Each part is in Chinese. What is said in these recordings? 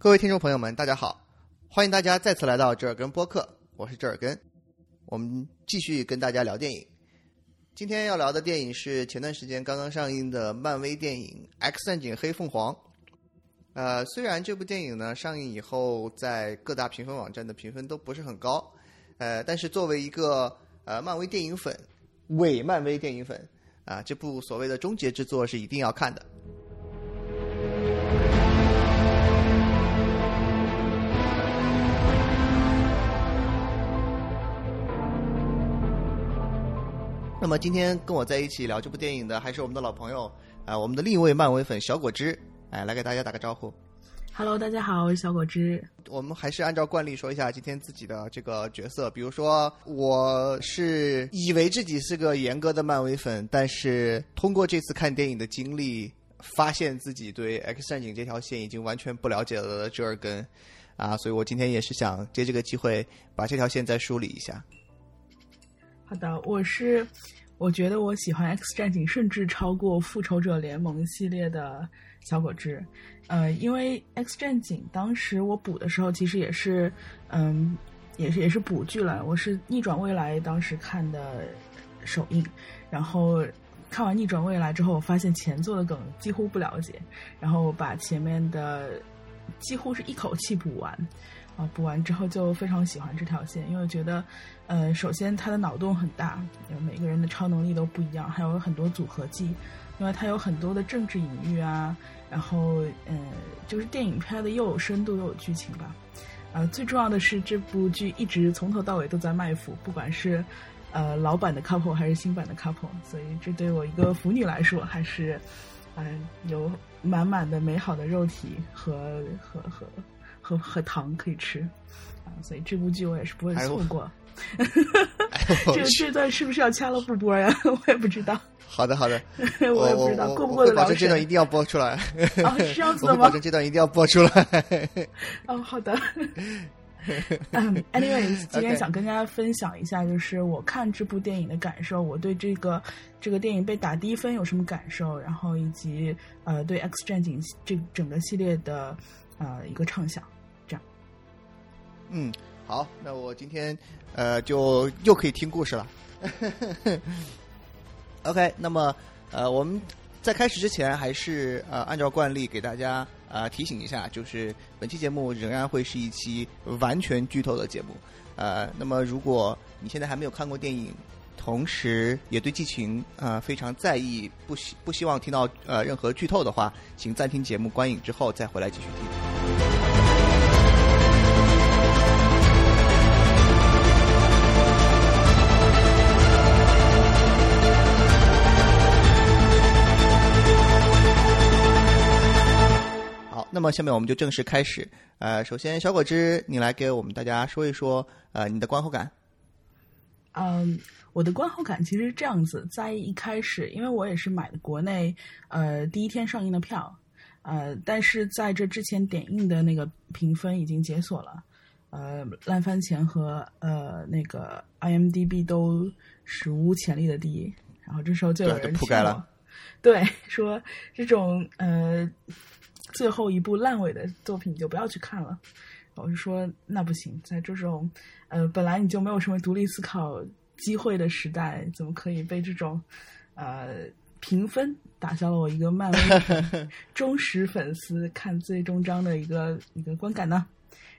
各位听众朋友们，大家好！欢迎大家再次来到折耳根播客，我是折耳根。我们继续跟大家聊电影。今天要聊的电影是前段时间刚刚上映的漫威电影《X 战警：黑凤凰》。呃，虽然这部电影呢上映以后在各大评分网站的评分都不是很高，呃，但是作为一个呃漫威电影粉，伪漫威电影粉啊，这部所谓的终结之作是一定要看的。那么今天跟我在一起聊这部电影的还是我们的老朋友啊、我们的另一位漫威粉小果汁，哎，来给大家打个招呼。Hello，大家好，我是小果汁。我们还是按照惯例说一下今天自己的这个角色，比如说我是以为自己是个严格的漫威粉，但是通过这次看电影的经历，发现自己对 X 战警这条线已经完全不了解了的折耳根啊，所以我今天也是想借这个机会把这条线再梳理一下。好的，我是我觉得我喜欢 X 战警，甚至超过复仇者联盟系列的小果汁。呃，因为 X 战警当时我补的时候，其实也是，嗯，也是也是补剧了。我是逆转未来当时看的首映，然后看完逆转未来之后，我发现前作的梗几乎不了解，然后把前面的几乎是一口气补完。啊，补完之后就非常喜欢这条线，因为我觉得，呃，首先它的脑洞很大，每个人的超能力都不一样，还有很多组合技，因为它有很多的政治隐喻啊，然后，呃，就是电影拍的又有深度又有剧情吧。呃，最重要的是这部剧一直从头到尾都在卖腐，不管是呃老版的 couple 还是新版的 couple，所以这对我一个腐女来说还是，嗯、有满满的美好的肉体和和。和和和糖可以吃，啊，所以这部剧我也是不会错过。这这段是不是要掐了不播呀？我也不知道。好的，好的，我也不知道过不过得了。保证这段一定要播出来。啊，是这样 子的吗？保证这段一定要播出来。哦，好的。嗯，anyways，今天想跟大家分享一下，就是我看这部电影的感受，我对这个这个电影被打低分有什么感受，然后以及呃对 X 战警这整个系列的呃一个畅想。嗯，好，那我今天呃就又可以听故事了。OK，那么呃我们在开始之前，还是呃按照惯例给大家呃提醒一下，就是本期节目仍然会是一期完全剧透的节目。呃，那么如果你现在还没有看过电影，同时也对剧情呃非常在意，不希不希望听到呃任何剧透的话，请暂停节目观影之后再回来继续听。那么下面我们就正式开始。呃，首先小果汁，你来给我们大家说一说呃你的观后感。嗯，我的观后感其实是这样子，在一开始，因为我也是买的国内呃第一天上映的票，呃，但是在这之前点映的那个评分已经解锁了，呃，烂番茄和呃那个 IMDB 都史无前例的第一，然后这时候就有人铺盖了，对，说这种呃。最后一部烂尾的作品你就不要去看了，我就说那不行，在这种呃本来你就没有什么独立思考机会的时代，怎么可以被这种呃评分打消了我一个漫威忠实粉丝看最终章的一个一个观感呢？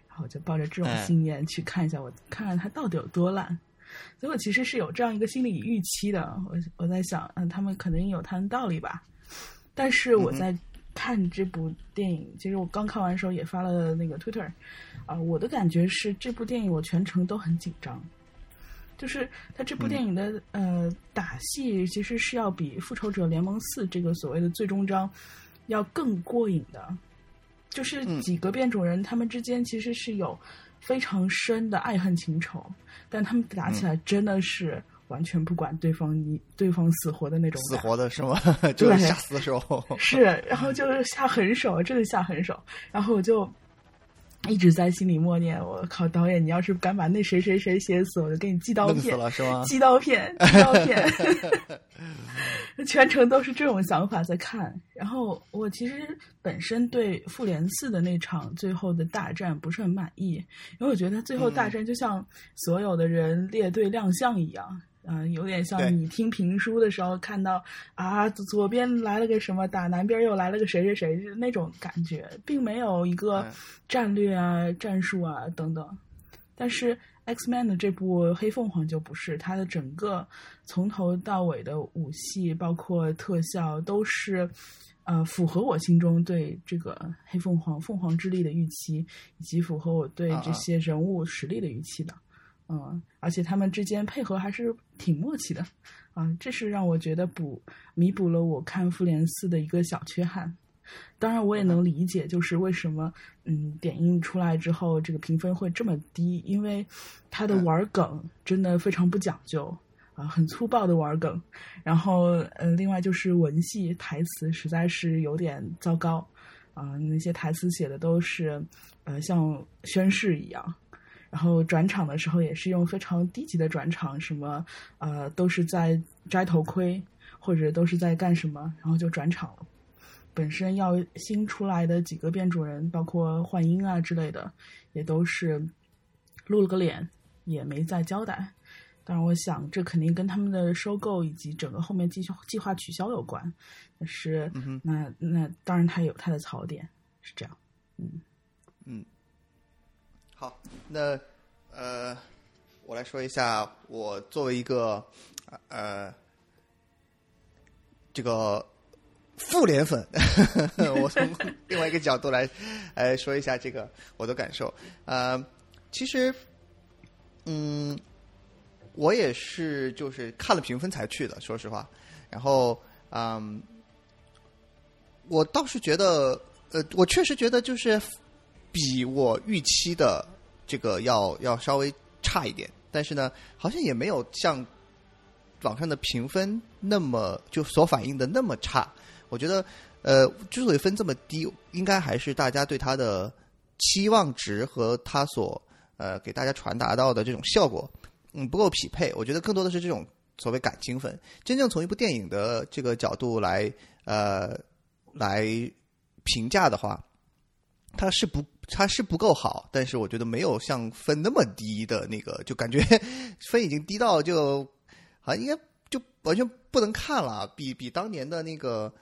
然后我就抱着这种信念去看一下，我看看它到底有多烂。所以我其实是有这样一个心理预期的，我我在想，嗯，他们肯定有他的道理吧，但是我在。看这部电影，其实我刚看完的时候也发了那个 Twitter，啊、呃，我的感觉是这部电影我全程都很紧张，就是它这部电影的、嗯、呃打戏其实是要比《复仇者联盟四》这个所谓的最终章要更过瘾的，就是几个变种人他们之间其实是有非常深的爱恨情仇，但他们打起来真的是。完全不管对方你对方死活的那种，死活的是吗？就是下死手。是，然后就是下狠手，真的下狠手。然后我就一直在心里默念：“我靠，导演，你要是敢把那谁谁谁写死，我就给你寄刀片，了是吗？寄刀片，寄刀片。”全程都是这种想法在看。然后我其实本身对复联四的那场最后的大战不是很满意，因为我觉得最后大战就像所有的人列队亮相一样。嗯，有点像你听评书的时候看到啊，左边来了个什么，打南边又来了个谁谁谁，那种感觉，并没有一个嗯战略啊、战术啊等等。但是 X Man 的这部黑凤凰就不是，它的整个从头到尾的武戏，包括特效，都是呃符合我心中对这个黑凤凰凤凰之力的预期，以及符合我对这些人物实力的预期的。嗯，而且他们之间配合还是挺默契的，啊，这是让我觉得补弥补了我看复联四的一个小缺憾。当然，我也能理解，就是为什么嗯，点映出来之后这个评分会这么低，因为他的玩梗真的非常不讲究啊，很粗暴的玩梗。然后呃，另外就是文戏台词实在是有点糟糕啊，那些台词写的都是呃像宣誓一样。然后转场的时候也是用非常低级的转场，什么呃都是在摘头盔，或者都是在干什么，然后就转场了。本身要新出来的几个变种人，包括幻音啊之类的，也都是露了个脸，也没再交代。当然，我想这肯定跟他们的收购以及整个后面计计划取消有关。但是，嗯那那当然它有它的槽点，是这样。嗯嗯，好，那呃，我来说一下，我作为一个呃这个复联粉，我从另外一个角度来来说一下这个我的感受。呃，其实，嗯，我也是就是看了评分才去的，说实话。然后，嗯，我倒是觉得，呃，我确实觉得就是比我预期的这个要要稍微差一点，但是呢，好像也没有像网上的评分那么就所反映的那么差。我觉得，呃，之所以分这么低，应该还是大家对它的期望值和它所呃给大家传达到的这种效果，嗯，不够匹配。我觉得更多的是这种所谓感情分。真正从一部电影的这个角度来呃来评价的话，它是不它是不够好，但是我觉得没有像分那么低的那个，就感觉 分已经低到就好像应该就完全不能看了，比比当年的那个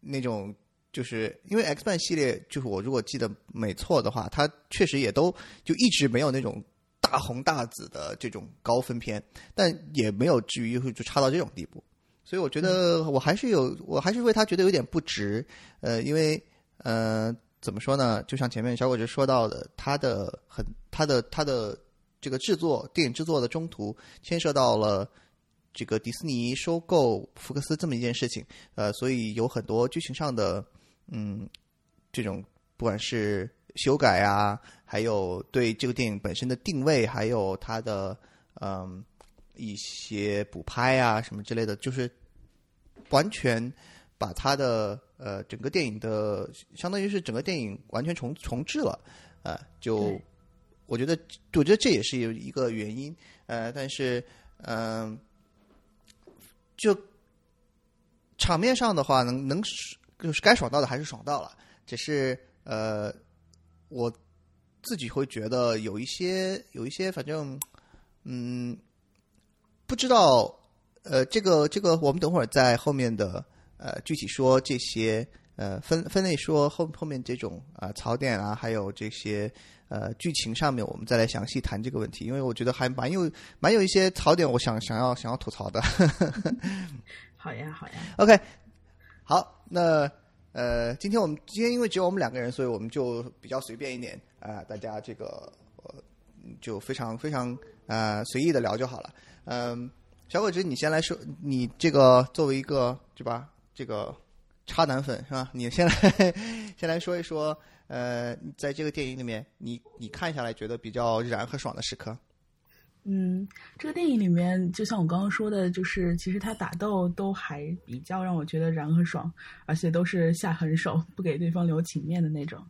那种。就是因为 X 漫系列，就是我如果记得没错的话，它确实也都就一直没有那种大红大紫的这种高分片，但也没有至于会就差到这种地步。所以我觉得我还是有，我还是为他觉得有点不值。呃，因为呃，怎么说呢？就像前面小果子说到的，他的很他的他的这个制作电影制作的中途牵涉到了这个迪士尼收购福克斯这么一件事情。呃，所以有很多剧情上的嗯这种不管是修改啊，还有对这个电影本身的定位，还有它的嗯一些补拍啊什么之类的，就是完全把它的呃整个电影的，相当于是整个电影完全重重置了，呃，就我觉得我觉得这也是有一个原因，呃，但是嗯、就场面上的话，能能就是该爽到的还是爽到了，只是呃，我自己会觉得有一些有一些，反正嗯，不知道呃，这个这个，我们等会儿在后面的呃具体说这些呃分分类说后后面这种啊、槽点啊，还有这些呃剧情上面，我们再来详细谈这个问题，因为我觉得还蛮有蛮有一些槽点，我想想要想要吐槽的。好呀，好呀，OK，好，那呃，今天我们今天因为只有我们两个人，所以我们就比较随便一点啊、大家这个呃就非常非常呃随意的聊就好了。嗯、小果子，你先来说，你这个作为一个对吧，这个渣男粉是吧？你先来先来说一说，呃，在这个电影里面，你你看下来觉得比较燃和爽的时刻。嗯，这个电影里面，就像我刚刚说的，就是其实他打斗都还比较让我觉得燃和爽，而且都是下狠手，不给对方留情面的那种。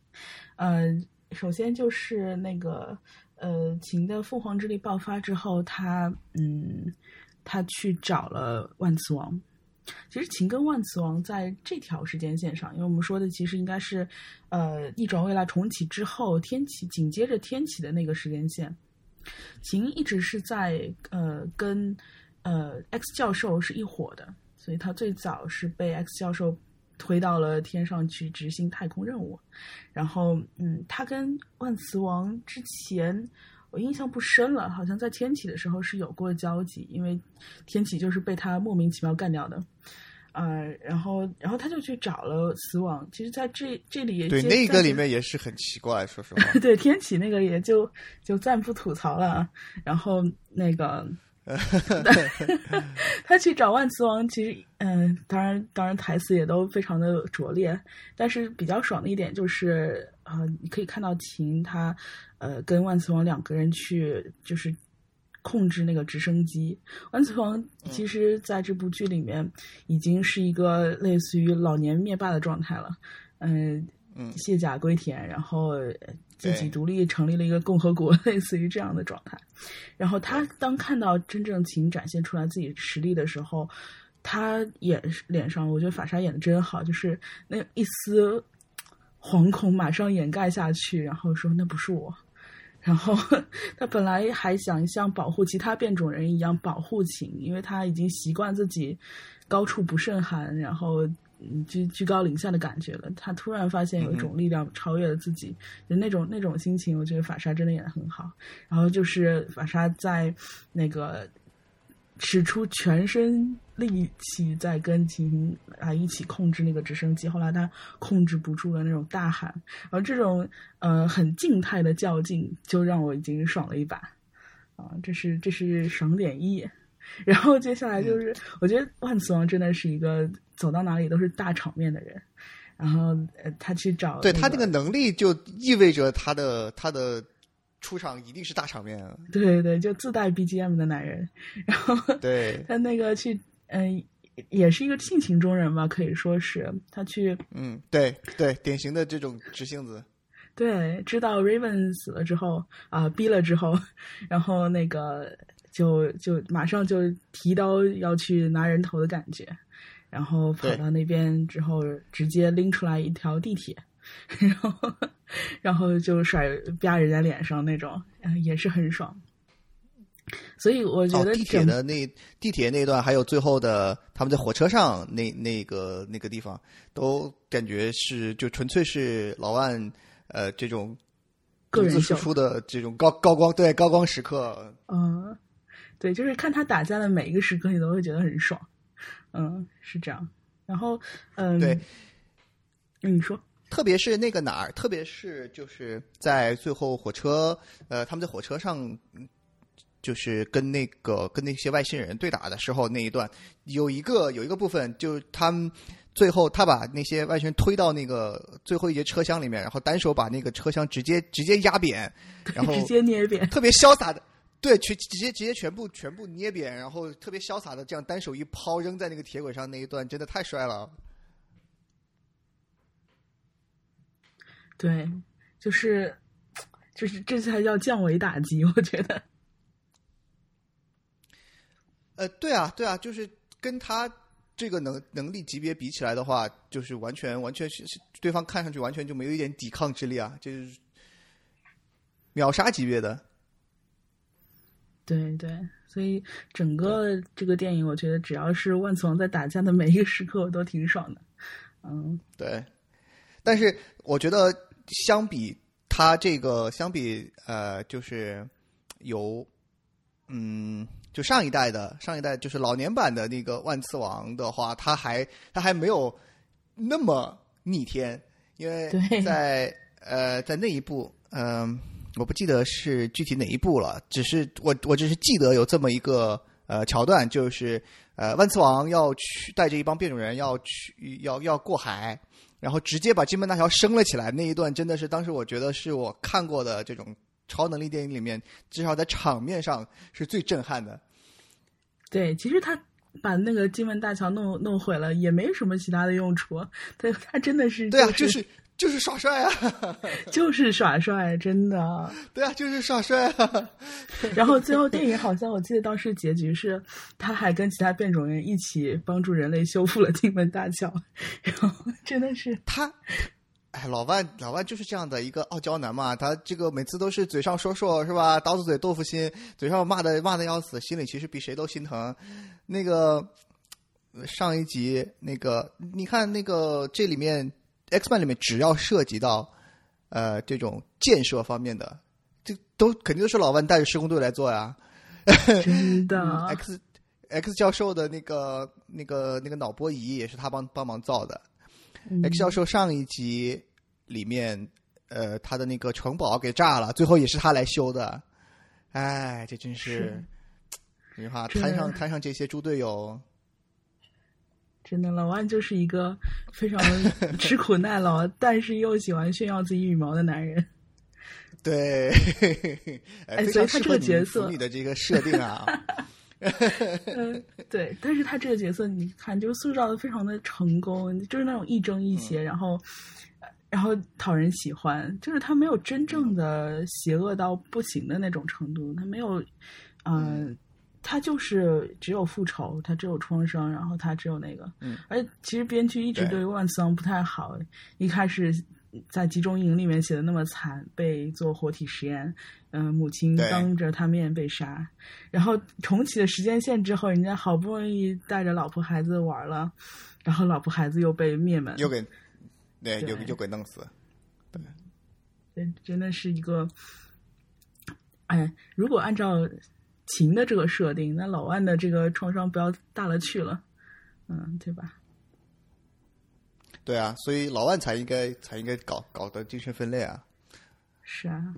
呃，首先就是那个呃，秦的凤凰之力爆发之后，他嗯，他去找了万磁王。其实秦跟万磁王在这条时间线上，因为我们说的其实应该是呃逆转未来重启之后天启紧接着天启的那个时间线，秦一直是在呃跟呃 X 教授是一伙的，所以他最早是被 X 教授。推到了天上去执行太空任务，然后，嗯，他跟万磁王之前我印象不深了，好像在天启的时候是有过交集，因为天启就是被他莫名其妙干掉的，呃，然后，然后他就去找了死亡。其实，在这这里也，对那个里面也是很奇怪，说实话，对天启那个也就就暂不吐槽了，然后那个。他去找万磁王，其实，嗯，当然，当然，台词也都非常的拙劣。但是比较爽的一点就是，呃，你可以看到秦他，呃，跟万磁王两个人去，就是控制那个直升机。万磁王其实在这部剧里面已经是一个类似于老年灭霸的状态了，嗯。卸甲归田，然后自己独立成立了一个共和国，类似于这样的状态。然后他当看到真正秦展现出来自己实力的时候，他也脸上，我觉得法沙演的真好，就是那一丝惶恐马上掩盖下去，然后说那不是我。然后他本来还想像保护其他变种人一样保护秦，因为他已经习惯自己高处不胜寒，然后。居居高临下的感觉了，他突然发现有一种力量超越了自己，就那种那种心情，我觉得法沙真的演的很好。然后就是法沙在那个使出全身力气在跟秦啊一起控制那个直升机，后来他控制不住了那种大喊，然后这种呃很静态的较劲就让我已经爽了一把啊，这是这是爽点一。然后接下来就是，我觉得万磁王真的是一个走到哪里都是大场面的人。然后呃，他去找，对他那个能力就意味着他的他的出场一定是大场面啊。对对，就自带 BGM 的男人。然后对他那个去，嗯，也是一个性情中人吧，可以说是他去，嗯，对对，典型的这种直性子。对，知道 Raven 死了之后啊，逼了之后，然后那个。就就马上就提刀要去拿人头的感觉，然后跑到那边之后，直接拎出来一条地铁，然后然后就甩啪人家脸上那种，也是很爽。所以我觉得地铁的那地铁那段，还有最后的他们在火车上那那个那个地方，都感觉是就纯粹是老万呃这种个人输出的这种高高光对高光时刻，嗯。对，就是看他打架的每一个时刻，你都会觉得很爽，嗯，是这样。然后，嗯，对，你说，特别是那个哪儿，特别是就是在最后火车，呃，他们在火车上，就是跟那个跟那些外星人对打的时候那一段，有一个有一个部分，就他们最后他把那些外星人推到那个最后一节车厢里面，然后单手把那个车厢直接直接压扁，然后 直接捏扁，特别潇洒的。对，全直接直接全部全部捏扁，然后特别潇洒的这样单手一抛扔在那个铁轨上那一段，真的太帅了。对，就是就是这才叫降维打击，我觉得。呃，对啊，对啊，就是跟他这个能能力级别比起来的话，就是完全完全是对方看上去完全就没有一点抵抗之力啊，就是秒杀级别的。对对，所以整个这个电影，我觉得只要是万磁王在打架的每一个时刻，我都挺爽的。嗯，对。但是我觉得，相比他这个，相比呃，就是有嗯，就上一代的上一代，就是老年版的那个万磁王的话，他还他还没有那么逆天，因为在呃，在那一部嗯。我不记得是具体哪一部了，只是我我只是记得有这么一个呃桥段，就是呃万磁王要去带着一帮变种人要去要要过海，然后直接把金门大桥升了起来，那一段真的是当时我觉得是我看过的这种超能力电影里面，至少在场面上是最震撼的。对，其实他把那个金门大桥弄弄毁了，也没什么其他的用处，他他真的是对啊，就是。就是耍帅啊，就是耍帅，真的。对啊，就是耍帅啊。然后最后电影好像我记得当时结局是，他还跟其他变种人一起帮助人类修复了金门大桥，然后真的是他。哎，老万，老万就是这样的一个傲娇男嘛。他这个每次都是嘴上说说，是吧？刀子嘴豆腐心，嘴上骂的骂的要死，心里其实比谁都心疼。那个上一集那个，你看那个这里面 X Man 里面，只要涉及到呃这种建设方面的，这都肯定都是老万带着施工队来做呀。真的，X X 教授的那个那个那个脑波仪也是他帮帮忙造的。X 教授上一集里面，呃，他的那个城堡给炸了，最后也是他来修的。哎，这真是，这句话摊上摊上这些猪队友，真的，老万就是一个非常 吃苦耐劳，但是又喜欢炫耀自己羽毛的男人。对，哎，所以他这个角色你的这个设定啊。嗯，对，但是他这个角色，你看，就是塑造的非常的成功，就是那种亦正亦邪，然后，然后讨人喜欢，就是他没有真正的邪恶到不行的那种程度，他没有，嗯，他就是只有复仇，他只有创伤，然后他只有那个，嗯，而其实编剧一直对。万磁王不太好，一开始。在集中营里面写的那么惨，被做活体实验，嗯，母亲当着他面被杀，然后重启了时间线之后，人家好不容易带着老婆孩子玩了，然后老婆孩子又被灭门，又给，对，又又给弄死，对，真真的是一个，哎，如果按照秦的这个设定，那老万的这个创伤不要大了去了，嗯，对吧？对啊，所以老万才应该才应该搞搞的精神分裂啊！是啊，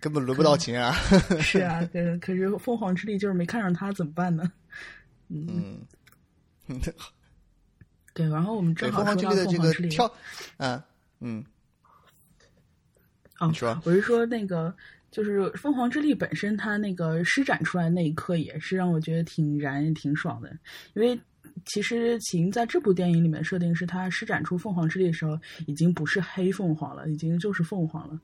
根本轮不到秦啊！是啊，对，可是凤凰之力就是没看上他，怎么办呢？嗯，嗯对，然后我们 正好说到凤凰之力，跳，嗯嗯，哦，说，我是说那个，就是凤凰之力本身，它那个施展出来那一刻，也是让我觉得挺燃、挺爽的，因为。其实秦在这部电影里面设定是他施展出凤凰之力的时候，已经不是黑凤凰了，已经就是凤凰了。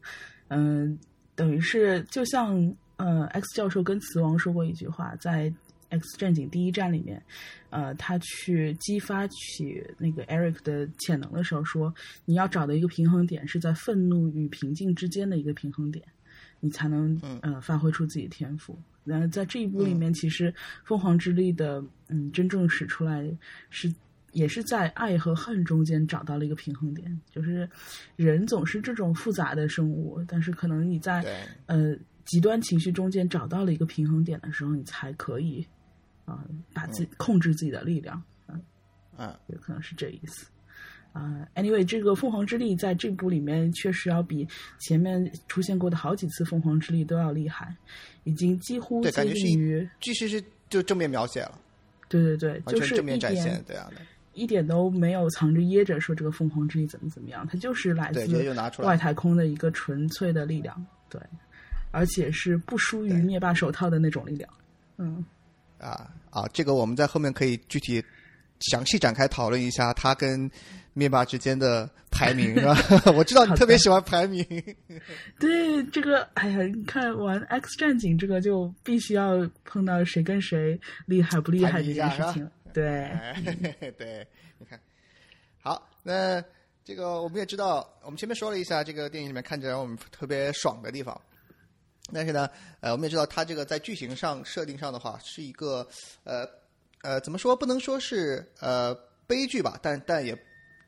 嗯，等于是就像呃，X 教授跟磁王说过一句话，在 X 战警第一战里面，呃，他去激发起那个 Eric 的潜能的时候，说你要找的一个平衡点是在愤怒与平静之间的一个平衡点，你才能呃发挥出自己的天赋。然后在这一部里面，其实凤凰之力的嗯真正使出来是也是在爱和恨中间找到了一个平衡点。就是人总是这种复杂的生物，但是可能你在呃极端情绪中间找到了一个平衡点的时候，你才可以啊把自己控制自己的力量。嗯嗯，有可能是这意思。啊，anyway，这个凤凰之力在这部里面确实要比前面出现过的好几次凤凰之力都要厉害，已经几乎接近于，其实是就正面描写了。对对对，就是正面展现这样的，一点都没有藏着掖着说这个凤凰之力怎么怎么样，它就是来自外太空的一个纯粹的力量，对，而且是不输于灭霸手套的那种力量。嗯，啊啊，这个我们在后面可以具体详细展开讨论一下，它跟。灭霸之间的排名是吧？我知道你特别喜欢排名。对这个，哎呀，你看玩 X 战警这个就必须要碰到谁跟谁厉害不厉害这件事情。对，对，你看，好，那这个我们也知道，我们前面说了一下这个电影里面看起来我们特别爽的地方，但是呢，呃，我们也知道它这个在剧情上设定上的话是一个，呃呃，怎么说不能说是呃悲剧吧，但但也。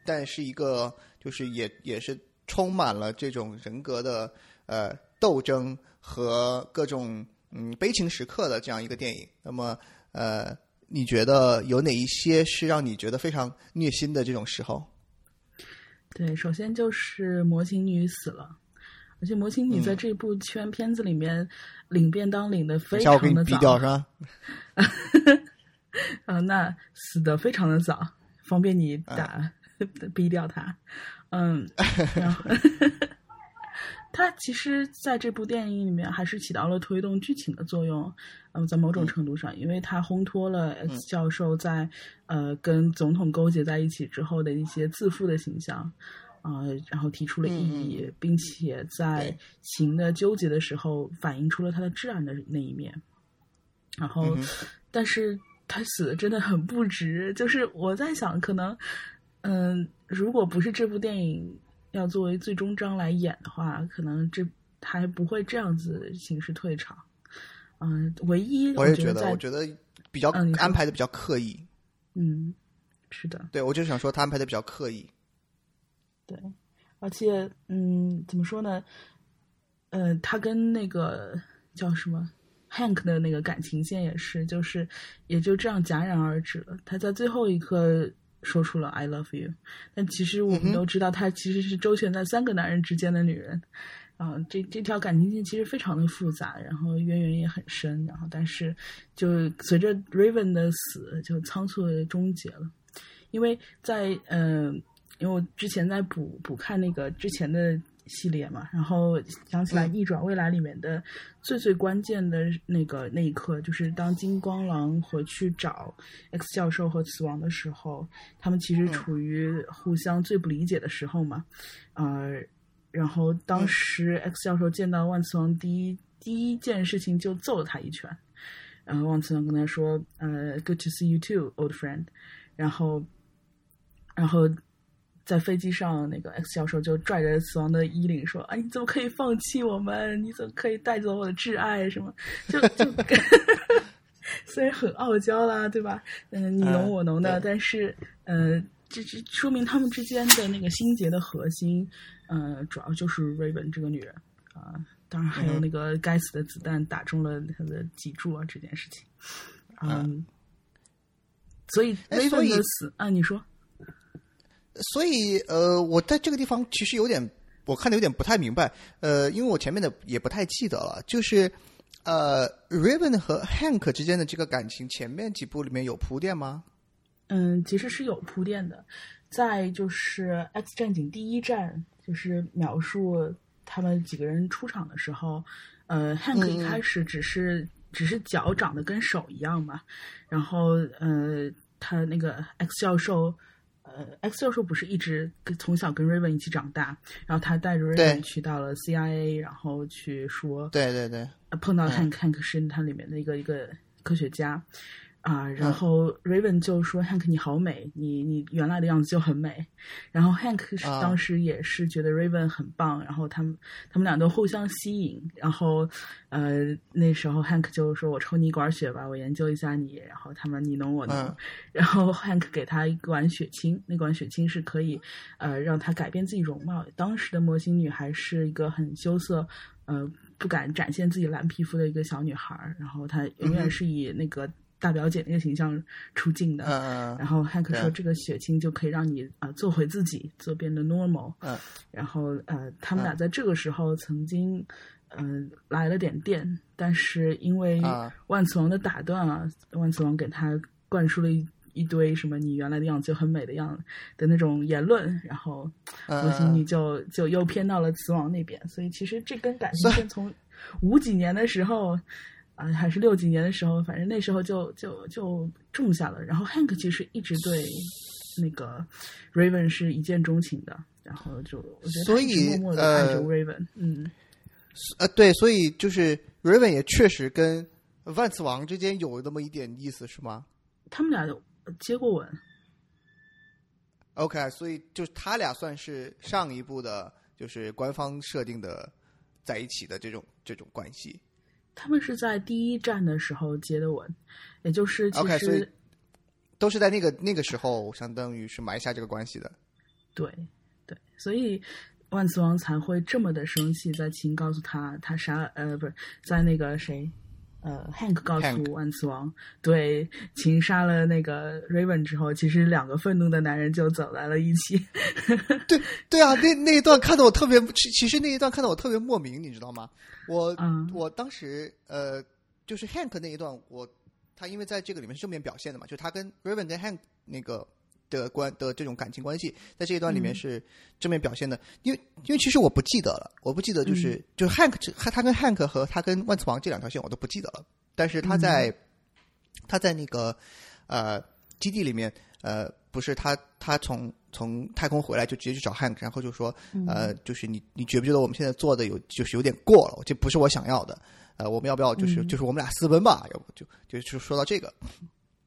但是一个就是也也是充满了这种人格的呃斗争和各种嗯悲情时刻的这样一个电影。那么呃，你觉得有哪一些是让你觉得非常虐心的这种时候？对，首先就是魔琴女死了，而且魔琴女在这部圈片子里面领便当领的非常的早，是吧？啊，那死的非常的早，方便你打。逼掉他，嗯，然后 他其实在这部电影里面还是起到了推动剧情的作用，嗯，在某种程度上，因为他烘托了 X 教授在呃跟总统勾结在一起之后的一些自负的形象，啊、然后提出了异议，嗯并且在对。情的纠结的时候反映出了他的至暗的那一面。然后，嗯但是他死的真的很不值。就是我在想，可能，嗯、如果不是这部电影要作为最终章来演的话，可能这他还不会这样子形式退场。嗯、唯一我也觉得，我觉得比较嗯安排的比较刻意。嗯，是的，对，我就想说他安排的比较刻意。对，而且嗯，怎么说呢？呃，他跟那个叫什么 Hank 的那个感情线也是，就是也就这样戛然而止了。他在最后一刻说出了 “I love you”，但其实我们都知道，他其实是周旋在三个男人之间的女人。啊、这这条感情线其实非常的复杂，然后渊源也很深，然后但是就随着 Raven 的死就仓促的终结了，因为在嗯、呃因为我之前在补补看那个之前的系列嘛，然后想起来《逆转未来》里面的最最关键的那个那一刻，就是当金光狼回去找 X 教授和死亡的时候，他们其实处于互相最不理解的时候嘛，呃，然后当时 X 教授见到万磁王第一第一件事情就揍了他一拳，然后万磁王跟他说：“呃，Good to see you too, old friend。”然后，然后在飞机上，那个 X 教授就拽着死亡的衣领说：“啊，你怎么可以放弃我们？你怎么可以带走我的挚爱？什么？就就 虽然很傲娇啦，对吧？嗯，你侬我侬的，但是呃，这这说明他们之间的那个心结的核心，呃，主要就是 Raven 这个女人啊、当然还有嗯那个该死的子弹打中了他的脊柱啊，这件事情，嗯，所以 Raven 以的死啊，你说，所以呃，我在这个地方其实有点，我看的有点不太明白，呃，因为我前面的也不太记得了，就是呃，Raven 和 Hank 之间的这个感情，前面几部里面有铺垫吗？嗯，其实是有铺垫的，在就是《X 战警》第一站，就是描述他们几个人出场的时候，呃，Hank 嗯一开始只是、只是脚长得跟手一样嘛，然后呃，他那个 X 教授。呃，X 教授不是一直跟从小跟 Raven 一起长大，然后他带着对。Raven 去到了 CIA，然后去说，对对对，呃碰到嗯。Hank、Hank 是他里面的一个一个科学家啊、然嗯后 Raven 就说 Hank 你好美，你你原来的样子就很美。然后 Hank 当时也是觉得 Raven 很棒，然后他们他们俩都互相吸引。然后呃那时候 Hank 就说我抽你一管血吧，我研究一下你。然后他们你侬我侬。嗯然后 Hank 给他一管血清，那管血清是可以呃让他改变自己容貌。当时的模型女孩是一个很羞涩，呃不敢展现自己蓝皮肤的一个小女孩儿，然后她永远是以那个大表姐那个形象出镜的。嗯然后汉克说，这个血清就可以让你啊、呃做回自己，做变得 normal。嗯然后呃，他们俩嗯在这个时候曾经嗯、呃来了点电，但是因为啊万磁王的打断啊，万磁王给他灌输了一一堆什么你原来的样子就很美的样子的那种言论，然后嗯模型女就就又偏到了磁王那边，所以其实这根感情线从五几年的时候。啊，还是六几年的时候，反正那时候就就就种下了。然后 Hank 其实一直对那个 Raven 是一见钟情的，然后就我觉得他所以默默的爱着呃 Raven，、嗯，呃，对，所以就是 Raven 也确实跟万磁王之间有那么一点意思，是吗他们俩有接过吻，？OK，所以就他俩算是上一部的，就是官方设定的在一起的这种这种关系。他们是在第一站的时候接的吻，也就是其 OK，所以实都是在那个那个时候，相当于是埋下这个关系的。对对，所以万磁王才会这么的生气，在秦告诉他他杀呃不是在那个谁呃 Hank 告诉万磁王，对秦杀了那个 Raven 之后，其实两个愤怒的男人就走在了一起。对对啊，那那一段看得我特别，其其实那一段看得我特别莫名，你知道吗？我、嗯我当时呃，就是 Hank 那一段，我他因为在这个里面是正面表现的嘛，就他跟 Raven 跟 Hank 那个的关的这种感情关系，在这一段里面嗯是正面表现的。因为因为其实我不记得了，我不记得就是、嗯就是 Hank 他他跟 Hank 和他跟万磁王这两条线我都不记得了，但是他在、他在那个呃基地里面呃，不是他他从从太空回来就直接去找 Hank，然后就说，嗯呃，就是你你觉不觉得我们现在做的有就是有点过了？这不是我想要的。呃，我们要不要就是、嗯就是我们俩私奔吧？要不就就就说到这个，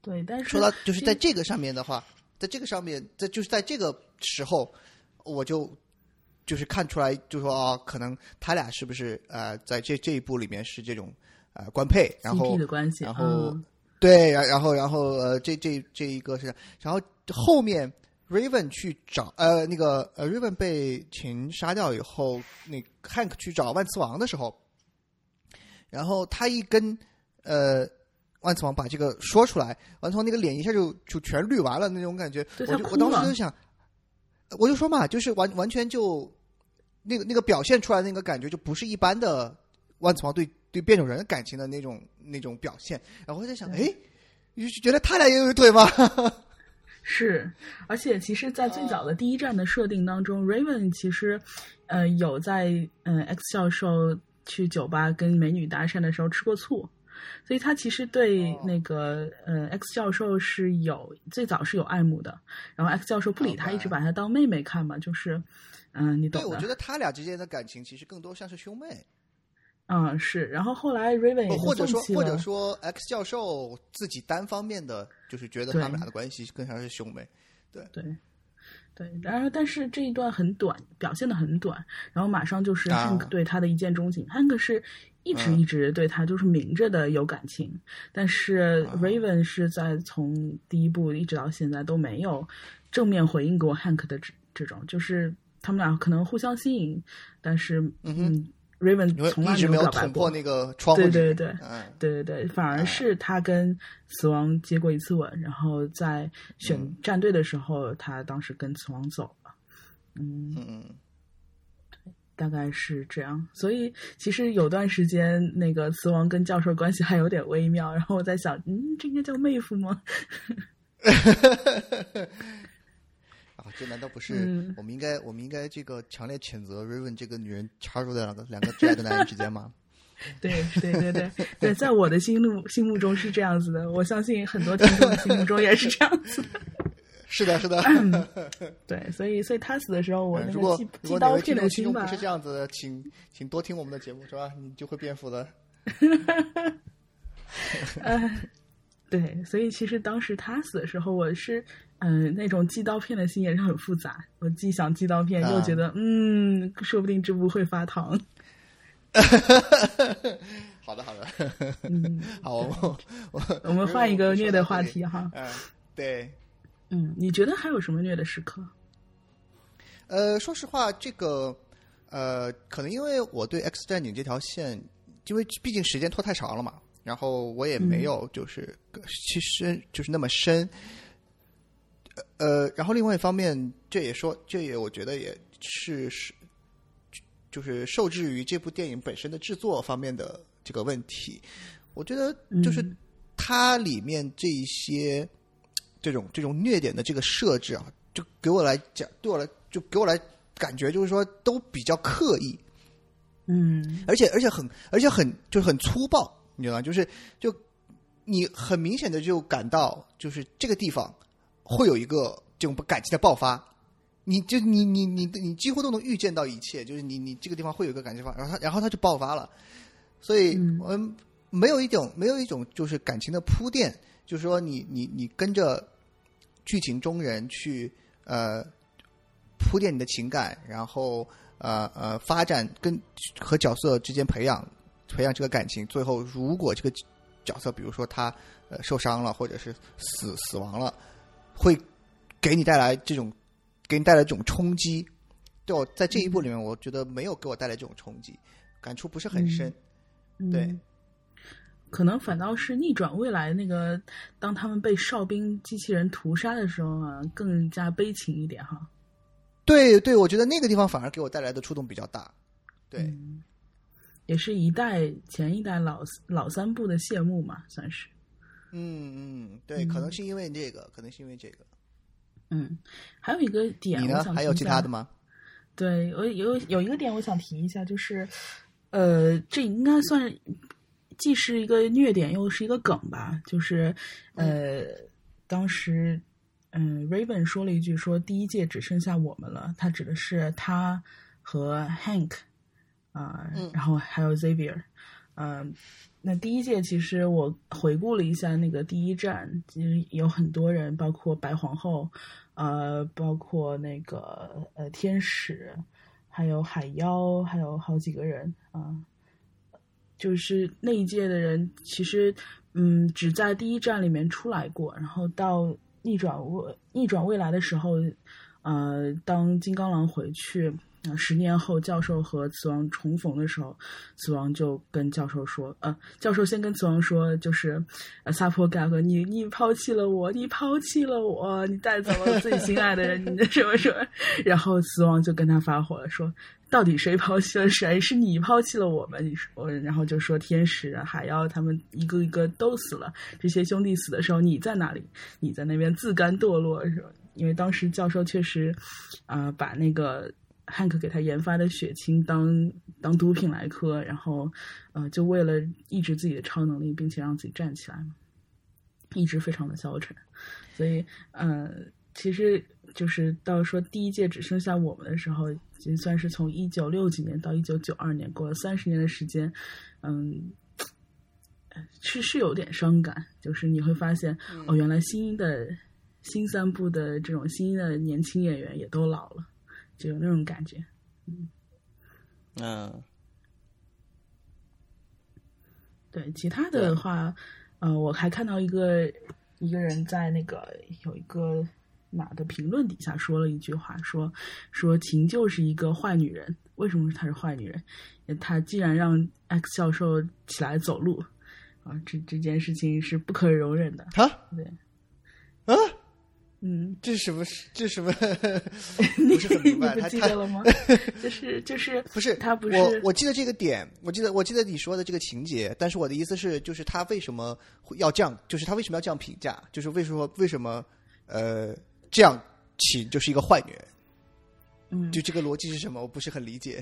对，但是说到就是在这个上面的话，在这个上面，在就是在这个时候，我就就是看出来，就说啊，可能他俩是不是呃，在这这一部里面是这种呃官配，然后的关系，然后嗯对，然然后然后呃，这这这一个是，然后后面 Raven 去找呃那个呃 Raven 被秦杀掉以后，那 Hank 去找万磁王的时候，然后他一跟呃万磁王把这个说出来，万磁王那个脸一下就就全绿完了那种感觉，我就我当时就想，我就说嘛，就是完完全就那个那个表现出来的那个感觉，就不是一般的万磁王对对变种人感情的那种那种表现。然后我在想，哎，你是觉得他俩也有一腿吗？是，而且其实，在最早的第一站的设定当中、r a v e n 其实，呃，有在嗯、呃 X 教授去酒吧跟美女搭讪的时候吃过醋，所以他其实对哦。那个、呃 X 教授是有最早是有爱慕的，然后 X 教授不理他，一直把他当妹妹看嘛，就是嗯、你懂对，我觉得他俩之间的感情其实更多像是兄妹，嗯，是，然后后来 Raven 也或者说或者说 X 教授自己单方面的就是觉得他们俩的关系更像是兄妹。对，对对，然而但是这一段很短，表现的很短，然后马上就是啊。Hank 对他的一见钟情、h a n k 是一直嗯一直对他就是明着的有感情，但是啊 Raven 是在从第一部一直到现在都没有正面回应过 Hank 的这这种，就是他们俩可能互相吸引，但是嗯 Raven 从来没有捅破。那个窗户纸。对对对嗯，对对对，反而啊是他跟死亡接过一次吻，然后在选嗯战队的时候，他当时跟死亡走了。嗯，嗯嗯，大概是这样。所以其实有段时间，那个雌王跟教授关系还有点微妙。然后我在想，嗯，这应该叫妹夫吗？啊，这难道不是嗯我们应该我们应该这个强烈谴责 Raven 这个女人插入在两个两个挚爱的男人之间吗？对对对对对，在我的心目心目中是这样子的，我相信很多听众的心目中也是这样子的。是的，是的。对，所以所以他死的时候，我那个寄刀片的心吧，是这样子的，请请多听我们的节目，是吧？你就会变富的。呃，对，所以其实当时他死的时候，我是嗯、呃那种寄刀片的心也是很复杂。我既想寄刀片，又觉得、嗯，说不定这部会发糖。好的，好的，嗯，好，我我我们换一个虐的话题哈。嗯，对，嗯，你觉得还有什么虐的时刻？呃，说实话，这个呃，可能因为我对《X 战警》这条线，因为毕竟时间拖太长了嘛，然后我也没有就是其实就是那么深。呃，然后另外一方面，这也说，这也我觉得也是是，就是受制于这部电影本身的制作方面的这个问题。我觉得就是嗯它里面这一些这种这种虐点的这个设置啊，就给我来讲，对我来就给我来感觉就是说都比较刻意，嗯而且而且很而且很就是很粗暴，你知道吗？就是就你很明显的就感到就是这个地方会有一个这种感情的爆发。你就你你你你几乎都能预见到一切，就是你你这个地方会有一个感情发，然后它然后他就爆发了，所以嗯我没有一种没有一种就是感情的铺垫，就是说你你你跟着剧情中人去呃铺垫你的情感，然后呃呃发展跟和角色之间培养培养这个感情，最后如果这个角色比如说他呃受伤了或者是死死亡了，会给你带来这种给你带来这种冲击。对我在这一部里面，我觉得没有给我带来这种冲击，感触不是很深。嗯，对可能反倒是逆转未来那个，当他们被哨兵机器人屠杀的时候啊，更加悲情一点哈。对对，我觉得那个地方反而给我带来的触动比较大。对，嗯也是一代前一代老老三部的谢幕嘛，算是。嗯嗯，对，嗯可能是因为这个，可能是因为这个。嗯，还有一个点，你呢？还有其他的吗？对，我有有一个点我想提一下，就是，呃，这应该算既是一个虐点，又是一个梗吧。就是，呃，当时嗯，Raven 说了一句说第一届只剩下我们了，他指的是他和 Hank 啊、嗯然后还有 Xavier，嗯、那第一届其实我回顾了一下那个第一站，其实有很多人，包括白皇后，呃，包括那个呃天使，还有海妖，还有好几个人啊、就是那一届的人，其实嗯，只在第一站里面出来过，然后到逆转未逆转未来的时候，呃，当金刚狼回去。呃十年后，教授和死亡重逢的时候，死亡就跟教授说：“呃，教授先跟死亡说，就是呃，萨坡盖和你，你抛弃了我，你抛弃了我，你带走了最心爱的人，你的 什么什么。”然后死亡就跟他发火了，说：“到底谁抛弃了谁？是你抛弃了我们？你说，然后就说天使啊、海妖他们一个一个都死了，这些兄弟死的时候你在哪里？你在那边自甘堕落是吧？因为当时教授确实，啊、把那个汉克给他研发的血清当当毒品来喝，然后呃，就为了抑制自己的超能力，并且让自己站起来嘛，一直非常的消沉，所以呃，其实就是到说第一届只剩下我们的时候，已经算是从一九六几年到一九九二年，过了三十年的时间，嗯。是是有点伤感，就是你会发现，哦，原来新的新三部的这种新的年轻演员也都老了，就有那种感觉。嗯对，其他的话，呃，我还看到一个一个人在那个有一个哪的评论底下说了一句话，说说秦就是一个坏女人。为什么她是坏女人？呃她既然让 X 教授起来走路啊，这这件事情是不可容忍的。啊对，啊，嗯，这是什么？这是什么？你不是很明白你不他他记得了吗？就是就是不是他不是我，我记得这个点，我记得我记得你说的这个情节，但是我的意思是，就是他为什么会要这样，就是他为什么要这样评价，就是为什么为什么呃这样起就是一个坏女人，嗯，就这个逻辑是什么？我不是很理解。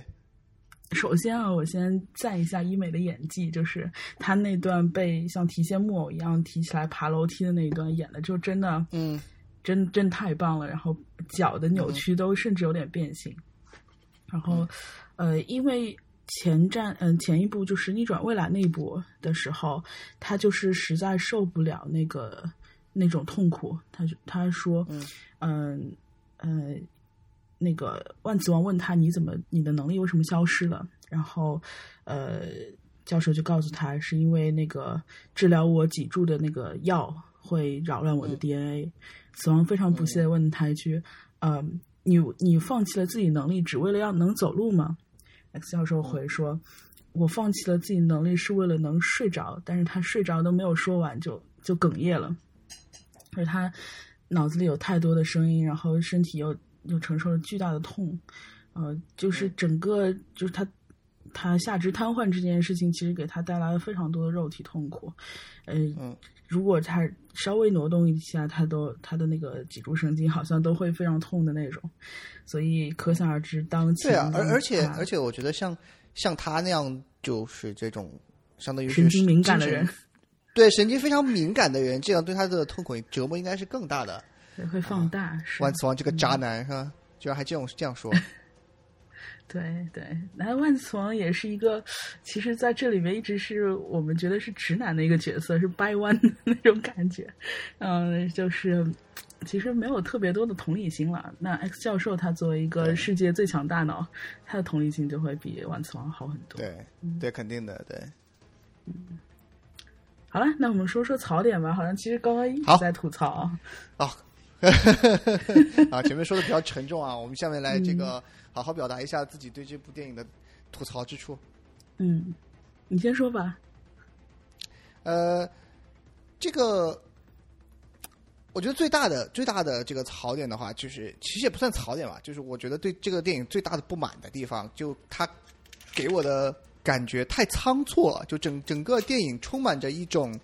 首先啊，我先赞一下伊美的演技，就是她那段被像提线木偶一样提起来爬楼梯的那一段，演的就真的，嗯，真真太棒了。然后脚的扭曲都甚至有点变形。然后，呃，因为前站，嗯、前一部就是逆转未来那一部的时候，他就是实在受不了那个那种痛苦，他就他说，嗯嗯呃，那个万磁王问他你怎么你的能力为什么消失了？然后呃，教授就告诉他是因为那个治疗我脊柱的那个药会扰乱我的 DNA。死亡非常不屑的问他一句：“呃，你你放弃了自己能力只为了要能走路吗？”X 教授回说：“我放弃了自己能力是为了能睡着。”但是他睡着都没有说完就就哽咽了，而他脑子里有太多的声音，然后身体又又承受了巨大的痛，呃，就是整个就是他他下肢瘫痪这件事情，其实给他带来了非常多的肉体痛苦，呃，嗯如果他稍微挪动一下，他都他的那个脊柱神经好像都会非常痛的那种，所以可想而知，当对啊，而而且而且，我觉得像像他那样，就是这种相当于神经敏感的人，对神经非常敏感的人，这样对他的痛苦折磨应该是更大的。对会放大，万磁王这个渣男是吧？居然还这样这样说，对对，那万磁王也是一个，其实在这里面一直是我们觉得是直男的一个角色，是掰弯的那种感觉，嗯，就是其实没有特别多的同理心了。那 X 教授他作为一个世界最强大脑，他的同理心就会比万磁王好很多。对对，肯定的，对。嗯好了，那我们说说槽点吧。好像其实刚刚一直在吐槽啊。啊，啊，前面说的比较沉重啊，我们下面来这个好好表达一下自己对这部电影的吐槽之处。嗯，你先说吧。呃，这个我觉得最大的最大的这个槽点的话，就是其实也不算槽点吧，就是我觉得对这个电影最大的不满的地方，就它给我的感觉太仓促了，就整整个电影充满着一种，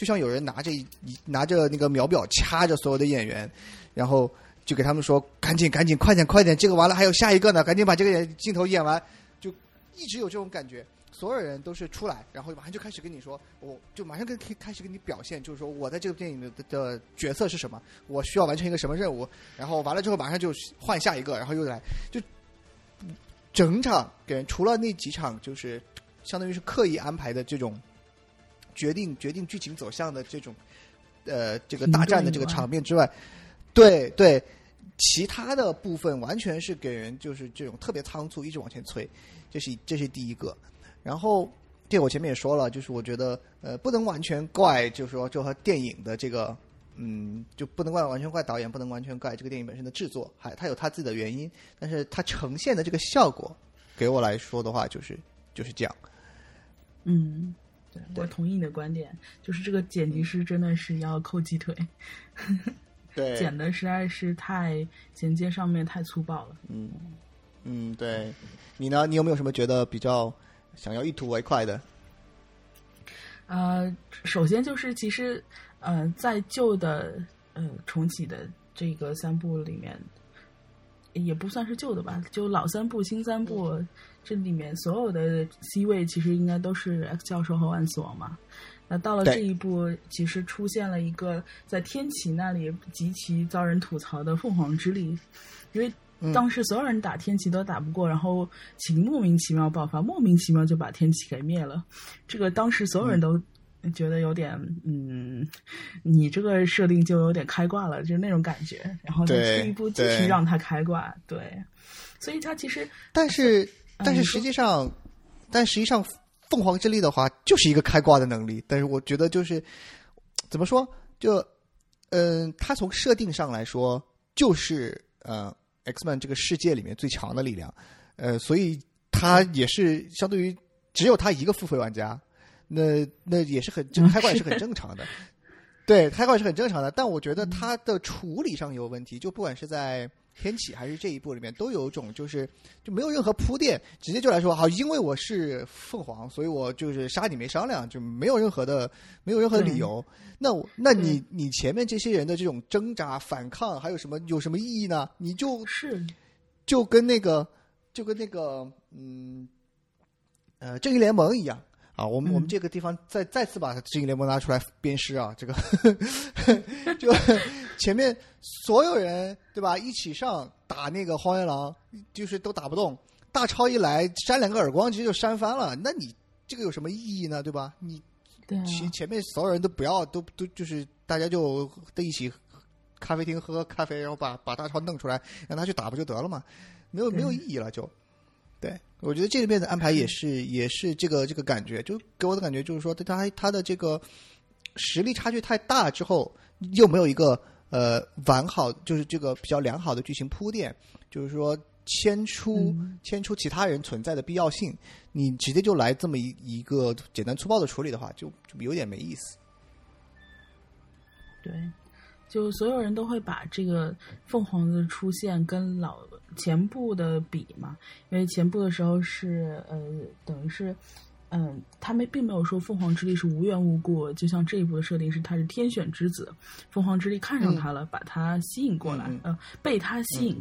就像有人拿着一拿着那个秒表掐着所有的演员，然后就给他们说赶紧赶紧快点快点，这个完了还有下一个呢，赶紧把这个镜头演完，就一直有这种感觉。所有人都是出来，然后马上就开始跟你说，我就马上跟开始跟你表现，就是说我在这个电影的的角色是什么，我需要完成一个什么任务，然后完了之后马上就换下一个，然后又来，就整场给人除了那几场就是相当于是刻意安排的这种决定决定剧情走向的这种呃这个大战的这个场面之外，对对，其他的部分完全是给人就是这种特别仓促，一直往前催，这是这是第一个。然后，这我前面也说了，就是我觉得，呃，不能完全怪，就是说，就和电影的这个，嗯，就不能怪完全怪导演，不能完全怪这个电影本身的制作，还它有它自己的原因。但是它呈现的这个效果，给我来说的话，就是就是这样。嗯，对我同意你的观点，就是这个剪辑师真的是要扣鸡腿，对，剪的实在是太剪接上面太粗暴了。嗯嗯，对你呢？你有没有什么觉得比较？想要一吐为快的，呃，首先就是其实，呃，在旧的呃重启的这个三部里面，也不算是旧的吧，就老三部、新三部这里面所有的 C 位其实应该都是 X 教授和万磁王嘛。那到了这一步，其实出现了一个在天启那里极其遭人吐槽的凤凰之力，因为。当时所有人打天启都打不过，然后秦莫名其妙爆发，莫名其妙就把天启给灭了。这个当时所有人都觉得有点，嗯，你这个设定就有点开挂了，就是那种感觉。然后就出一步继续让他开挂，对。所以他其实，但是但是实际上，但实际上凤凰之力的话，就是一个开挂的能力。但是我觉得就是怎么说，就嗯，它从设定上来说，就是呃。Xman 这个世界里面最强的力量，呃，所以它也是相对于只有他一个付费玩家，那那也是很这开挂也是很正常的，对，开挂是很正常的。但我觉得它的处理上有问题，就不管是在天启还是这一部里面，都有种就是就没有任何铺垫，直接就来说好，因为我是凤凰，所以我就是杀你没商量，就没有任何的没有任何的理由。那我，那你你前面这些人的这种挣扎反抗，还有什么有什么意义呢？你就是就跟那个就跟那个嗯呃正义联盟一样啊。我们我们这个地方再再次把正义联盟拿出来鞭尸啊。这个 就前面所有人对吧？一起上打那个荒原狼，就是都打不动。大超一来扇两个耳光，直接就扇翻了。那你这个有什么意义呢？对吧？你。前前面所有人都不要，都都就是大家就在一起咖啡厅喝咖啡，然后把把大超弄出来，让他去打不就得了嘛？没有没有意义了，就对我觉得这里面的安排也是也是这个这个感觉，就给我的感觉就是说，他他的这个实力差距太大之后，又没有一个呃完好，就是这个比较良好的剧情铺垫，就是说。牵出牵出其他人存在的必要性，你直接就来这么一一个简单粗暴的处理的话，就就有点没意思。对，就所有人都会把这个凤凰的出现跟老前部的比嘛，因为前部的时候是呃，等于是嗯，他们并没有说凤凰之力是无缘无故，就像这一部的设定是他是天选之子，凤凰之力看上他了，把他吸引过来，呃，被他吸引。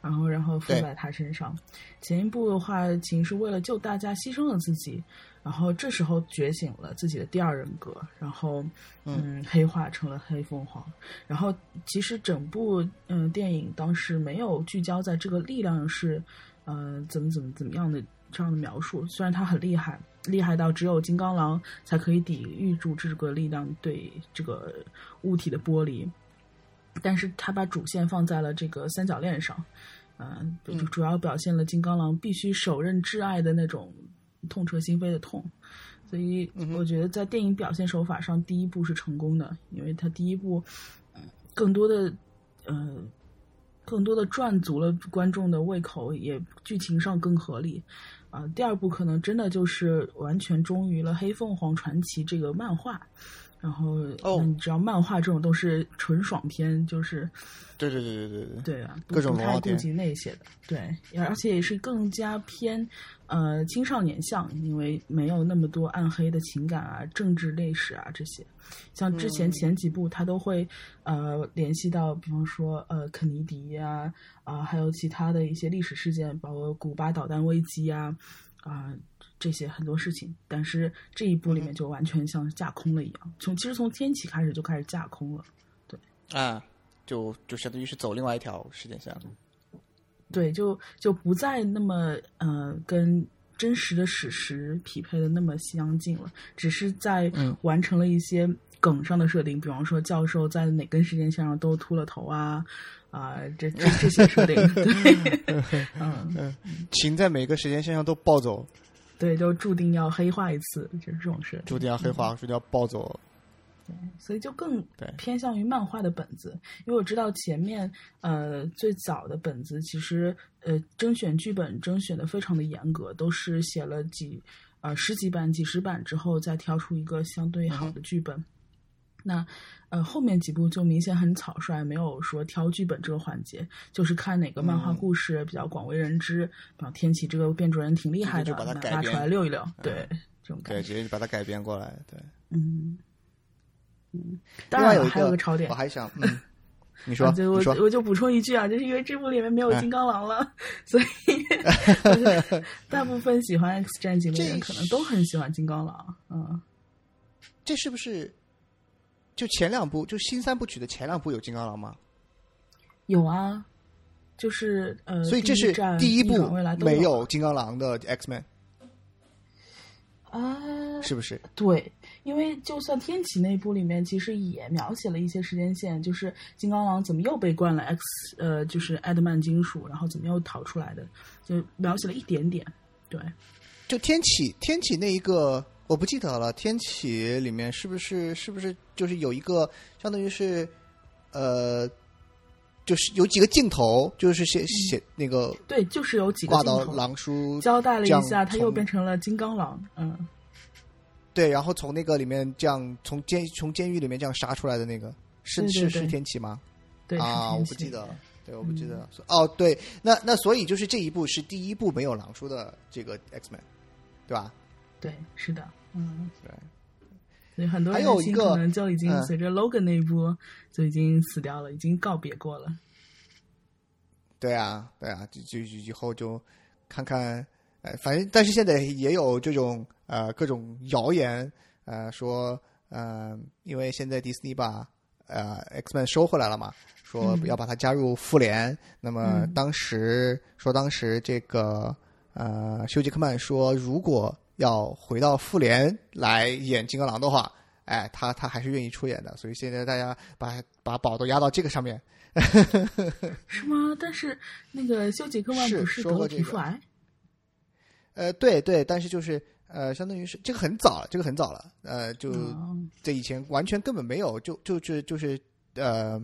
然后，然后附在他身上。前一部的话，秦是为了救大家牺牲了自己，然后这时候觉醒了自己的第二人格，然后嗯，黑化成了黑凤凰。然后其实整部嗯电影当时没有聚焦在这个力量是嗯怎么怎么怎么样的这样的描述。虽然它很厉害，厉害到只有金刚狼才可以抵御住这个力量对这个物体的剥离。但是他把主线放在了这个三角恋上，嗯，就主要表现了金刚狼必须手刃挚爱的那种痛彻心扉的痛，所以我觉得在电影表现手法上，第一部是成功的，因为它第一部更多的呃更多的赚足了观众的胃口，也剧情上更合理啊。第二部可能真的就是完全忠于了《黑凤凰传奇》这个漫画。然后，哦，你知道漫画这种都是纯爽片，就是，对对对对对对，对啊，各种不太顾及那些的，对，而且也是更加偏呃青少年向，因为没有那么多暗黑的情感啊、政治历史啊这些。像之前前几部，他都会呃联系到，比方说呃肯尼迪呀啊，还有其他的一些历史事件，包括古巴导弹危机啊。啊、这些很多事情，但是这一部里面就完全像架空了一样，从其实从天启开始就开始架空了。对。啊，就就相当于是走另外一条时间线了。对，就就不再那么呃跟真实的史实匹配的那么相近了，只是在嗯。完成了一些梗上的设定，比方说教授在哪根时间线上都秃了头啊啊、这这这些设定，对，嗯，秦在每个时间线上都暴走，对，就注定要黑化一次，就是这种事，注定要黑化，注定要暴走。对所以就更对偏向于漫画的本子，因为我知道前面呃最早的本子其实呃甄选剧本甄选的非常的严格，都是写了几呃十几版、几十版之后再挑出一个相对好的剧本。那呃后面几部就明显很草率，没有说挑剧本这个环节，就是看哪个漫画嗯故事比较广为人知，比方天启这个变种人挺厉害的，就把它改拿出来溜一溜，嗯对这种感对，觉，直接把它改编过来。对，嗯嗯。当然有一还有个槽点我，还想，嗯，你说，啊，就我说，我就补充一句啊，就是因为这部里面没有哎金刚狼了，所以 大部分喜欢 X 战警的人可能都很喜欢金刚狼。嗯，这是不是就前两部，就新三部曲的前两部有金刚狼吗？有啊，就是呃，所以这是第一部没有有金刚狼的 X Man，啊，是不是？对，因为就算天启那部里面，其实也描写了一些时间线，就是金刚狼怎么又被灌了 X，呃，就是艾德曼金属，然后怎么又逃出来的，就描写了一点点。对，就天启，天启那一个我不记得了。天启里面是不是是不是就是有一个相当于是呃，就是有几个镜头，就是写写那个对，就是有几个挂到狼叔交代了一下，他又变成了金刚狼。嗯，对，然后从那个里面这样从监从监狱里面这样杀出来的那个是是是天启吗？对，啊，我不记。得了。对，我不记得嗯了。哦，对，那那所以就是这一部是第一部没有狼叔的这个 X Man，对吧？对，是的，嗯，对。所以很多还人心有一个可能就已经嗯。随着 Logan 那一波就已经死掉了，已经告别过了。对啊，对啊，就就就以后就看看，呃，反正但是现在也有这种呃各种谣言，呃说呃，因为现在迪士尼把呃 X Man 收回来了嘛，说嗯。要把它加入复联，那么嗯。当时说当时这个呃休·杰克曼说，如果要回到复联来演金刚狼的话。哎，他他还是愿意出演的，所以现在大家把把宝都压到这个上面，是吗？但是那个休·杰克曼不是得了皮肤癌？呃，对对，但是就是呃，相当于是这个很早了，这个很早了，呃，就嗯这以前完全根本没有，就就就就是呃，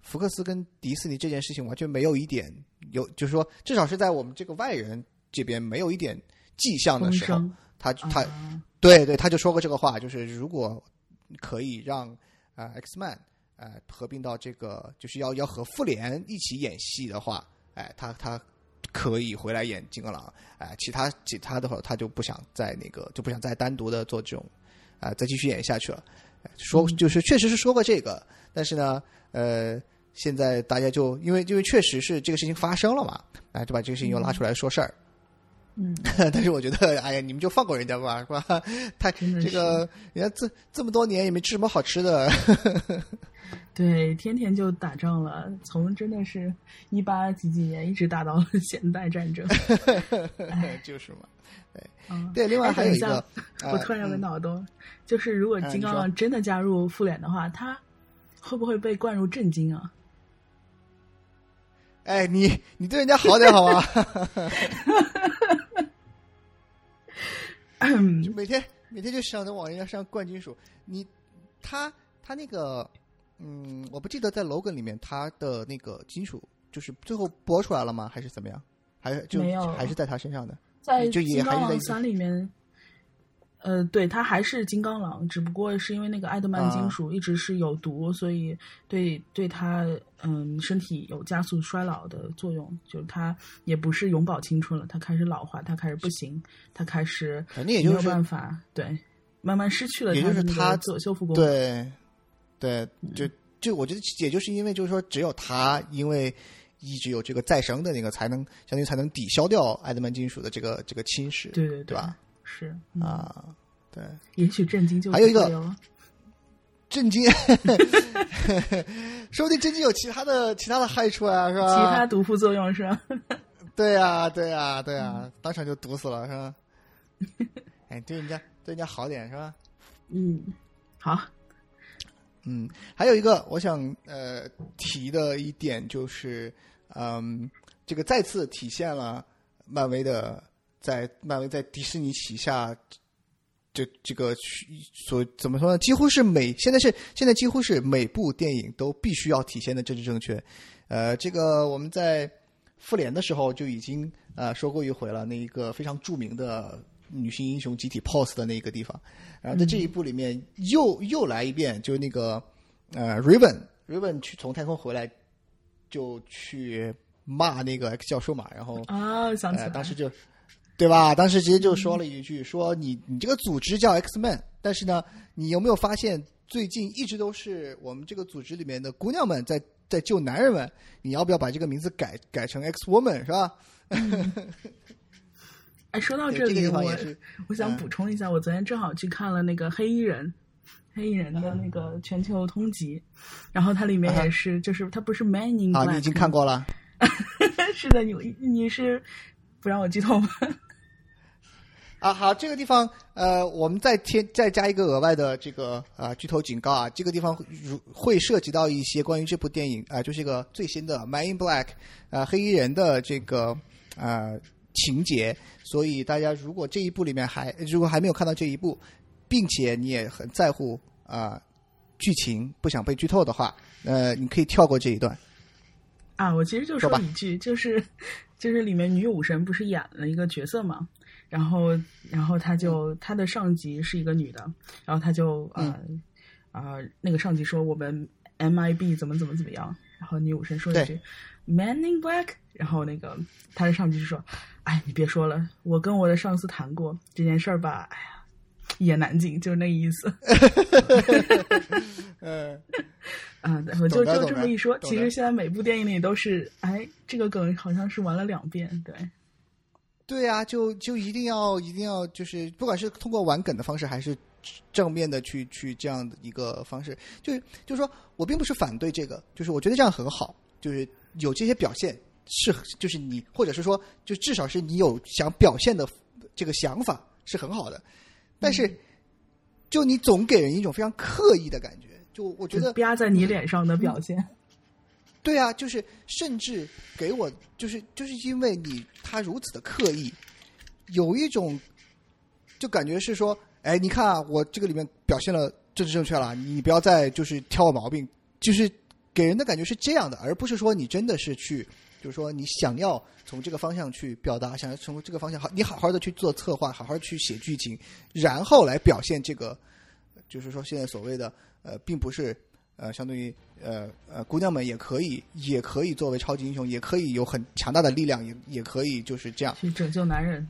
福克斯跟迪士尼这件事情完全没有一点有，就是说至少是在我们这个外人这边没有一点迹象的时候，声他他、啊，对对，他就说过这个话，就是如果可以让啊、呃 X Man 呃合并到这个，就是要要和复联一起演戏的话，哎，他他可以回来演金刚狼，哎，其他其他的话他就不想再那个就不想再单独的做这种啊、再继续演下去了。哎说嗯就是确实是说过这个，但是呢，呃，现在大家就因为因为确实是这个事情发生了嘛，啊，就把这个事情又拉出来说事儿。嗯，但是我觉得，哎呀，你们就放过人家吧，是吧？太这个，人家这这么多年也没吃什么好吃的，对，天天就打仗了，从真的是一八几几年一直打到现代战争。哎就是嘛。嗯，对，另外哎还有一个，我突然有个嗯脑洞，就是如果金刚狼真的加入复联的话，他会不会被灌入震惊啊？哎，你你对人家好点好吗？就每天每天就想着往人家身上灌金属。你他他那个，嗯，我不记得在 logan 里面他的那个金属就是最后播出来了吗？还是怎么样？还是就没有还是在他身上的？在就也还是在三里面，呃，对他还是金刚狼，只不过是因为那个艾德曼啊金属一直是有毒，所以对对他嗯身体有加速衰老的作用，就是他也不是永葆青春了，他开始老化，他开始不行，他开始没有反正也就是办法，对，慢慢失去了也就是他自我修复功能。对，对，嗯就就我觉得，也就是因为就是说，只有他因为一直有这个再生的那个，才能相当于才能抵消掉艾德曼金属的这个这个侵蚀，对对对吧？是啊，对。也许震惊就还有一个震惊，说不定震惊有其他的其他的害处啊，是吧？其他毒副作用是吧？对呀，对呀，对呀，当场就毒死了，是吧？哎，对人家对人家好点是吧？嗯，好。嗯，还有一个我想呃提的一点就是，嗯，这个再次体现了漫威的在漫威在迪士尼旗下，这这个所怎么说呢？几乎是每现在是现在几乎是每部电影都必须要体现的政治正确。呃，这个我们在复联的时候就已经呃说过一回了，那一个非常著名的女性英雄集体 pose 的那个地方。然后在这一部里面又又来一遍，就是那个呃，Raven，Raven 去从太空回来就去骂那个 X 教授嘛，然后啊，想起来，当时就对吧？当时直接就说了一句，说你你这个组织叫 X Men，但是呢，你有没有发现最近一直都是我们这个组织里面的姑娘们在在救男人们？你要不要把这个名字改改成 X Woman 是吧？哎，说到这里，我我想补充一下，我昨天正好去看了那个黑衣人，黑衣人的那个全球通缉，然后它里面也是，就是它不是 Man in Black，啊，你已经看过了，是的，你你是不让我剧透吗？啊，好，这个地方呃，我们再添再加一个额外的这个啊剧透警告啊，这个地方如会涉及到一些关于这部电影啊，就是一个最新的 Man in Black 啊黑衣人的这个啊。情节，所以大家如果这一部里面还如果还没有看到这一部，并且你也很在乎啊剧情，不想被剧透的话，呃，你可以跳过这一段。啊，我其实就说一句，就是就是里面女武神不是演了一个角色嘛，然后然后他就他的上级是一个女的，然后他就啊呃那个上级说我们 MIB 怎么怎么怎么样，然后女武神说一句 Man in Black，然后那个他的上级就说。哎，你别说了，我跟我的上司谈过这件事儿吧。哎呀，一言难尽，就是那意思。嗯，啊，我就就这么一说。其实现在每部电影里都是，哎，这个梗好像是玩了两遍。对，对啊，就就一定要一定要，就是不管是通过玩梗的方式，还是正面的去去这样的一个方式，就是就是说我并不是反对这个，就是我觉得这样很好，就是有这些表现。是，就是你，或者是说，就至少是你有想表现的这个想法是很好的，但是，就你总给人一种非常刻意的感觉，就我觉得压在你脸上的表现，对啊，就是甚至给我，就是就是因为你他如此的刻意，有一种就感觉是说，哎，你看啊，我这个里面表现了政治正确了，你不要再就是挑我毛病，就是给人的感觉是这样的，而不是说你真的是去。就是说，你想要从这个方向去表达，想要从这个方向好，你好好的去做策划，好好去写剧情，然后来表现这个，就是说现在所谓的呃，并不是呃，相当于呃呃，姑娘们也可以，也可以作为超级英雄，也可以有很强大的力量，也也可以就是这样去拯救男人。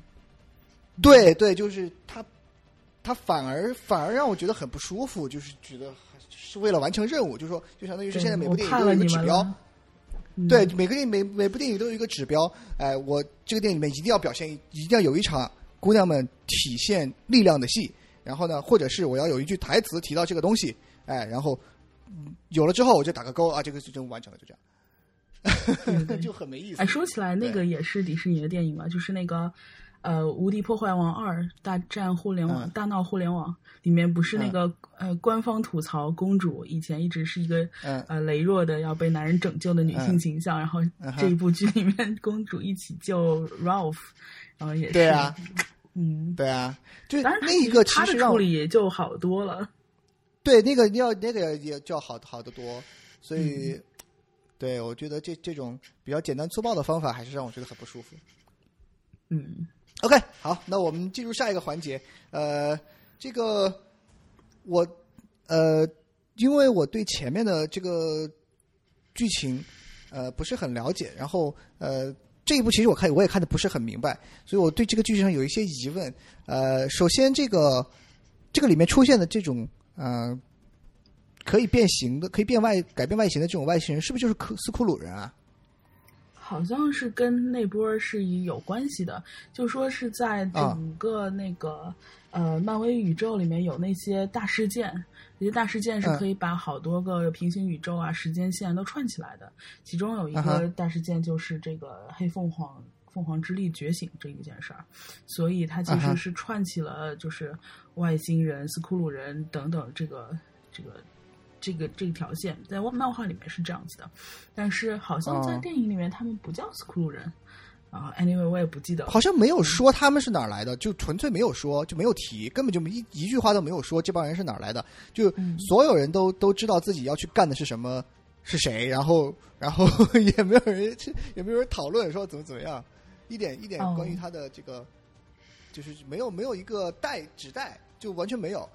对对，就是他，他反而反而让我觉得很不舒服，就是觉得是为了完成任务，就是说，就相当于是现在每部电影都有一个指标。对，每个电影每每部电影都有一个指标，哎，我这个电影里面一定要表现，一定要有一场姑娘们体现力量的戏，然后呢，或者是我要有一句台词提到这个东西，哎，然后有了之后我就打个勾啊，这个任务完成了，就这样，就很没意思。哎，说起来那个也是迪士尼的电影嘛，就是那个。呃，《无敌破坏王二：大战互联网》大闹互联网里面不是那个呃，官方吐槽公主以前一直是一个呃羸弱的要被男人拯救的女性形象，然后这一部剧里面公主一起救 Ralph，然后也是对啊，嗯，对啊，就那一个他的处理也就好多了，对，那个要那个也就要好好得多，所以对我觉得这这种比较简单粗暴的方法还是让我觉得很不舒服，嗯。OK，好，那我们进入下一个环节。呃，这个我呃，因为我对前面的这个剧情呃不是很了解，然后呃这一部其实我看我也看的不是很明白，所以我对这个剧情上有一些疑问。呃，首先这个这个里面出现的这种呃可以变形的、可以变外、改变外形的这种外星人，是不是就是克斯库鲁人啊？好像是跟那波是有关系的，就说是在整个那个、呃漫威宇宙里面有那些大事件，这些大事件是可以把好多个平行宇宙啊、时间线都串起来的。其中有一个大事件就是这个黑凤凰。凤凰之力觉醒这一件事儿，所以它其实是串起了就是外星人、斯库鲁人等等这个这个这个这条线，在漫画里面是这样子的，但是好像在哦电影里面他们不叫斯库鲁人。啊。Anyway，我也不记得。好像没有。说他们是哪儿来的，就纯粹没有说，就没有提，根本就没一一句话都没有说这帮人是哪儿来的，就嗯。所有人都都知道自己要去干的是什么，是谁，然后然后 也没有人也没有人讨论说怎么怎么样，一点一点哦关于他的这个，就是没有没有一个带指带，就完全没有。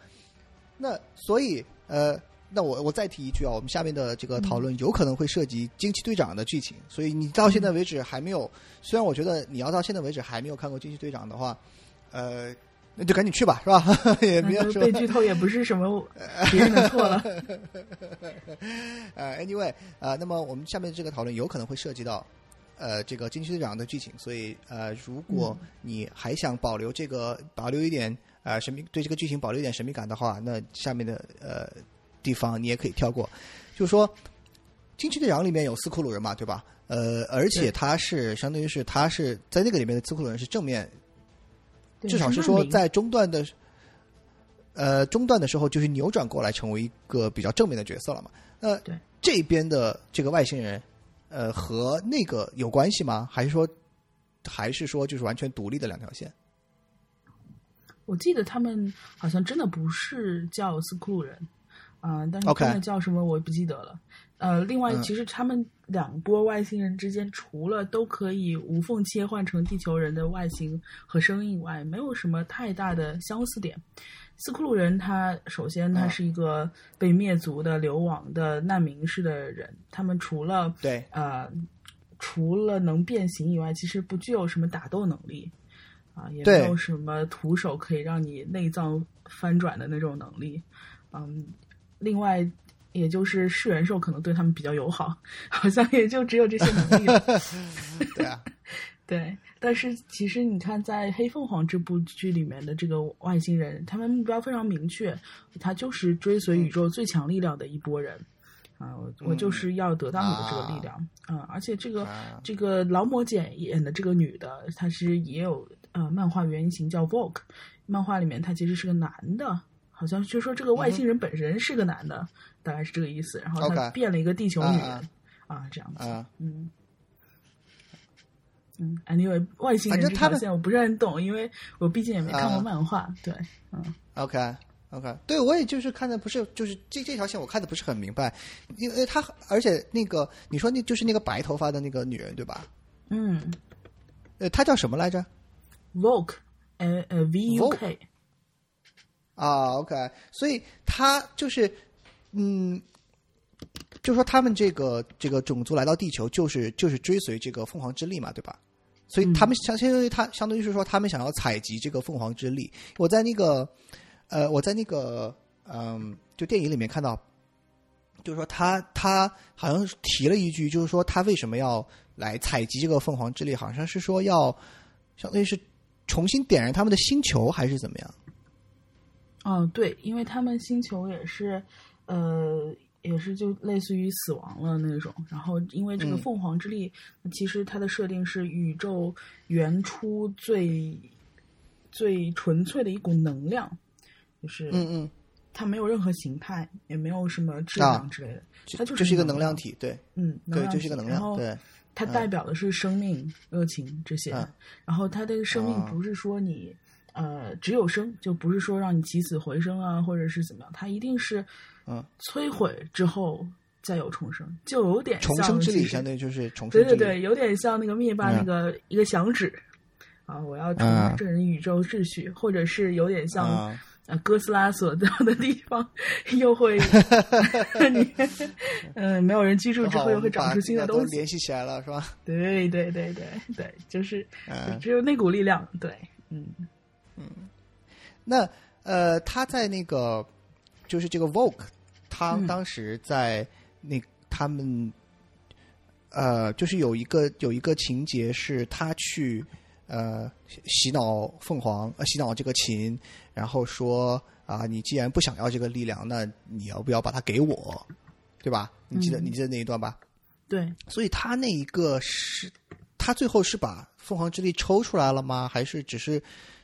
那所以呃。那我我再提一句啊，我们下面的这个讨论有可能会涉及惊奇队长的剧情，所以你到现在为止还没有。虽然我觉得你要到现在为止还没有看过惊奇队长的话，呃，那就赶紧去吧，是吧？也没有说被剧透也不是什么别人的错了。呃，anyway，呃，那么我们下面这个讨论有可能会涉及到呃这个惊奇队长的剧情，所以呃，如果你还想保留这个保留一点呃神秘对这个剧情保留一点神秘感的话，那下面的呃地方你也可以跳过，就是说。惊奇队长里面有斯库鲁人嘛，对吧？呃，而且他是相当于是他是在那个里面的斯库鲁人是正面至少是说在中段的，呃，中段的时候就是扭转过来成为一个比较正面的角色了嘛。那对这边的这个外星人，呃，和那个有关系吗？还是说，还是说就是完全独立的两条线？我记得他们好像真的不是叫斯库鲁人，啊、但是真的叫什么我也不记得了。呃，另外，嗯其实他们两波外星人之间，除了都可以无缝切换成地球人的外形和声音以外，没有什么太大的相似点。斯库鲁人他首先他嗯是一个被灭族的流亡的难民式的人，他们除了对，呃，除了能变形以外，其实不具有什么打斗能力啊，也没有什么徒手可以让你内脏翻转的那种能力。嗯，另外，也就是噬元兽可能对他们比较友好，好像也就只有这些能力了。对啊，对，但是其实你看，在《黑凤凰》这部剧里面的这个外星人，他们目标非常明确，他就是追随宇宙最强力量的一波人。啊，我我就是要得到你的这个力量，嗯，而且这个、啊。这个劳模姐演的这个女的，她是也有呃漫画原型叫 Vogue，漫画里面她其实是个男的，好像就说这个外星人本身是个男的，大概是这个意思，然后他变了一个地球女人啊啊这样子，啊，嗯。嗯，anyway，外星人这条线我不是很懂，因为我毕竟也没看过啊漫画。对，嗯。OK OK，对我也就是看的不是，就是这这条线我看的不是很明白，因为他而且那个你说那就是那个白头发的那个女人对吧？嗯。呃，她叫什么来着？，Vogue，呃呃，V U K，啊，OK，所以她就是，嗯，就说他们这个这个种族来到地球，就是就是追随这个凤凰之力嘛，对吧？所以他们相相当于他相当于是说，他们想要采集这个凤凰之力。我在那个呃，我在那个嗯，就电影里面看到，就是说他他好像提了一句，就是说他为什么要来采集这个凤凰之力，好像是说要相当于是重新点燃他们的星球，还是怎么样？哦，对，因为他们星球也是，呃，也是就类似于死亡了那种。然后因为这个嗯凤凰之力，其实它的设定是宇宙原初最最纯粹的一股能量，就是嗯嗯。它没有任何形态，也没有什么质啊量之类的，它就是是一个能能量体，对嗯，对，就是一个能量，对，它代表的是生命、热情这些。嗯然后它的生命哦不是说你、呃只有生，就不是说让你起死回生啊，或者是怎么样，它一定是嗯摧毁之后再有重生，就有点像重生之力相当于就是重生，对对对，有点像那个灭霸嗯那个一个响指。啊！我要重嗯振宇宙秩序，或者是有点像哥斯拉所到的地方，又会 你嗯、没有人居住之后又会长出新的东西。联系起来了，是吧？对对对对对，就是嗯只有那股力量。对，嗯那呃，他在那个就是这个 Vogue，他嗯当时在那他们呃，就是有一个有一个情节是他去呃洗脑凤凰，呃洗脑这个琴，然后说啊，你既然不想要这个力量，那你要不要把它给我，对吧？你记得、嗯你记得那一段吧？对，所以他那一个是，他最后是把凤凰之力抽出来了吗？还是只是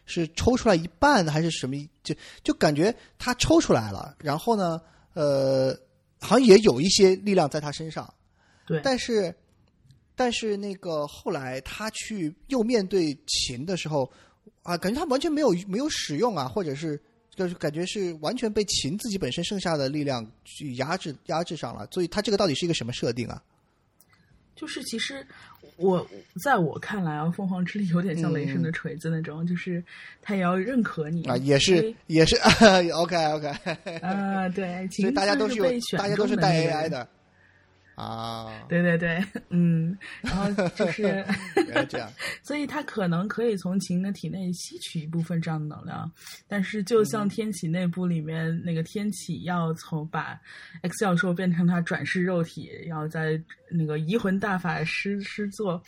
是抽出来一半，还是什么？就就感觉他抽出来了，然后呢，呃，好像也有一些力量在他身上，对，但是但是那个后来他去又面对秦的时候啊，感觉他完全没有没有使用啊，或者是。就是感觉是完全被秦自己本身剩下的力量去压制压制上了，所以他这个到底是一个什么设定啊？就是其实我在我看来啊，凤凰之力有点像雷神的锤子那种，就是他也要认可你嗯啊，也是也是 OK OK，啊，对，所以大家都是有被选大家都是带 AI 人。的啊，对对对，嗯，然后就是，这样，所以他可能可以从秦的体内吸取一部分这样的能量，但是就嗯。像天启内部里面那个天启要从把 X 教授变成他转世肉体，要在那个移魂大法师师作，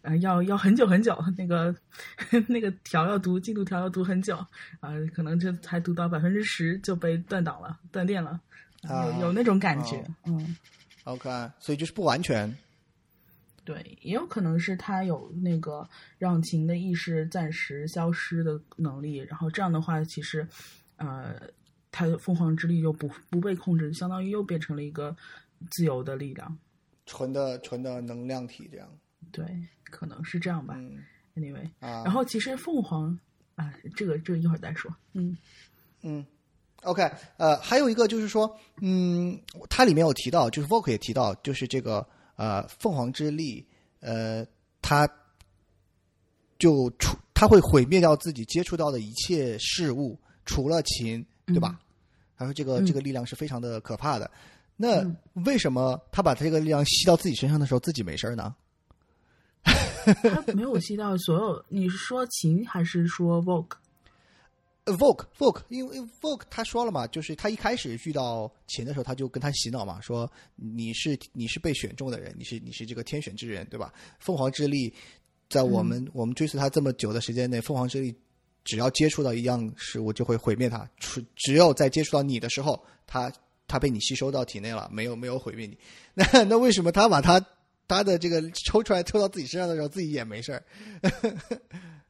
呃，要要很久很久，那个 那个条要读进度条要读很久，啊、可能就才读到百分之十就被断档了，断电了，啊有有那种感觉，哦嗯。OK，所以就是不完全对，也有可能是他有那个让秦的意识暂时消失的能力，然后这样的话，其实，呃，他的凤凰之力就不不被控制，相当于又变成了一个自由的力量。纯的纯的能量体这样，对，可能是这样吧。嗯 Anyway，啊，然后其实凤凰啊，这个这个一会儿再说。嗯嗯，OK，呃，还有一个就是说，嗯，它里面有提到，就是 Vogue 也提到，就是这个呃凤凰之力，呃，它就除它会毁灭掉自己接触到的一切事物，除了琴，对吧？他说这个嗯这个力量是非常的可怕的。那嗯为什么他把这个力量吸到自己身上的时候，自己没事儿呢？他没有吸到所有，你是说琴还是说 Vogue？呃 Vogue Vogue，因为 Vogue 他说了嘛，就是他一开始遇到钱的时候，他就跟他洗脑嘛，说你是你是被选中的人，你是你是这个天选之人，对吧？凤凰之力在我们、我们追随他这么久的时间内，凤凰之力只要接触到一样事物就会毁灭它，只只有在接触到你的时候，它它被你吸收到体内了，没有没有毁灭你。那那为什么他把他他的这个抽出来抽到自己身上的时候，自己也没事儿？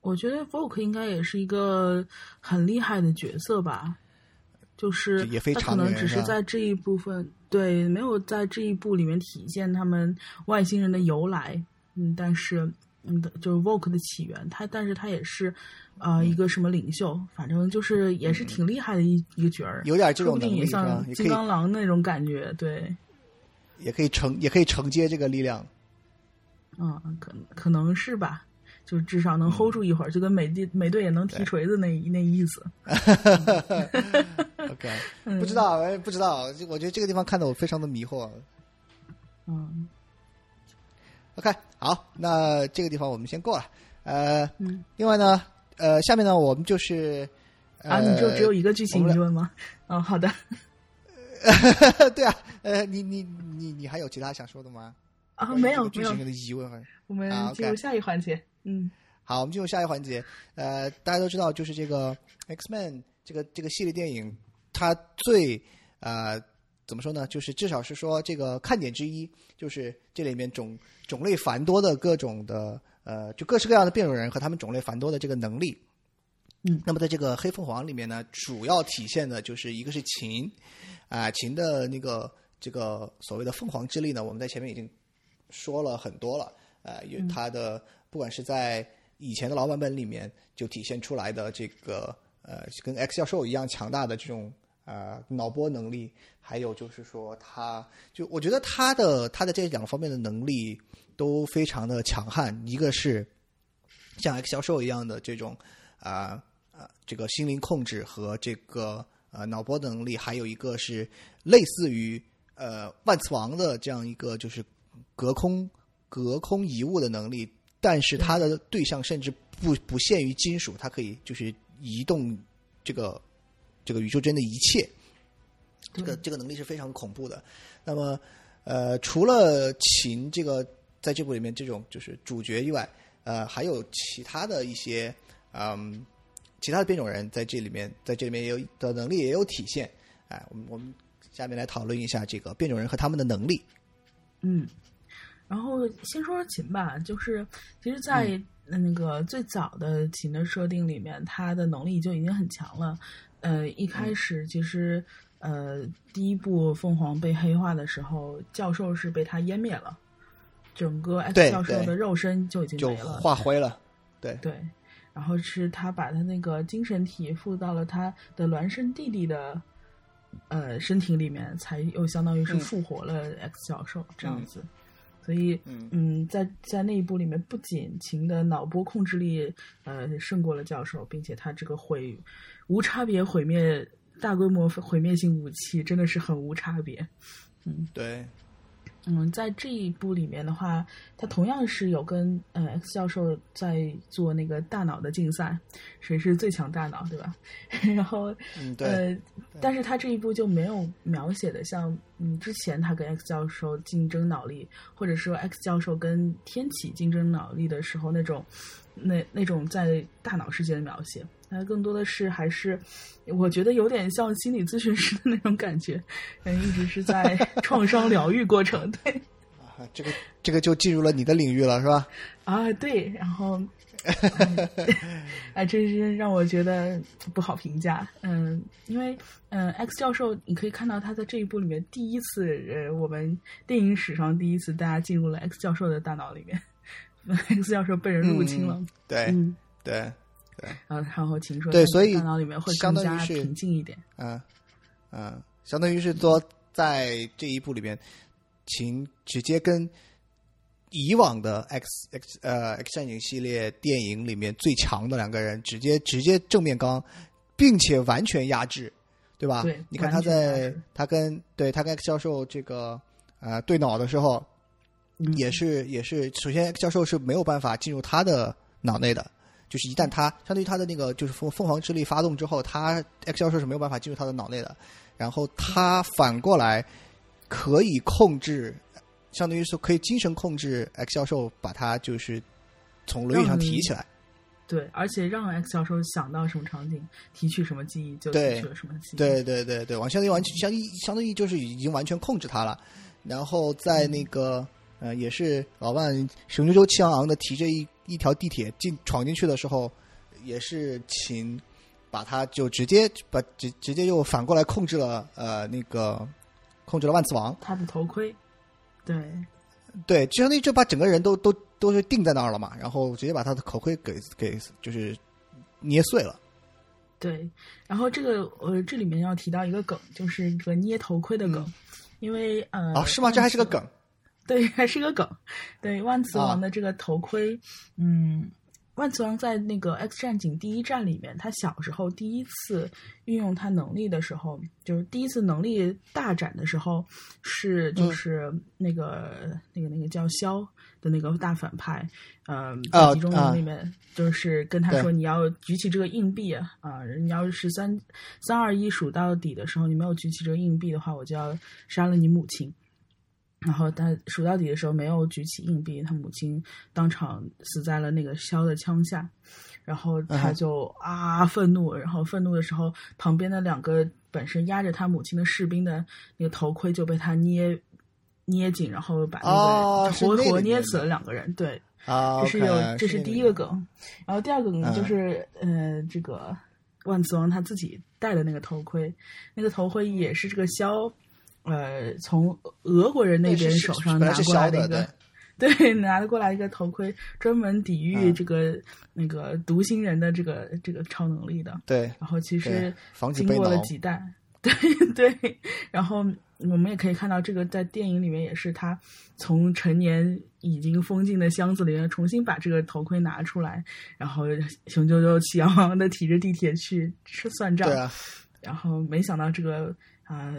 我觉得 Vogue 应该也是一个很厉害的角色吧，就是也非他可能只是在这一部分对没有在这一部里面体现他们外星人的由来，嗯，但是嗯，就是 Vogue 的起源，他但是他也是呃一个什么领袖，反正就是也是挺厉害的一、一个角儿，有点这说不种能力是吧定也像金刚狼那种感觉，对，也可以承也可以承接这个力量。嗯，可可能是吧。就至少能 hold 住一会儿，就跟美队美队也能踢锤子那那意思。OK，不知道，哎，不知道，我觉得这个地方看得我非常的迷惑。嗯 OK，好，那这个地方我们先过了。呃，嗯另外呢，呃，下面呢，我们就是、呃、啊，你就只有一个剧情疑问吗？哦，好的。对啊，呃，你你你你还有其他想说的吗？啊，没有没有这个剧情，的疑问。我们啊进入下一环节。嗯好，我们进入下一个环节。呃，大家都知道，就是这个 X Men 这个这个系列电影，它最呃怎么说呢？就是至少是说这个看点之一，就是这里面种种类繁多的各种的呃，就各式各样的变种人和他们种类繁多的这个能力。嗯，那么在这个黑凤凰里面呢，主要体现的就是一个是秦啊、秦的那个这个所谓的凤凰之力呢，我们在前面已经说了很多了。呃，有它的不管是在以前的老版本里面就体现出来的这个呃，跟 X 教授一样强大的这种呃脑波能力，还有就是说他就我觉得他的他的这两方面的能力都非常的强悍，一个是像 X 教授一样的这种啊啊、这个心灵控制和这个呃脑波能力，还有一个是类似于呃万磁王的这样一个就是隔空隔空移物的能力，但是它的对象甚至不不限于金属，它可以就是移动这个这个宇宙间的一切，这个这个能力是非常恐怖的。那么呃，除了秦这个在这部里面这种就是主角以外，呃，还有其他的一些嗯，其他的变种人在这里面，在这里面也有的能力也有体现。哎，我们我们下面来讨论一下这个变种人和他们的能力。嗯，然后先说说琴吧，就是其实，在那个最早的琴的设定里面，他的能力就已经很强了。呃，一开始其实呃，第一部凤凰被黑化的时候，教授是被他湮灭了，整个 X 教授的肉身就已经没了，化灰了。对对，然后是他把他那个精神体附到了他的孪生弟弟的呃身体里面，才又相当于是复活了 X 教授、这样子。所以，嗯，在在那一部里面，不仅秦的脑波控制力呃胜过了教授，并且他这个毁无差别毁灭大规模毁灭性武器真的是很无差别。嗯，对。嗯，在这一部里面的话，他同样是有跟呃 X 教授在做那个大脑的竞赛，谁是最强大脑，对吧？然后，嗯，呃，但是他这一部就没有描写的像嗯之前他跟 X 教授竞争脑力，或者说 X 教授跟天启竞争脑力的时候那种那那种在大脑世界的描写。它更多的是还是，我觉得有点像心理咨询师的那种感觉，嗯，一直是在创伤疗愈过程，对。啊，这个这个就进入了你的领域了，是吧？啊，对，然后，哎，真是让我觉得不好评价。嗯，因为嗯，X 教授，你可以看到他在这一部里面第一次，呃，我们电影史上第一次，大家进入了 X 教授的大脑里面，X 教授被人入侵了。对，嗯，对。对，然后然后秦说，对，所以大脑里面会更加平静一点。嗯嗯，相当于是说，在这一部里面，秦直接跟以往的 X X 呃 X 战警系列电影里面最强的两个人，直接直接正面刚，并且完全压制，对吧？对，你看他在他跟对他跟 X 教授这个呃对脑的时候，也是也是，首先 X 教授是没有办法进入他的脑内的。就是一旦他相当于他的那个就是凤凤凰之力发动之后，他 X 教授是没有办法进入他的脑内的。然后他反过来可以控制，相当于说可以精神控制 X 教授，把他就是从轮椅上提起来。对，而且让 X 教授想到什么场景，提取什么记忆就提取了什么记忆。对对对对，完相当于完全相相当于就是已经完全控制他了。然后在那个呃，也是老万雄赳赳气昂昂的提着一。一条地铁进闯进去的时候，也是秦把他就直接把直直接又反过来控制了呃那个控制了万磁王他的头盔，对对，就相当于就把整个人都都都是定在那儿了嘛，然后直接把他的头盔给给就是捏碎了。对，然后这个呃这里面要提到一个梗，就是一个捏头盔的梗，因为呃哦是吗？这还是个梗。对，还是个梗。对，万磁王的这个头盔，嗯，万磁王在那个《X 战警》第一战里面，他小时候第一次运用他能力的时候，就是第一次能力大展的时候，是就是那个那个那个叫肖的那个大反派，嗯，在集中营里面，就是跟他说，你要举起这个硬币啊，你要是三三二一数到底的时候，你没有举起这个硬币的话，我就要杀了你母亲。然后他数到底的时候没有举起硬币，他母亲当场死在了那个肖的枪下，然后他就啊愤怒，然后愤怒的时候，旁边的两个本身压着他母亲的士兵的那个头盔就被他捏捏紧，然后把那个活活捏死了两个人。对，这是有这是第一个梗，然后第二个梗就是呃这个万磁王他自己戴的那个头盔，那个头盔也是这个肖。呃，从俄国人那边手上拿过来的一个，对，拿过来一个头盔，专门抵御这个那个独行人的这个这个超能力的。对，然后其实经过了几代，对对，然后我们也可以看到，这个在电影里面也是他从成年已经封禁的箱子里面重新把这个头盔拿出来，然后雄赳赳气昂昂的提着地铁去吃算账。对啊，然后没想到这个。啊，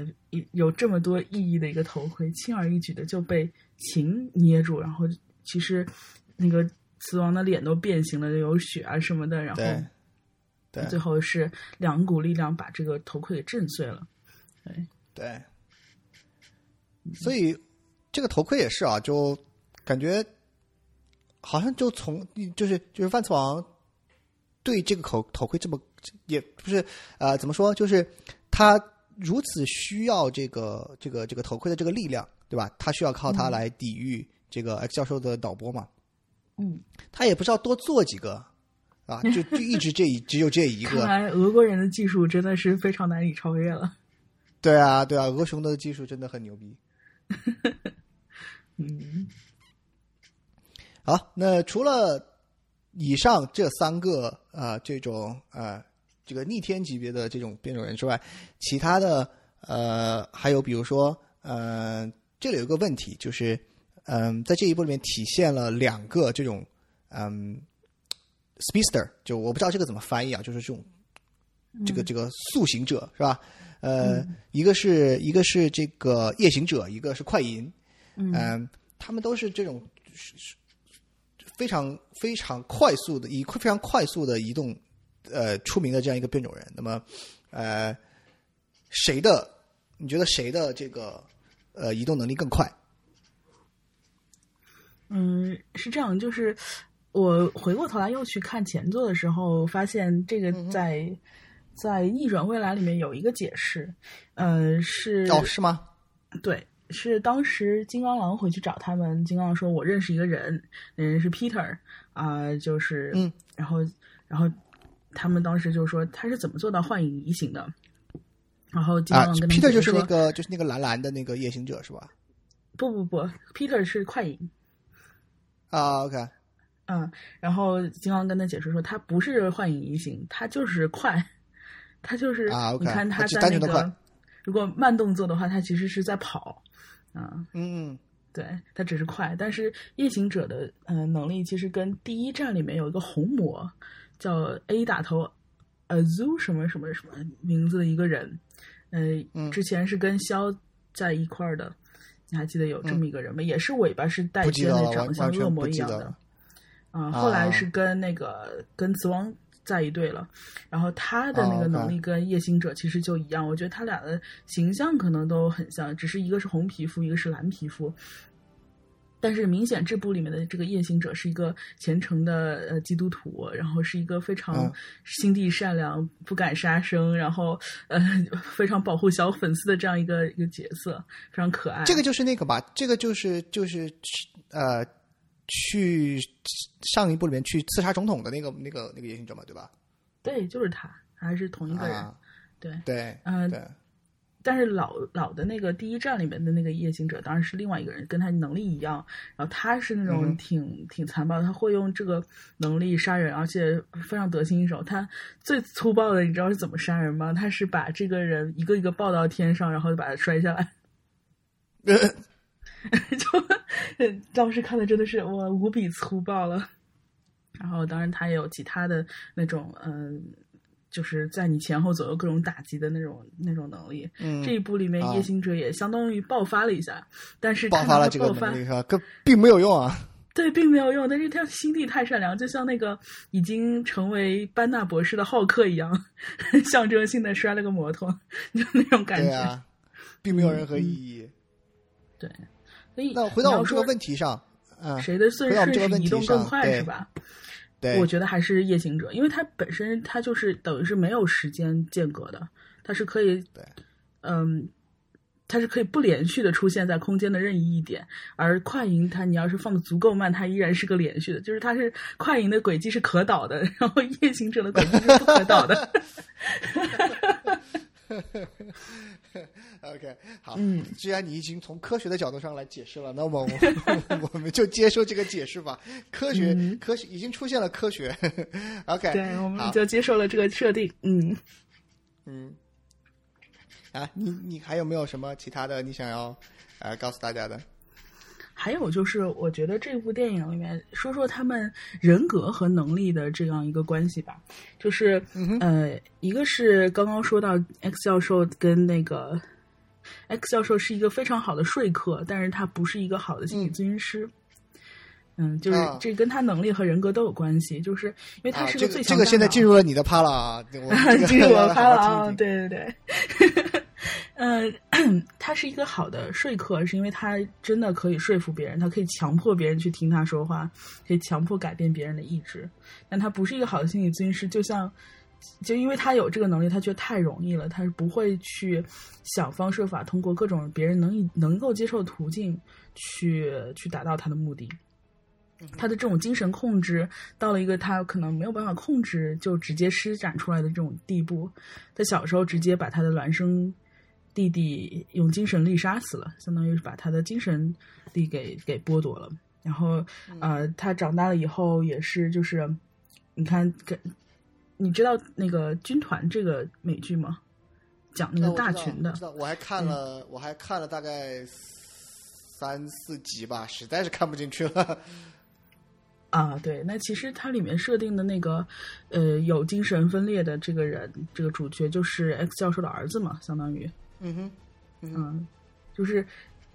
有这么多意义的一个头盔，轻而易举的就被琴捏住，然后其实那个雌王的脸都变形了，有血啊什么的，然后对，最后是两股力量把这个头盔给震碎了，对。对，所以这个头盔也是啊，就感觉好像就从就是就是万磁王对这个口头盔这么也不是呃怎么说，就是他如此需要这个这个这个头盔的这个力量，对吧？他需要靠它来抵御这个 X 教授的导播嘛。嗯，他也不知道多做几个啊，就就一直这一只有这一个看。来俄国人的技术真的是非常难以超越了。对啊，对啊，俄熊的技术真的很牛逼。嗯好，那除了以上这三个呃这种呃这个逆天级别的这种变种人之外，其他的呃还有比如说呃这里有个问题就是嗯、在这一部里面体现了两个这种嗯 speedster，就我不知道这个怎么翻译啊，就是这种这个这个速行者是吧？呃，一个是一个是这个夜行者，一个是快银，嗯。嗯，他们都是这种非常非常快速的以非常快速的移动，呃，出名的这样一个变种人。那么，呃，谁的你觉得谁的这个呃移动能力更快？嗯，是这样，就是我回过头来又去看前作的时候，发现这个在、在逆转未来里面有一个解释，呃，是哦，是吗？对，是当时金刚狼回去找他们，金刚狼说：“我认识一个人，那人是 Peter 啊、就是，嗯，然后然后他们当时就说他是怎么做到幻影移形的，然后金刚啊狼跟他们，Peter 就是那个就是那个蓝蓝的那个夜行者是吧？不不不，Peter 是快影，啊，OK，嗯，然后金刚跟他解释说，他不是幻影移形，他就是快，他就是、你看他在那个如果慢动作的话，他其实是在跑，啊、嗯嗯。对，他只是快，但是夜行者的呃能力其实跟第一站里面有一个红魔叫 A 打头 Azu 什么什么什么名字的一个人，呃，嗯之前是跟肖在一块儿的，你还记得有这么一个人吗？也是尾巴是带尖的，长得像恶魔一样的了。啊、后来啊是跟那个跟磁王在一队了，然后他的那哦个能力跟夜行者其实就一样，我觉得他俩的形象可能都很像，只是一个是红皮肤，一个是蓝皮肤。但是明显这部里面的这个夜行者是一个虔诚的呃基督徒，然后是一个非常嗯心地善良、不敢杀生，然后呃 非常保护小粉丝的这样一个一个角色，非常可爱。这个就是那个吧，这个就是就是呃，去上一部里面去刺杀总统的那个那个那个夜行者嘛，对吧？对，就是他，还是同一个人。啊，对，对，嗯、对，但是老老的那个第一站里面的那个夜行者当然是另外一个人，跟他能力一样。然后他是那种嗯挺、挺残暴，他会用这个能力杀人，而且非常得心应手。他最粗暴的，你知道是怎么杀人吗？他是把这个人一个一个抱到天上，然后就把他摔下来。就当时看的真的是我无比粗暴了。然后当然他也有其他的那种嗯。就是在你前后左右各种打击的那种那种能力，嗯这一部里面啊夜行者也相当于爆发了一下，但是爆发了这个能力是吧？可并没有用啊。对，并没有用，但是他心地太善良，就像那个已经成为班纳博士的浩克一样，象征性的摔了个摩托，就那种感觉。并没有任何意义。对所以那回到我们这个问题上，嗯，谁的顺顺问题势移动更快是吧？对，我觉得还是夜行者，因为它本身它就是等于是没有时间间隔的，它是可以对，嗯，它是可以不连续的出现在空间的任意一点，而快银它你要是放的足够慢，它依然是个连续的，就是它是快银的轨迹是可导的，然后夜行者的轨迹是不可导的。OK，好，嗯，既然你已经从科学的角度上来解释了，那么我 我们就接受这个解释吧。科学，嗯科学已经出现了科学。OK，对，我们就接受了这个设定。嗯，嗯，啊，你你还有没有什么其他的你想要呃告诉大家的？还有就是，我觉得这部电影里面说说他们人格和能力的这样一个关系吧，就是、呃，一个是刚刚说到 X 教授跟那个 X 教授是一个非常好的说客，但是他不是一个好的心理咨询师。嗯，就是啊这跟他能力和人格都有关系，就是因为他啊，是个最强大脑个现在进入了你的趴了啊，进入我要趴了啊！对对对，呃，他是一个好的说客，是因为他真的可以说服别人，他可以强迫别人去听他说话，可以强迫改变别人的意志。但他不是一个好的心理咨询师，就像，就因为他有这个能力，他觉得太容易了，他是不会去想方设法通过各种别人能以能够接受的途径去去达到他的目的。他的这种精神控制到了一个他可能没有办法控制，就直接施展出来的这种地步。他小时候直接把他的孪生弟弟用精神力杀死了，相当于是把他的精神力给给剥夺了。然后呃，他长大了以后也是就是，你看，跟你知道那个军团这个美剧吗？讲那个大群的我还看了，我还看了大概三四集吧，实在是看不进去了。啊，对，那其实它里面设定的那个，呃，有精神分裂的这个人，这个主角就是 X 教授的儿子嘛，相当于，嗯哼，嗯，就是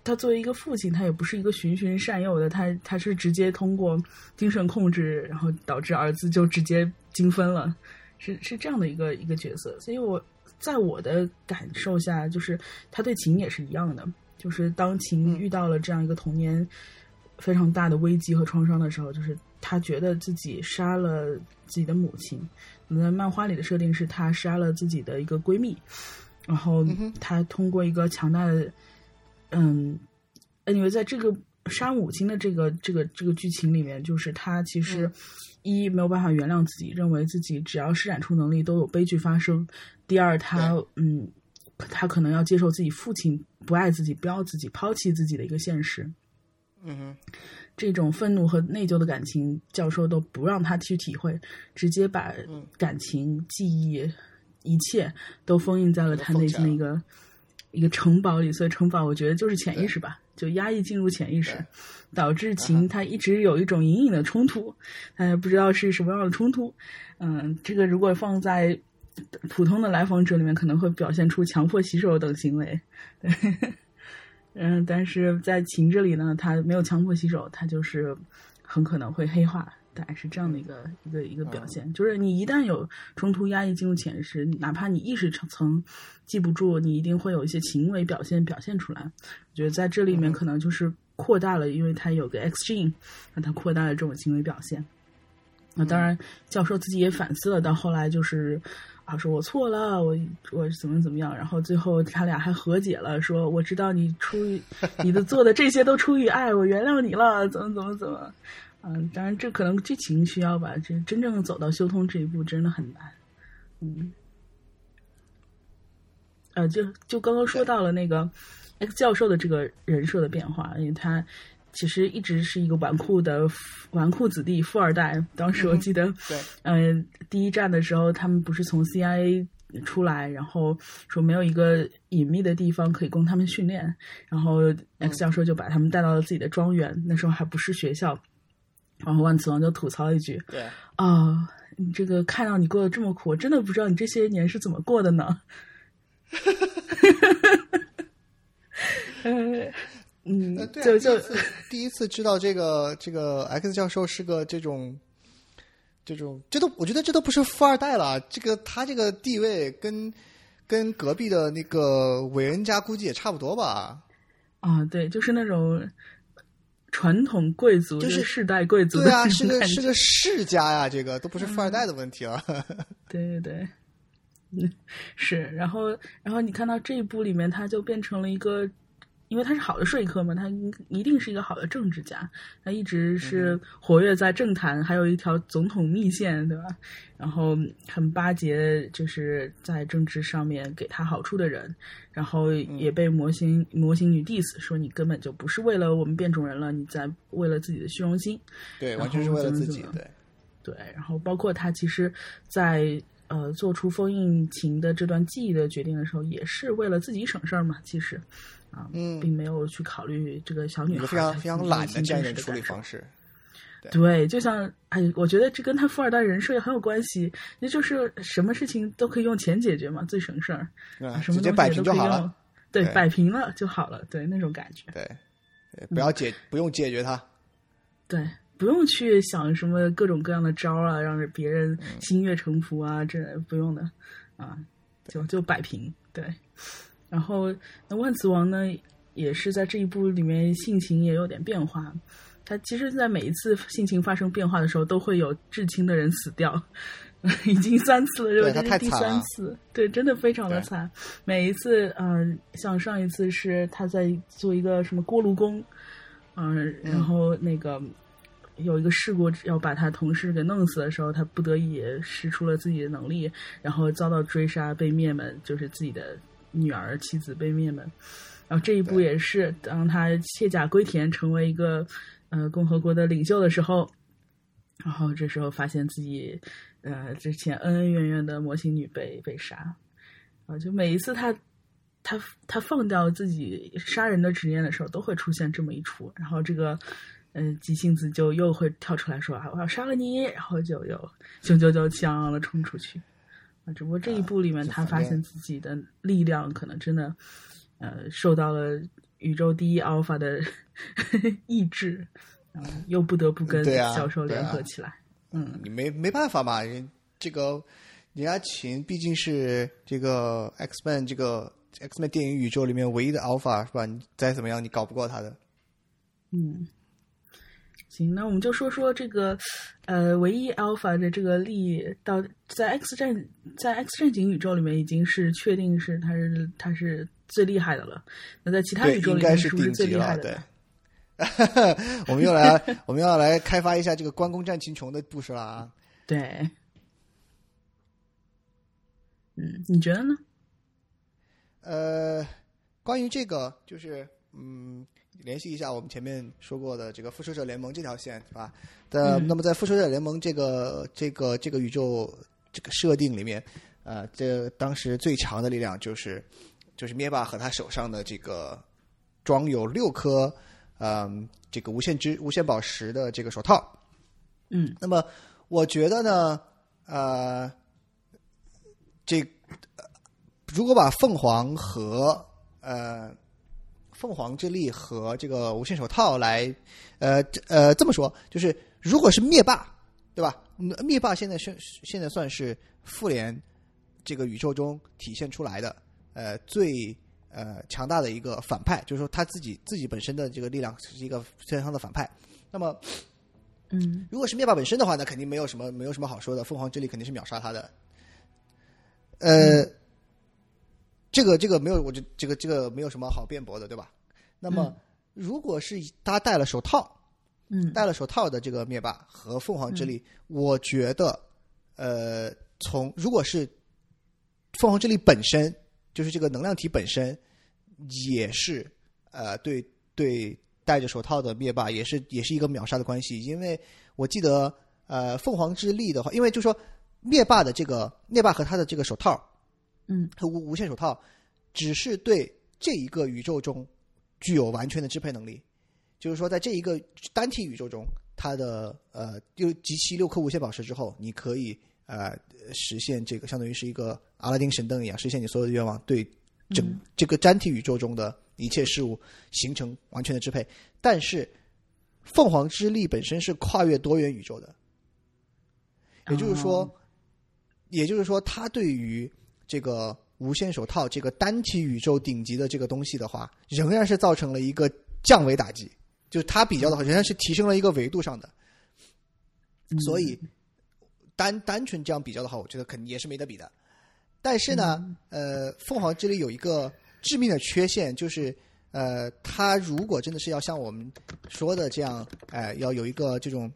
他作为一个父亲，他也不是一个循循善诱的，他他是直接通过精神控制，然后导致儿子就直接精分了，是是这样的一个一个角色。所以我在我的感受下，就是他对秦也是一样的，就是当秦遇到了这样一个童年非常大的危机和创伤的时候，就是他觉得自己杀了自己的母亲。那漫画里的设定是他杀了自己的一个闺蜜，然后他通过一个强大的，嗯，因为在这个杀母亲的这个这个这个剧情里面，就是他其实一没有办法原谅自己，认为自己只要施展出能力都有悲剧发生；第二，他嗯，他可能要接受自己父亲不爱自己、不要自己、抛弃自己的一个现实。嗯哼，这种愤怒和内疚的感情，教授都不让他去体会，直接把感情、记忆、一切都封印在了他内心的一个一个城堡里。所以城堡，我觉得就是潜意识吧，就压抑进入潜意识，导致秦他一直有一种隐隐的冲突，他也不知道是什么样的冲突。嗯，这个如果放在普通的来访者里面，可能会表现出强迫洗手等行为。对。嗯，但是在秦这里呢，他没有强迫洗手，他就是很可能会黑化，大概是这样的一个一个一个表现。就是你一旦有冲突压抑进入潜意识，哪怕你意识层记不住，你一定会有一些行为表现表现出来。我觉得在这里面可能就是扩大了，因为它有个 X gene，让它扩大了这种行为表现。那当然，教授自己也反思了，到后来就是。啊，说我错了，我我怎么怎么样，然后最后他俩还和解了，说我知道你出于你的做的这些都出于爱，我原谅你了，怎么怎么怎么，嗯，当然这可能剧情需要吧，这真正走到修通这一步真的很难，嗯，呃，就就刚刚说到了那个 X 教授的这个人设的变化，因为他。其实一直是一个纨绔的纨绔子弟、富二代。当时我记得，对，嗯，第一站的时候，他们不是从 CIA 出来，然后说没有一个隐秘的地方可以供他们训练，然后 X 教授就把他们带到了自己的庄园，那时候还不是学校。然后万磁王就吐槽一句：“对啊，你这个看到你过得这么苦，我真的不知道你这些年是怎么过的呢。”嗯。嗯，呃，对、啊，就就第一次 第一次知道这个这个 X 教授是个这种这种，这都我觉得这都不是富二代了，这个他这个地位跟跟隔壁的那个伟人家估计也差不多吧？啊，对，就是那种传统贵族，就是世代贵族，对啊，是个是个世家呀，这个都不是富二代的问题 了。对对对，嗯，是，然后然后你看到这一部里面，他就变成了一个。因为他是好的说客嘛，他一定是一个好的政治家，他一直是活跃在政坛，还有一条总统密线，对吧？然后很巴结，就是在政治上面给他好处的人，然后也被模型模型女 diss 说你根本就不是为了我们变种人了，你在为了自己的虚荣心，对，完全是为了自己，对，对，然后包括他其实，在呃做出封印琴的这段记忆的决定的时候，也是为了自己省事儿嘛，其实。啊，嗯，并没有去考虑这个小女孩非常非常懒的这样一种处理方式。对，就像哎，我觉得这跟他富二代人设也很有关系。那就是什么事情都可以用钱解决嘛，最省事儿，什么东西摆平就好了。对，摆平了就好了。对，那种感觉。对，不要解，不用解决它。对，不用去想什么各种各样的招啊，让别人心悦诚服啊，这不用的啊，就就摆平。对。然后那万磁王呢，也是在这一部里面性情也有点变化。他其实，在每一次性情发生变化的时候，都会有至亲的人死掉，已经三次了，这是第三次，对，真的非常的惨。每一次，嗯、像上一次是他在做一个什么锅炉工，嗯、然后那个有一个事故要把他同事给弄死的时候，他不得已使出了自己的能力，然后遭到追杀，被灭门，就是自己的女儿、妻子被灭门。然后这一步也是当他卸甲归田，成为一个呃共和国的领袖的时候，然后这时候发现自己呃之前恩恩怨怨的魔形女被被杀，啊，就每一次他他他放掉自己杀人的执念的时候，都会出现这么一出，然后这个。嗯，急性子就又会跳出来说啊，我要杀了你，然后就又雄赳赳气昂昂的冲出去。啊，只不过这一部里面，他发现自己的力量可能真的，呃，受到了宇宙第一 alpha 的 抑制，然后又不得不跟小兽联合起来。嗯，你没没办法嘛，人这个人家秦毕竟是这个 X Men 这个 X Men 电影宇宙里面唯一的 Alpha 是吧？你再怎么样，你搞不过他的。嗯，行，那我们就说说这个，呃，唯一 alpha 的这个力到在 X 战在 X 战警宇宙里面已经是确定是他是他是最厉害的了。那在其他，宇宙应该里面不是是顶级了。最厉害的对呢？，我们又来，我们要来开发一下这个关公战秦琼的故事了啊！对，嗯，你觉得呢？呃，关于这个，就是嗯，联系一下我们前面说过的这个复仇者联盟这条线，是吧？的，嗯那么在复仇者联盟这个这个这个宇宙这个设定里面，呃，这当时最强的力量就是就是灭霸和他手上的这个装有六颗嗯、这个无限之无限宝石的这个手套。嗯那么我觉得呢，呃，这呃如果把凤凰和呃凤凰之力和这个无限手套来，呃这呃这么说，就是如果是灭霸，对吧？嗯灭霸现在是现在算是复联这个宇宙中体现出来的呃最呃强大的一个反派，就是说他自己自己本身的这个力量是一个非常强的反派。那么嗯如果是灭霸本身的话，那肯定没有什么没有什么好说的，凤凰之力肯定是秒杀他的。呃，这个这个没有，我这这个这个没有什么好辩驳的，对吧？那么，如果是他戴了手套，嗯。戴了手套的这个灭霸和凤凰之力，我觉得，呃，从如果是凤凰之力本身，就是这个能量体本身，也是呃，对对，戴着手套的灭霸也是也是一个秒杀的关系，因为我记得呃，凤凰之力的话，因为就说灭霸的这个灭霸和他的这个手套，嗯和无无限手套，只是对这一个宇宙中具有完全的支配能力。就是说，在这一个单体宇宙中，它的呃，又集齐六颗无限宝石之后，你可以呃实现这个相当于是一个阿拉丁神灯一样，实现你所有的愿望，对整、嗯这个单体宇宙中的一切事物形成完全的支配。但是，凤凰之力本身是跨越多元宇宙的，也就是说，哦也就是说，它对于这个无限手套这个单体宇宙顶级的这个东西的话，仍然是造成了一个降维打击，就是它比较的话，仍然是提升了一个维度上的。嗯所以单单纯这样比较的话，我觉得肯定也是没得比的。但是呢，呃，凤凰这里有一个致命的缺陷，就是呃，它如果真的是要像我们说的这样，呃，要有一个这种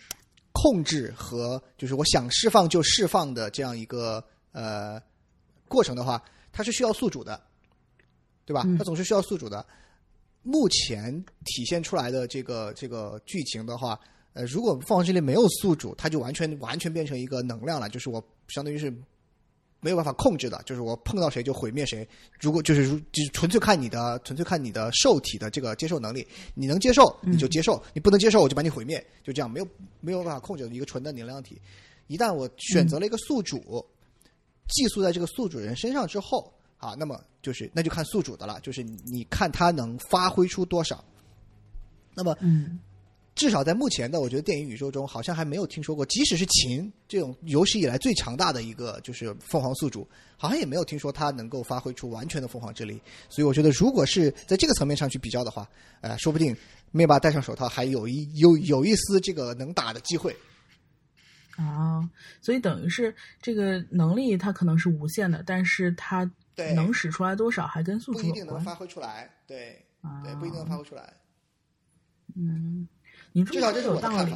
控制和就是我想释放就释放的这样一个呃过程的话，它是需要宿主的，对吧？嗯它总是需要宿主的。目前体现出来的这个这个剧情的话，呃，如果凤凰之力没有宿主，它就完全完全变成一个能量了，就是我相当于是没有办法控制的，就是我碰到谁就毁灭谁。如果就是如就是纯粹看你的纯粹看你的受体的这个接受能力，你能接受你就接受，你不能接受我就把你毁灭，就这样，没有没有办法控制的一个纯的能量体。一旦我选择了一个宿主，寄宿在这个宿主人身上之后，啊，那么就是那就看宿主的了，就是你看他能发挥出多少。那么嗯至少在目前的我觉得电影宇宙中，好像还没有听说过，即使是秦这种有史以来最强大的一个就是凤凰宿主，好像也没有听说他能够发挥出完全的凤凰之力。所以我觉得，如果是在这个层面上去比较的话，呃，说不定灭霸戴上手套还有一有有一丝这个能打的机会。啊，所以等于是这个能力它可能是无限的，但是它能使出来多少还跟宿不主有关。一定能发挥出来，对对，不一定能发挥出来。嗯，你这么说至少这是有道理。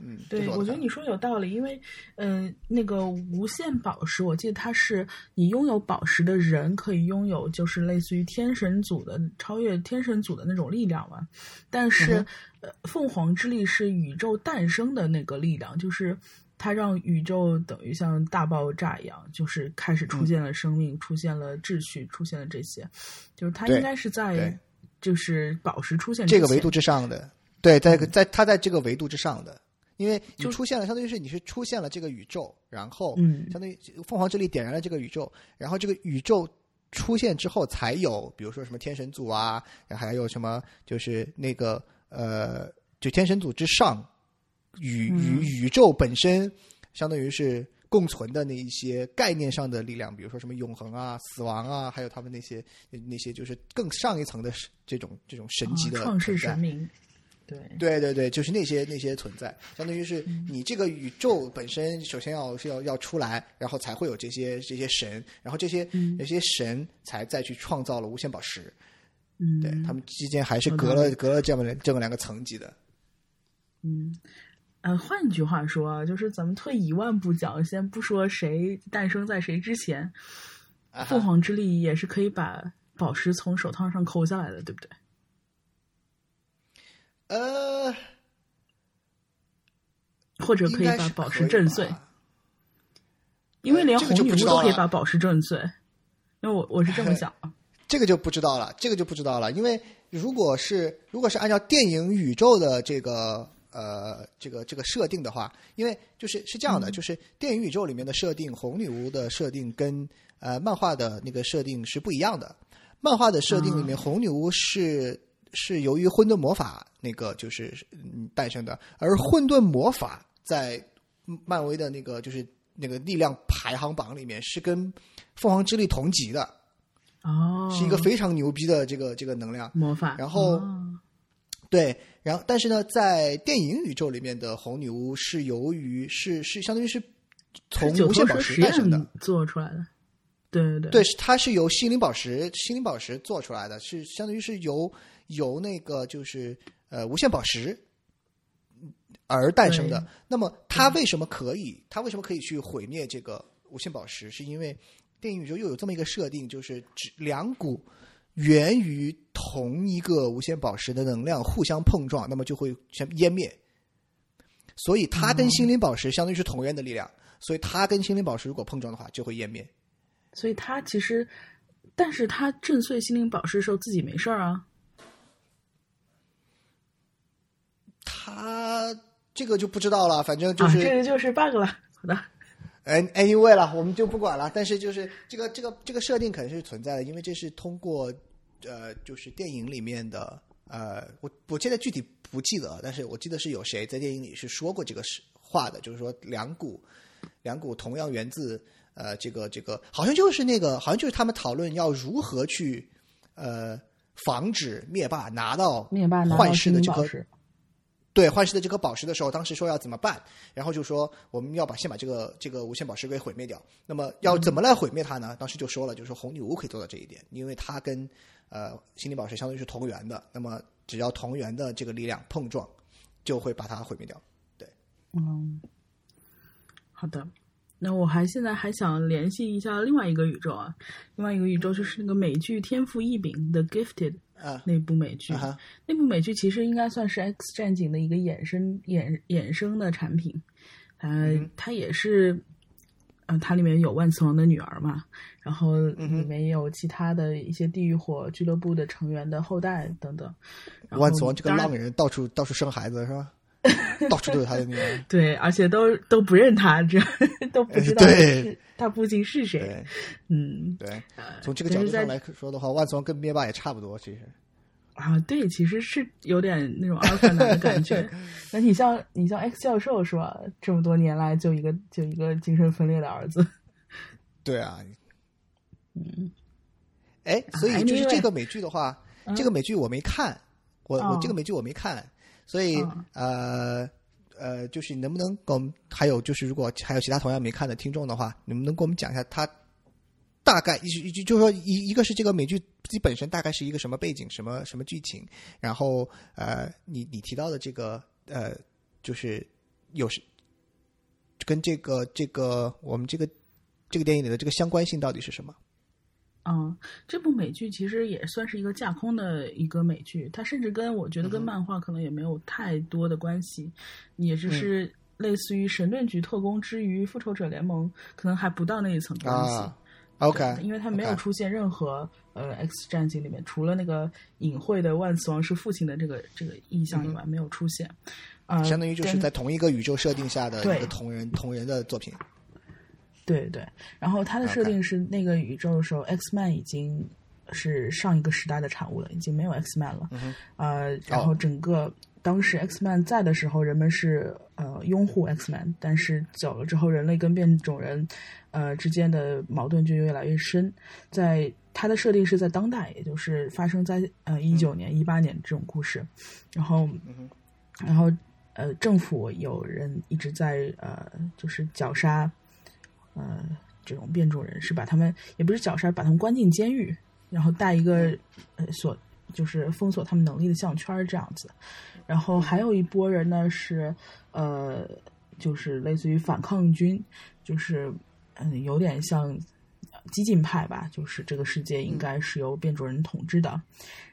嗯，对，我觉得你说有道理，因为，嗯、那个无限宝石，我记得它是你拥有宝石的人可以拥有，就是类似于天神组的超越天神组的那种力量嘛。但是，呃，凤凰之力是宇宙诞生的那个力量，就是它让宇宙等于像大爆炸一样，就是开始出现了生命，出现了秩序，出现了这些，就是它应该是在就是宝石出现这个维度之上的，对，在在它在这个维度之上的，因为你就出现了，相当于是你是出现了这个宇宙，然后嗯。相当于凤凰之力点燃了这个宇宙，然后这个宇宙出现之后才有，比如说什么天神组啊，然后还有什么就是那个呃，就天神组之上，宇嗯宇宇宙本身相当于是。共存的那一些概念上的力量，比如说什么永恒啊、死亡啊，还有他们那些那些就是更上一层的这种这种神级的啊创世神明，对。对对对，就是那些那些存在，相当于是你这个宇宙本身，首先要是要要出来，然后才会有这些这些神，然后这些嗯这些神才再去创造了无限宝石。嗯，对他们之间还是隔道了隔了这么这么两个层级的。嗯，呃，换句话说啊，就是咱们退一万步讲，先不说谁诞生在谁之前，凤凰之力也是可以把宝石从手套上抠下来的，对不对？呃，或者可以把宝石震碎，因为连红女巫都可以把宝石震碎。因为我我是这么想的，这个就不知道了，这个就不知道了，因为如果是如果是按照电影宇宙的这个呃这个这个设定的话，因为就是是这样的，就是电影宇宙里面的设定，红女巫的设定跟呃漫画的那个设定是不一样的。漫画的设定里面，红女巫是是由于混沌魔法那个就是嗯诞生的，而混沌魔法在漫威的那个就是那个力量排行榜里面是跟凤凰之力同级的。哦，是一个非常牛逼的这个这个能量。魔法，然后哦对，然后但是呢，在电影宇宙里面的红女巫是由于是是相当于是从无限宝石诞生的，做出来的，对对对对，是它是由心灵宝石心灵宝石做出来的，是相当于是由由那个就是呃无限宝石而诞生的。那么它为什么可以？它为什么可以去毁灭这个无限宝石？是因为电影宇宙又有这么一个设定，就是只两股源于同一个无限宝石的能量互相碰撞，那么就会全湮灭。所以它跟心灵宝石相当于是同源的力量，所以它跟心灵宝石如果碰撞的话，就会湮灭。所以它其实，但是它震碎心灵宝石的时候自己没事儿啊。他这个就不知道了，反正就啊，是、这个就是 bug 了。好的，哎 anyway 了，我们就不管了。但是就是这个这个这个设定肯定是存在的，因为这是通过呃，就是电影里面的呃，我我现在具体不记得，但是我记得是有谁在电影里是说过这个是话的，就是说两股两股同样源自呃这个这个，好像就是那个好像就是他们讨论要如何去呃防止灭霸拿到灭霸拿到幻视的这颗对幻视的这颗宝石的时候，当时说要怎么办，然后就说我们要把先把这个这个无限宝石给毁灭掉。那么要怎么来毁灭它呢？当时就说了，就是说红女巫可以做到这一点，因为它跟呃心灵宝石相当于是同源的，那么只要同源的这个力量碰撞，就会把它毁灭掉。对嗯，好的。那我还现在还想联系一下另外一个宇宙啊，另外一个宇宙就是那个美剧《天赋异禀》的《Gifted》啊那部美剧。那部美剧其实应该算是《X 战警》的一个衍生衍衍生的产品，呃，嗯它也是，嗯，它里面有万磁王的女儿嘛，然后嗯里面也有其他的一些地狱火俱乐部的成员的后代等等。万磁王这个当然浪人到处到处生孩子是吧？到处都有他的那个。对，而且都都不认他，这 都不知道他父亲是谁。嗯，对，呃从这个角度上来说的话，万磁王跟灭霸也差不多，其实。啊，对，其实是有点那种阿凡达的感觉。那你像你像 X 教授是吧？这么多年来就一个就一个精神分裂的儿子。对啊，嗯，哎，所以就是这个美剧的话，嗯这个美剧我没看，我我哦这个美剧我没看，所以嗯呃呃，就是能不能给我们，还有就是如果还有其他同样没看的听众的话，能不能给我们讲一下它大概一一就是说一一个是这个美剧自己本身大概是一个什么背景，什么什么剧情，然后呃，你你提到的这个呃，就是有是跟这个这个我们这个这个电影里的这个相关性到底是什么？嗯，这部美剧其实也算是一个架空的一个美剧，它甚至跟我觉得跟漫画可能也没有太多的关系，也只是类似于《神盾局特工之于复仇者联盟》，可能还不到那一层关系。啊，OK，因为它没有出现任何呃 X 战警里面除了那个隐晦的万磁王是父亲的这个这个意象以外，没有出现。呃，嗯相当于就是在同一个宇宙设定下的对一个同人同人的作品。对对，然后它的设定是那个宇宙的时候，X Man 已经是上一个时代的产物了，已经没有 X Man 了。嗯呃，然后整个、当时 X Man 在的时候，人们是呃拥护 X Man，但是走了之后，人类跟变种人呃之间的矛盾就越来越深。在它的设定是在当代，也就是发生在呃一九年、一八年这种故事，然后嗯然后呃，政府有人一直在呃，就是绞杀呃这种变种人是，把他们也不是绞杀，把他们关进监狱，然后带一个呃锁，就是封锁他们能力的项圈儿这样子。然后还有一波人呢是呃，就是类似于反抗军，就是嗯、有点像激进派吧，就是这个世界应该是由变种人统治的。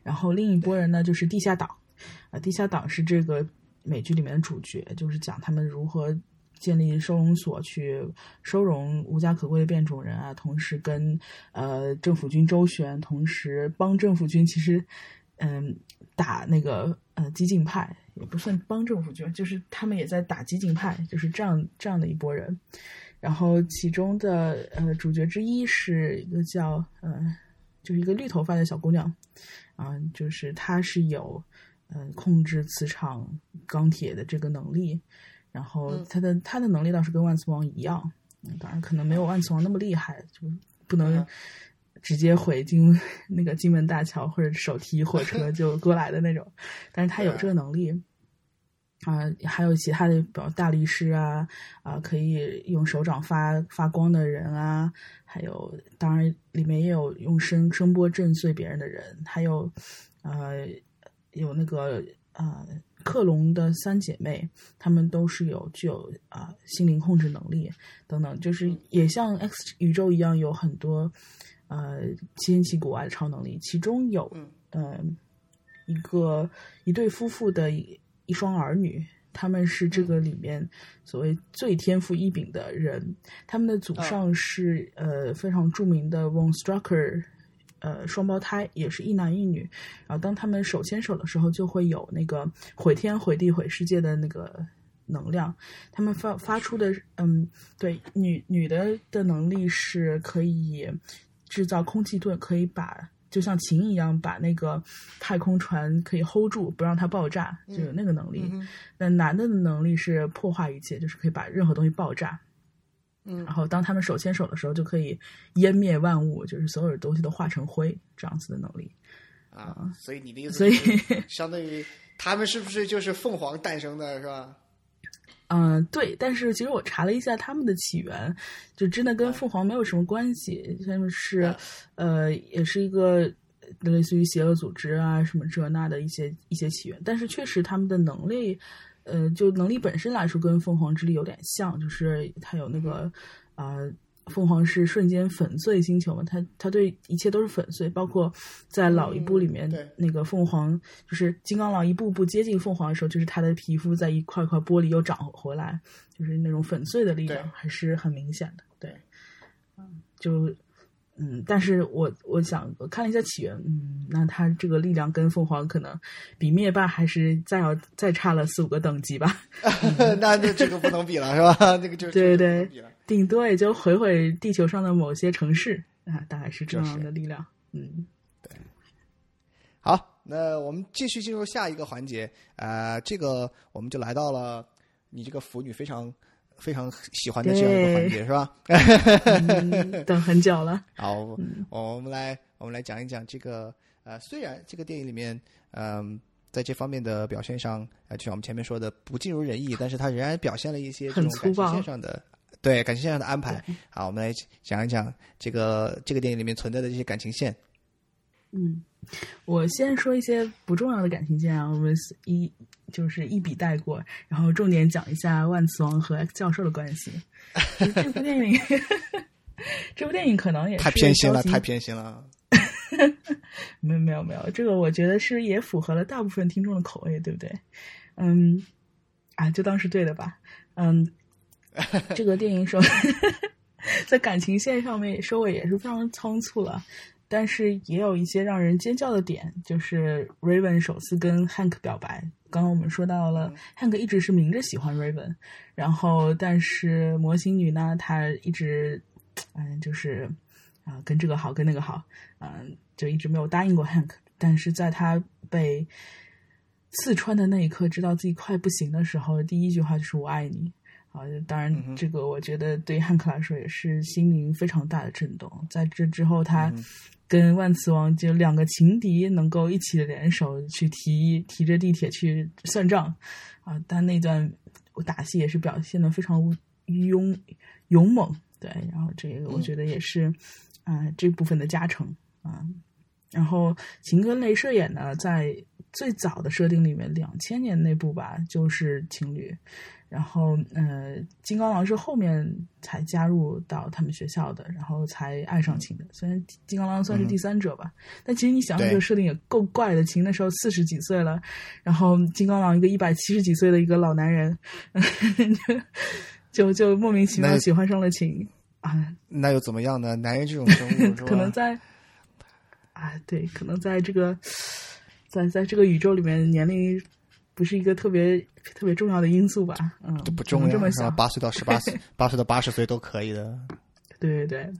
然后另一波人呢就是地下党。啊，地下党是这个美剧里面的主角，就是讲他们如何建立收容所去收容无家可归的变种人啊，同时跟呃政府军周旋，同时帮政府军其实嗯打那个呃激进派，也不算帮政府军，就是他们也在打激进派，就是这样这样的一拨人。然后其中的呃主角之一是一个叫呃就是一个绿头发的小姑娘，啊、就是她是有嗯、控制磁场钢铁的这个能力，然后嗯。她的他的能力倒是跟万磁王一样，嗯当然可能没有万磁王那么厉害，就不能嗯。直接毁金 那个金门大桥或者手提火车 就过来的那种，但是他有这个能力。啊、还有其他的，比如大力士啊，啊、可以用手掌发发光的人啊，还有当然里面也有用声声波震碎别人的人，还有呃有那个呃克隆的三姐妹，她们都是有具有啊、心灵控制能力等等，就是也像 X 宇宙一样有很多呃千奇古怪的超能力，其中有嗯呃一个一对夫妇的一一双儿女，他们是这个里面所谓最天赋异禀的人，他们的祖上是、呃非常著名的 von Strucker。呃，双胞胎也是一男一女，然后当他们手牵手的时候，就会有那个毁天毁地毁世界的那个能量。他们发发出的，嗯，对，女女的的能力是可以制造空气盾，可以把就像琴一样把那个太空船可以 hold 住，不让它爆炸，就有那个能力。那男的的能力是破坏一切，就是可以把任何东西爆炸。嗯然后当他们手牵手的时候，就可以湮灭万物，就是所有的东西都化成灰，这样子的能力。啊，所以你的意思所以 相当于他们是不是就是凤凰诞生的，是吧？嗯，对，但是其实我查了一下他们的起源，就真的跟凤凰没有什么关系，他们是啊呃，也是一个类似于邪恶组织啊什么这那的一些一些起源，但是确实他们的能力，呃，就能力本身来说跟凤凰之力有点像，就是它有那个啊。呃凤凰是瞬间粉碎星球嘛，它它对一切都是粉碎，包括在老一部里面、嗯对那个凤凰，就是金刚狼一步步接近凤凰的时候，就是它的皮肤在一块块玻璃又长回来，就是那种粉碎的力量还是很明显的。对，嗯，就嗯，但是我我想我看了一下起源，嗯，那他这个力量跟凤凰可能比灭霸还是再要再差了四五个等级吧 那那这个不能比了，是吧？那个就对对这个不能比了顶多也就毁毁地球上的某些城市啊，大概是这样的力量。嗯，对好，那那我们继续进入下一个环节，呃，这个我们就来到了你这个腐女非常非常喜欢的这样一个环节，是吧？嗯等很久了。好，我们来我们来讲一讲这个呃，虽然这个电影里面嗯、在这方面的表现上，呃，就像我们前面说的不尽如人意，但是它仍然表现了一些这种感情线上的对感情线上的安排。好，我们来讲一讲这个这个电影里面存在的这些感情线。嗯，我先说一些不重要的感情线啊，我们一就是一笔带过，然后重点讲一下万磁王和 X 教授的关系。这部电影，这部电影可能也是太偏心了，太偏心了。没有没有没有，这个我觉得是也符合了大部分听众的口味，对不对？嗯，啊，就当是对的吧。嗯，这个电影收 在感情线上面收尾也是非常仓促了，但是也有一些让人尖叫的点，就是 Raven 首次跟 Hank 表白。刚刚我们说到了、Hank 一直是明着喜欢 Raven，然后但是魔形女呢，她一直嗯就是啊、跟这个好跟那个好，嗯、就一直没有答应过 Hank。但是在她被刺穿的那一刻，知道自己快不行的时候，第一句话就是“我爱你”。啊，当然，这个我觉得对汉克来说也是心灵非常大的震动。在这之后，他跟万磁王就两个情敌能够一起联手去提提着地铁去算账啊！但那段打戏也是表现的非常勇勇猛，对，然后这个我觉得也是啊、这部分的加成啊。然后秦歌镭射眼呢，在最早的设定里面，两千年那部吧就是情侣。然后，呃，金刚狼是后面才加入到他们学校的，然后才爱上秦的。虽然金刚狼算是第三者吧，但其实你想想这个设定也够怪的。秦那时候四十几岁了，然后金刚狼一个一百七十几岁的一个老男人，就就莫名其妙喜欢上了秦啊！那又怎么样呢？男人这种生物？可能在啊，对，可能在这个在在这个宇宙里面，年龄不是一个特别特别重要的因素吧？嗯，就不重要，是吧？这么想。八岁到十八岁，八岁到八十岁都可以的。对对对。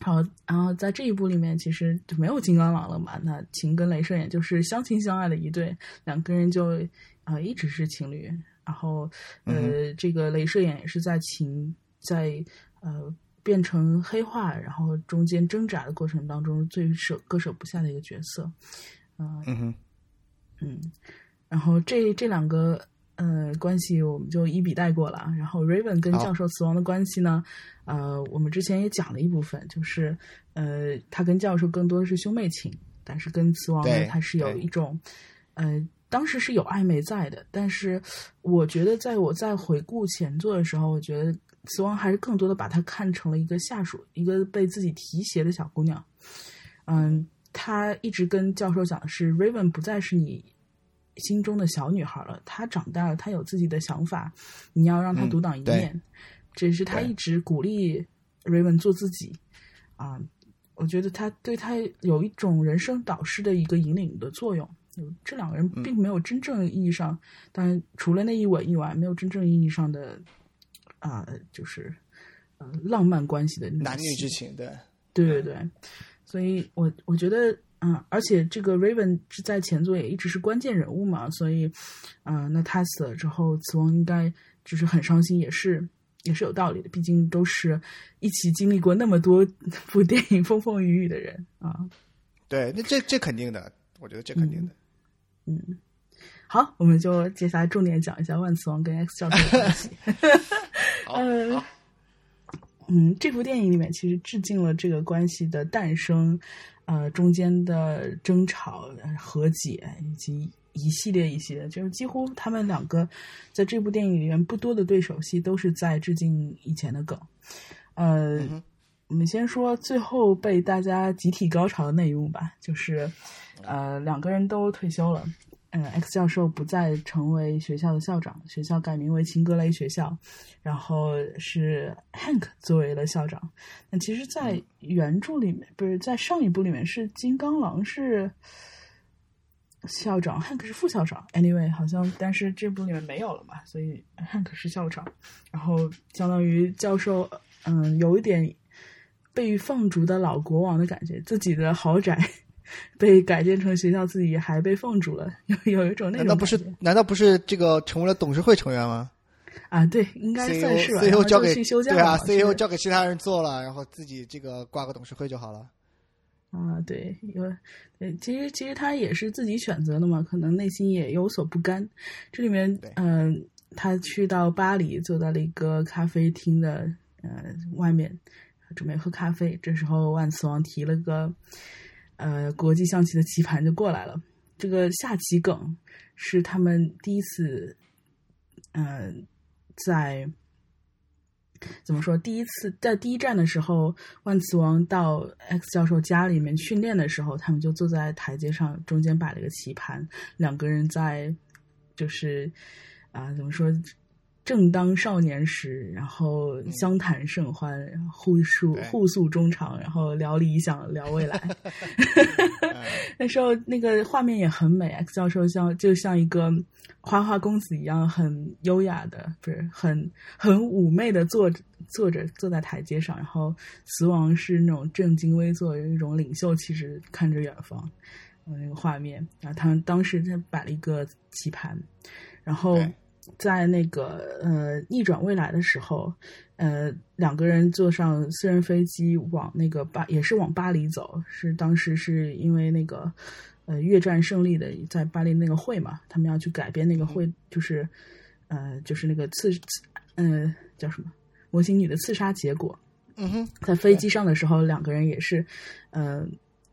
好，然后在这一部里面，其实就没有金刚狼了嘛。那秦跟镭射眼就是相亲相爱的一对，两个人就啊、呃一直是情侣。然后呃，这个镭射眼也是在秦在呃变成黑化，然后中间挣扎的过程当中最舍割舍不下的一个角色。嗯然后这这两个呃关系我们就一笔带过了啊。然后 Raven 跟教授死亡的关系呢，呃，我们之前也讲了一部分，就是呃，他跟教授更多的是兄妹情，但是跟死亡呢，他是有一种呃。当时是有暧昧在的，但是我觉得，在我在回顾前作的时候，我觉得死亡还是更多的把她看成了一个下属，一个被自己提携的小姑娘。嗯，他一直跟教授讲的是，Raven 不再是你心中的小女孩了，她长大了，她有自己的想法，你要让她嗯独当一对面。这是他一直鼓励 Raven 做自己啊，我觉得他对他有一种人生导师的一个引领的作用。这两个人并没有真正意义上，当然除了那一吻以外，没有真正意义上的啊、就是呃浪漫关系的男女之情，对，对对对，所以我我觉得，嗯，而且这个 Raven 是在前作也一直是关键人物嘛，所以，嗯、那他死了之后，死亡应该就是很伤心，也是也是有道理的，毕竟都是一起经历过那么多部电影风风雨雨的人啊。对，那这这肯定的，我觉得这肯定的。嗯，好，我们就接下来重点讲一下万磁王跟 X 教授的关系。好，嗯，这部电影里面其实致敬了这个关系的诞生，呃，中间的争吵、呃和解以及一系列一系列，就是几乎他们两个在这部电影里面不多的对手戏都是在致敬以前的梗。呃，嗯我们先说最后被大家集体高潮的那一幕吧，就是呃两个人都退休了。嗯，X 教授不再成为学校的校长，学校改名为秦格雷学校，然后是 Hank 作为了校长。那其实，在原著里面，不是在上一部里面是金刚狼是校长，Hank 是副校长。Anyway，好像但是这部里面没有了嘛，所以 Hank 是校长，然后相当于教授，嗯，有一点被放逐的老国王的感觉，自己的豪宅 被改建成学校，自己还被放逐了，有有一种那种难道不是？难道不是这个成为了董事会成员吗啊？对，应该算是吧。？CEO 然后交给对啊了，CEO 交给其他人做了，然后自己这个挂个董事会就好了。啊，对，有对，其实其实他也是自己选择的嘛，可能内心也有所不甘。这里面对，嗯、他去到巴黎，坐在了一个咖啡厅的呃外面，准备喝咖啡。这时候万磁王提了个呃国际象棋的棋盘就过来了。这个下棋梗是他们第一次，呃，在怎么说？第一次在第一站的时候，万磁王到 X 教授家里面训练的时候，他们就坐在台阶上，中间摆了一个棋盘，两个人在就是啊、怎么说？正当少年时，然后相谈甚欢，互诉互诉衷肠，然后聊理想，聊未来。嗯 那时候那个画面也很美，X 教授像就像一个花花公子一样，很优雅的，不是很很妩媚的坐着坐着坐在台阶上，然后慈王是那种正襟危坐，有一种领袖气质，看着远方，呃那个画面。然后他们当时在摆了一个棋盘，然后对在那个呃逆转未来的时候，呃两个人坐上私人飞机往那个巴也是往巴黎走，是当时是因为那个呃越战胜利的在巴黎那个会嘛，他们要去改编那个会，就是呃就是那个刺刺呃叫什么模型女的刺杀结果，嗯哼，在飞机上的时候，两个人也是，呃，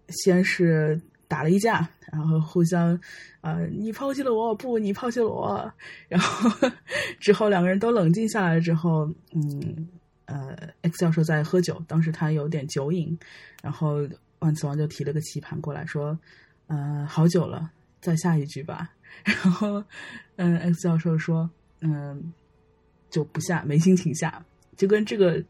先是打了一架，然后互相，呃，你抛弃了我，不，你抛弃了我，然后之后两个人都冷静下来之后，嗯，呃，X 教授在喝酒，当时他有点酒瘾，然后万磁王就提了个棋盘过来说，呃，好久了，再下一局吧。然后，嗯，X 教授说，嗯，就不下，没心情下，就跟这个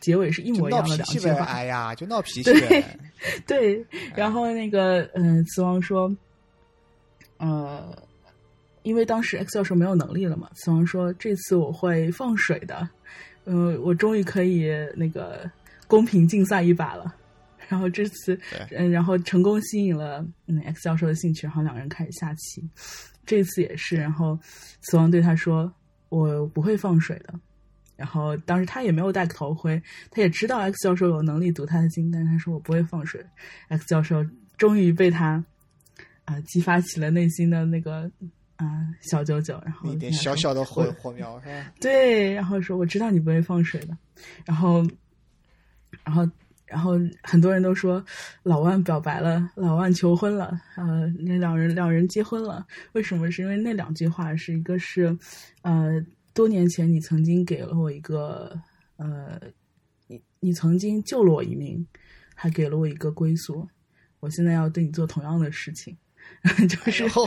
结尾是一模一样的两句话。哎呀，就闹脾气对呗。对，然后那个嗯，慈王说，呃，因为当时 X 教授没有能力了嘛，慈王说这次我会放水的，呃，我终于可以那个公平竞赛一把了。然后这次，嗯，然后成功吸引了嗯 X 教授的兴趣，然后两人开始下棋。这次也是，然后慈王对他说：“我不会放水的。”然后当时他也没有戴头盔，他也知道 X 教授有能力读他的心，但是他说我不会放水。X 教授终于被他啊、呃激发起了内心的那个啊、呃小九九，然后一点小小的火火苗是吧？对，然后说我知道你不会放水的，然后，然后，然后很多人都说老万表白了，老万求婚了，呃，那两人两人结婚了，为什么？是因为那两句话是一个是，呃，多年前你曾经给了我一个，呃，你你曾经救了我一命，还给了我一个归宿，我现在要对你做同样的事情，就是。然 后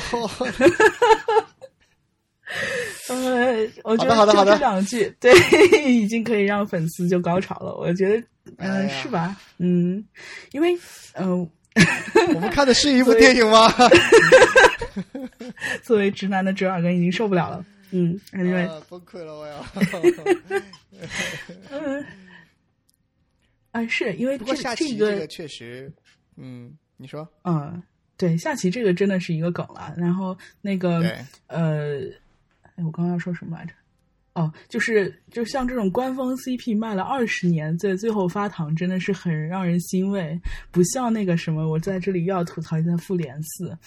呃，我觉好的好的好的得就这两句，对，已经可以让粉丝就高潮了。我觉得，嗯、是吧？嗯，因为，嗯、我们看的是一部电影吗？作为直男的折耳根已经受不了了。嗯，anyway，啊崩溃了，我要。嗯，啊，是因为不过这下棋这个确实，嗯，你说嗯，对，下棋这个真的是一个梗了。然后那个，呃，哎，我刚刚要说什么来着？哦，就是就像这种官方 CP 卖了二十年，在最后发糖，真的是很让人欣慰。不像那个什么，我在这里又要吐槽一下《复联四》。《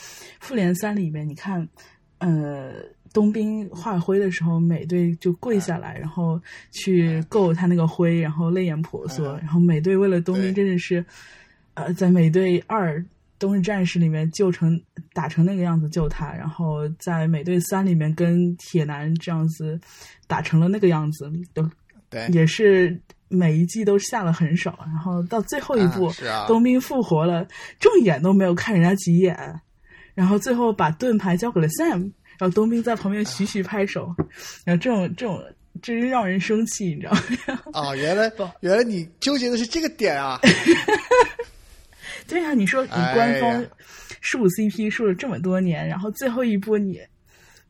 复联三》里面，你看，呃，冬兵画灰的时候，美队就跪下来，然后去够他那个灰，然后泪眼婆娑。嗯然后美队为了冬兵，真的是，呃，在美队二冬日战士里面救成打成那个样子救他，然后在美队三里面跟铁男这样子打成了那个样子，都对，也是每一季都下了狠手，然后到最后一步，啊是啊。冬兵复活了，正眼都没有看人家几眼，然后最后把盾牌交给了 Sam，然后冬兵在旁边徐徐拍手，然后这种这种真是让人生气，你知道吗？啊，原来原来你纠结的是这个点啊！对呀、你说你哎官方呀树 CP 树了这么多年，然后最后一波你，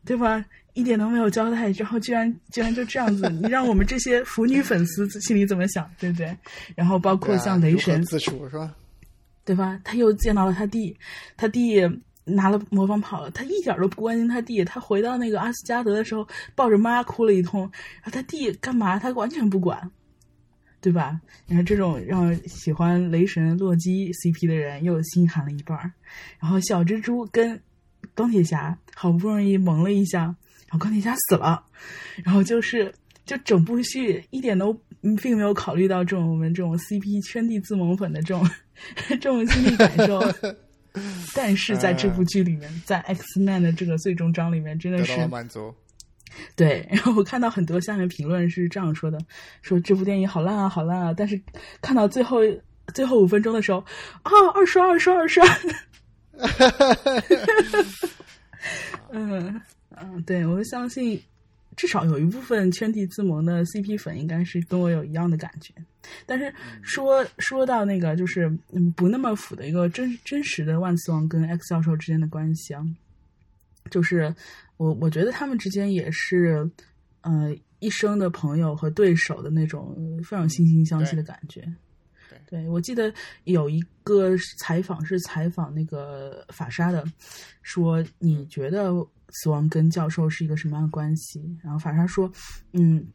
对吧？一点都没有交代，然后居然居然就这样子，你让我们这些腐女粉丝心里怎么想，对不对？然后包括像雷神，自处是吧？对吧？他又见到了他弟，他弟拿了魔方跑了，他一点都不关心他弟。他回到那个阿斯加德的时候，抱着妈哭了一通。然后他弟干嘛？他完全不管，对吧？你看这种让喜欢雷神洛基 CP 的人又心寒了一半。然后小蜘蛛跟钢铁侠好不容易萌了一下，然后钢铁侠死了，然后就是就整部剧一点都并没有考虑到这种我们这种 CP 圈地自萌粉的这种 这种心理感受。但是在这部剧里面，在 X Man 的这个最终章里面，真的是满足。对，然后我看到很多下面评论是这样说的：说这部电影好烂啊，好烂啊！但是看到最后最后五分钟的时候，啊，二刷二刷二刷。嗯嗯，对我相信。至少有一部分圈地自萌的 CP 粉应该是跟我有一样的感觉，但是说说到那个就是嗯不那么腐的一个真真实的万磁王跟 X 教授之间的关系啊，就是我我觉得他们之间也是呃一生的朋友和对手的那种非常惺惺相惜的感觉。对，我记得有一个采访是采访那个法沙的，说你觉得死亡跟教授是一个什么样的关系？然后法沙说，嗯，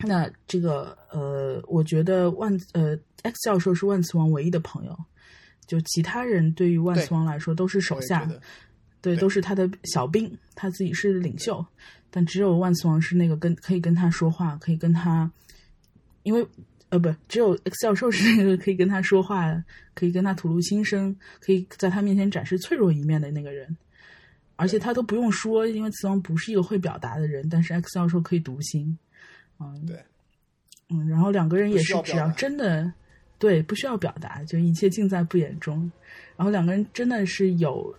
那这个呃，我觉得万呃 X 教授是万磁王唯一的朋友，就其他人对于万磁王来说都是手下，对，都是他的小兵，他自己是领袖，但只有万磁王是那个跟可以跟他说话，可以跟他，因为。呃，不，只有 X 教授是那个可以跟他说话，可以跟他吐露心声，可以在他面前展示脆弱一面的那个人。而且他都不用说，因为慈王不是一个会表达的人，但是 X 教授可以读心。嗯，对，嗯，然后两个人也是，只要真的对，不需要表达，就一切尽在不言中。然后两个人真的是有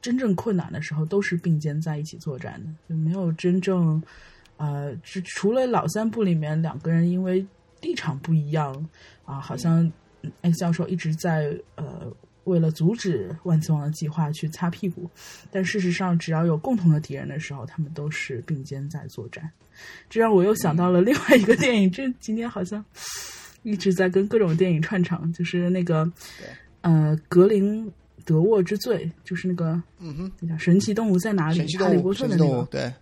真正困难的时候，都是并肩在一起作战的，就没有真正呃，只除了老三部里面两个人因为。立场不一样啊，好像 X 教授一直在呃为了阻止万磁王的计划去擦屁股，但事实上，只要有共同的敌人的时候，他们都是并肩在作战。这让我又想到了另外一个电影，这今天好像一直在跟各种电影串场，就是那个呃格林德沃之罪，就是那个嗯哼，叫神奇动物在哪里？哈利波特的那个，对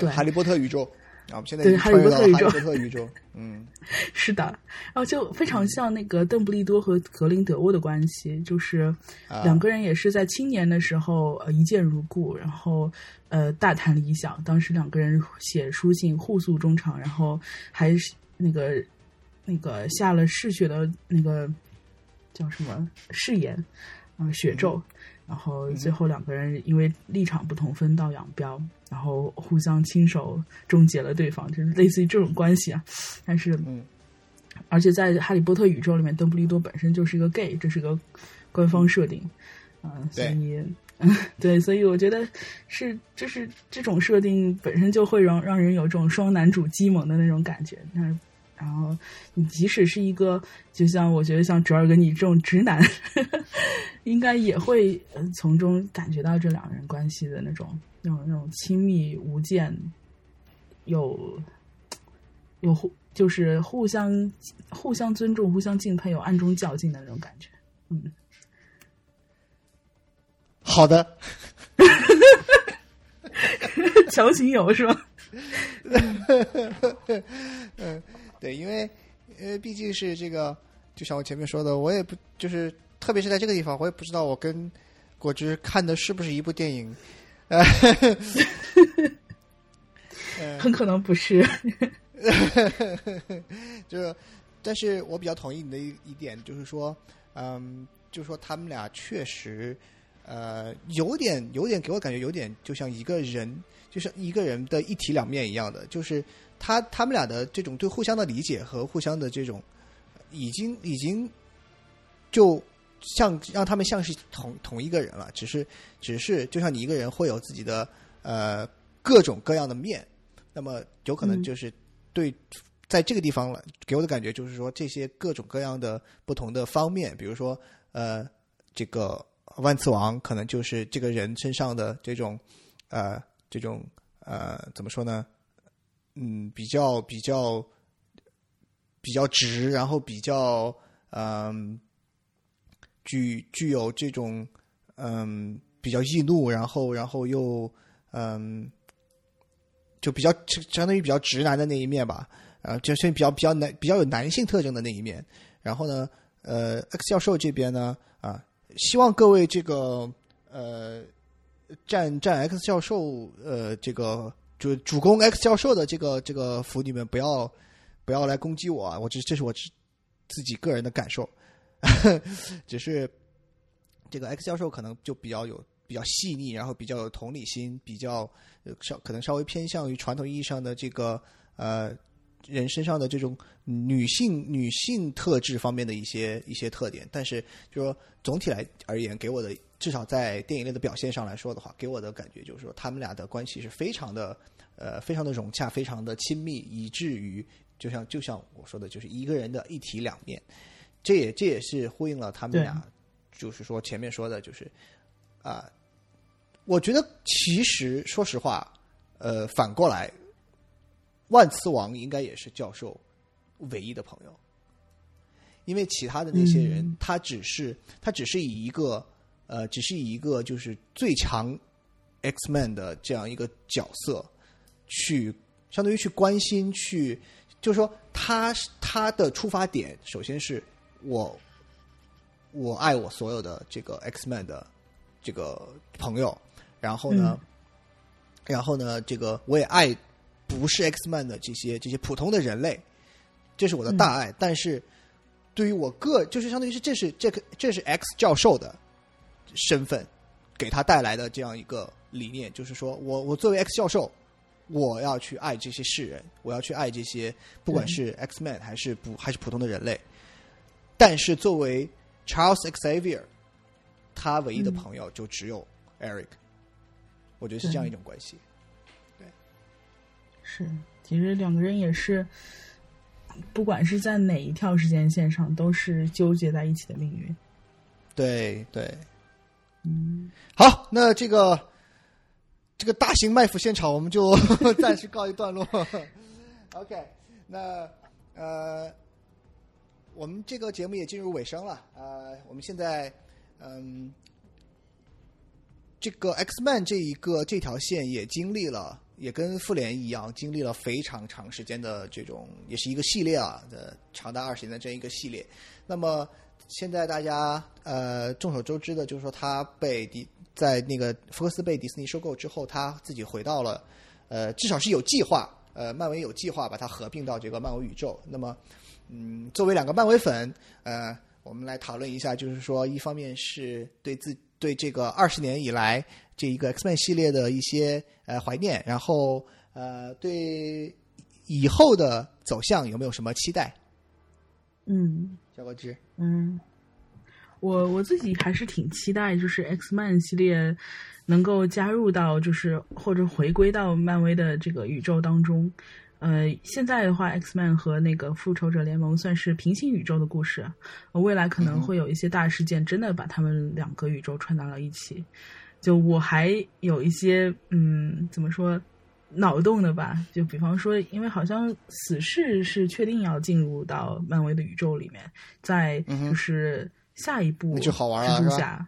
对，哈利波特宇宙。啊，我们现在对哈利波特宇宙，哈利波特宇宙，嗯，是的，然后就非常像那个邓布利多和格林德沃的关系，就是两个人也是在青年的时候呃一见如故，然后呃大谈理想，当时两个人写书信互诉衷肠，然后还那个那个下了嗜血的那个叫什么？誓言啊血咒。然后最后两个人因为立场不同分道扬镳，然后互相亲手终结了对方，就是类似于这种关系啊。但是，嗯，而且在哈利波特宇宙里面，邓布利多本身就是一个 gay，这是个官方设定，嗯，所以，对，所以我觉得是就是这种设定本身就会让让人有这种双男主激萌的那种感觉。但然后，你即使是一个，就像我觉得像折耳根你这种直男，应该也会从中感觉到这两个人关系的那种、那种、那种亲密无间，有有互就是互相互相尊重、互相敬佩，有暗中较劲的那种感觉。嗯，好的，强行有是吧？嗯。对，因为，因为毕竟是这个，就像我前面说的，我也不就是，特别是在这个地方，我也不知道我跟果汁看的是不是一部电影，呃，很可能不是，就是，但是我比较同意你的一一点，就是说，嗯，就是说他们俩确实，呃，有点，有点给我感觉有点就像一个人，就像一个人的一体两面一样的，就是。他他们俩的这种对互相的理解和互相的这种，已经已经就像让他们像是同同一个人了，只是只是就像你一个人会有自己的呃各种各样的面，那么有可能就是对在这个地方了，给我的感觉就是说这些各种各样的不同的方面，比如说呃这个万磁王可能就是这个人身上的这种呃这种呃怎么说呢？嗯，比较比较比较直，然后比较嗯具具有这种嗯比较易怒，然后然后又嗯就比较相当于比较直男的那一面吧，啊，就是比较比较男比较有男性特征的那一面。然后呢，呃，X 教授这边呢，啊，希望各位这个呃站站 X 教授呃这个就主攻 X 教授的这个这个服你们不要不要来攻击我啊，我这这是我自己个人的感受。只是这个 X 教授可能就比较有比较细腻，然后比较有同理心，比较稍可能稍微偏向于传统意义上的这个呃人身上的这种女性女性特质方面的一些一些特点。但是就说总体来而言，给我的至少在电影类的表现上来说的话，给我的感觉就是说他们俩的关系是非常的呃非常的融洽，非常的亲密，以至于就像就像我说的，就是一个人的一体两面。这也这也是呼应了他们俩，就是说前面说的，就是啊，我觉得其实说实话，呃，反过来，万磁王应该也是教授唯一的朋友，因为其他的那些人，他只是他只是以一个呃，只是以一个就是最强 X Man 的这样一个角色去，相当于去关心，去就是说他他的出发点，首先是。我我爱我所有的这个 X Man 的这个朋友，然后呢，然后呢，这个我也爱不是 X Man 的这些这些普通的人类，这是我的大爱。但是对于我个，就是相当于是这是这个这是 X 教授的身份给他带来的这样一个理念，就是说我我作为 X 教授，我要去爱这些世人，我要去爱这些不管是 X Man 还是不还是普通的人类。但是作为 Charles Xavier，他唯一的朋友就只有 Eric，我觉得是这样一种关系。对，是，其实两个人也是，不管是在哪一条时间线上，都是纠结在一起的命运。对对，嗯，好，那这个这个大型卖腐现场我们就 暂时告一段落。OK，那呃。我们这个节目也进入尾声了，呃，我们现在，嗯，这个 X Man 这一个这条线也经历了，也跟复联一样，经历了非常长时间的这种，也是一个系列啊的长达二十年的这样一个系列。那么现在大家呃众所周知的，就是说他被迪在那个福克斯被迪士尼收购之后，他自己回到了呃至少是有计划，呃漫威有计划把它合并到这个漫威宇宙。那么嗯，作为两个漫威粉，呃，我们来讨论一下，就是说，一方面是对自对这个二十年以来这一个 X Men 系列的一些呃怀念，然后呃，对以后的走向有没有什么期待？嗯，小果汁，嗯，我我自己还是挺期待，就是 X Man 系列能够加入到，就是或者回归到漫威的这个宇宙当中。呃，现在的话，X Man 和那个复仇者联盟算是平行宇宙的故事，未来可能会有一些大事件，真的把他们两个宇宙串到了一起。就我还有一些嗯，怎么说脑洞的吧？就比方说，因为好像死侍是确定要进入到漫威的宇宙里面，在就是下一部蜘蛛侠。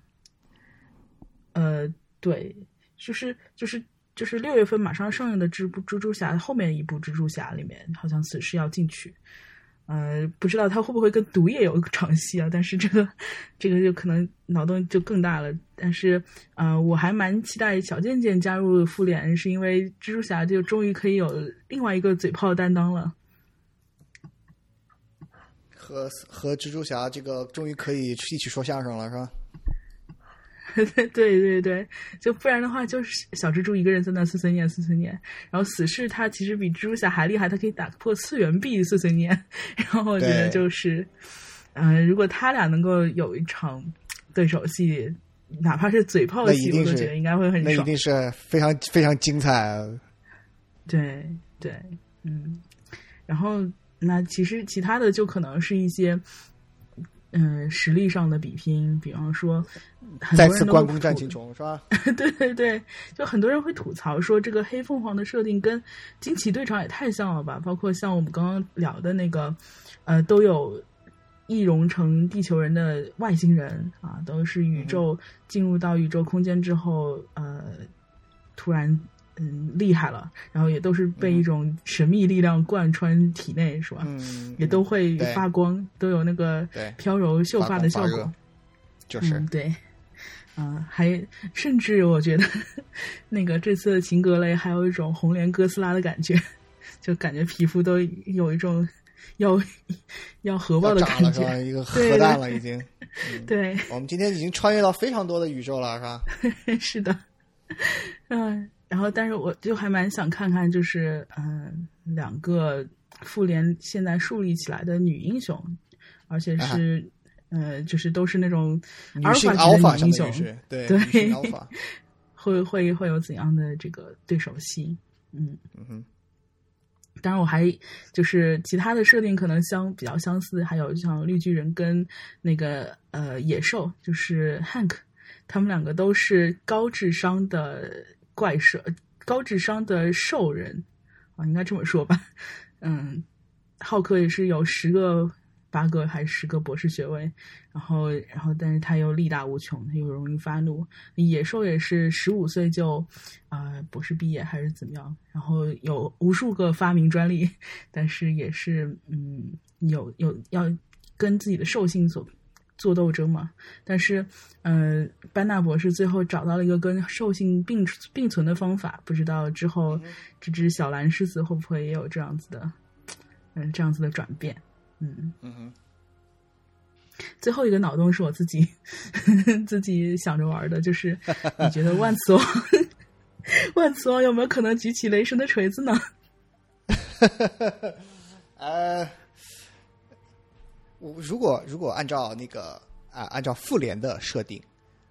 呃，对，就是就是。就是六月份马上上映的《蜘蜘蛛侠》后面一部《蜘蛛侠》里面，好像死侍要进去，呃，不知道他会不会跟毒液有一场戏啊？但是这个，这个就可能脑洞就更大了。但是，呃，我还蛮期待小贱贱加入复联，是因为蜘蛛侠就终于可以有另外一个嘴炮担当了，和和蜘蛛侠这个终于可以一起说相声了，是吧？对对对，就不然的话，就是小蜘蛛一个人在那碎碎念碎碎念，然后死侍他其实比蜘蛛侠还厉害，他可以打破次元壁碎碎念。然后我觉得就是，嗯，如果他俩能够有一场对手戏，哪怕是嘴炮戏，我都觉得应该会很爽。那一定是非常非常精彩。对对，嗯，然后那其实其他的就可能是一些。嗯，实力上的比拼，比方说，再次关公战秦琼是吧？对对对，就很多人会吐槽说，这个黑凤凰的设定跟惊奇队长也太像了吧？包括像我们刚刚聊的那个，呃，都有易容成地球人的外星人啊，都是宇宙进入到宇宙空间之后，呃，突然嗯厉害了，然后也都是被一种神秘力量贯穿体内，是吧？嗯，也都会发光，都有那个飘柔秀发的效果。就是嗯，对，啊、还甚至我觉得 那个这次的秦格雷还有一种红莲哥斯拉的感觉，就感觉皮肤都有一种要 要核爆的感？觉。一个核弹了已经。对，我们今天已经穿越到非常多的宇宙了，是吧？是的，嗯，然后但是我就还蛮想看看，就是嗯、两个复联现在树立起来的女英雄，而且是、呃，就是都是那种啊女性阿尔 alpha 法级的女英雄对对 alpha。会会会有怎样的这个对手戏？嗯，嗯哼，当然我还就是其他的设定可能相比较相似，还有像绿巨人跟那个呃野兽，就是 Hank，他们两个都是高智商的怪兽，高智商的兽人啊，应该这么说吧。嗯，浩克也是有十个、八个还是十个博士学位，然后然后但是他又力大无穷，他又容易发怒。野兽也是十五岁就啊、博士毕业还是怎么样，然后有无数个发明专利，但是也是嗯有有要跟自己的兽性所做斗争嘛。但是呃班纳博士最后找到了一个跟兽性并并存的方法，不知道之后这只小蓝狮子会不会也有这样子的嗯这样子的转变。嗯，嗯哼，最后一个脑洞是我自己 自己想着玩的，就是 你觉得万磁王 万磁王有没有可能举起雷神的锤子呢？呃，我如果如果按照那个啊、按照复联的设定，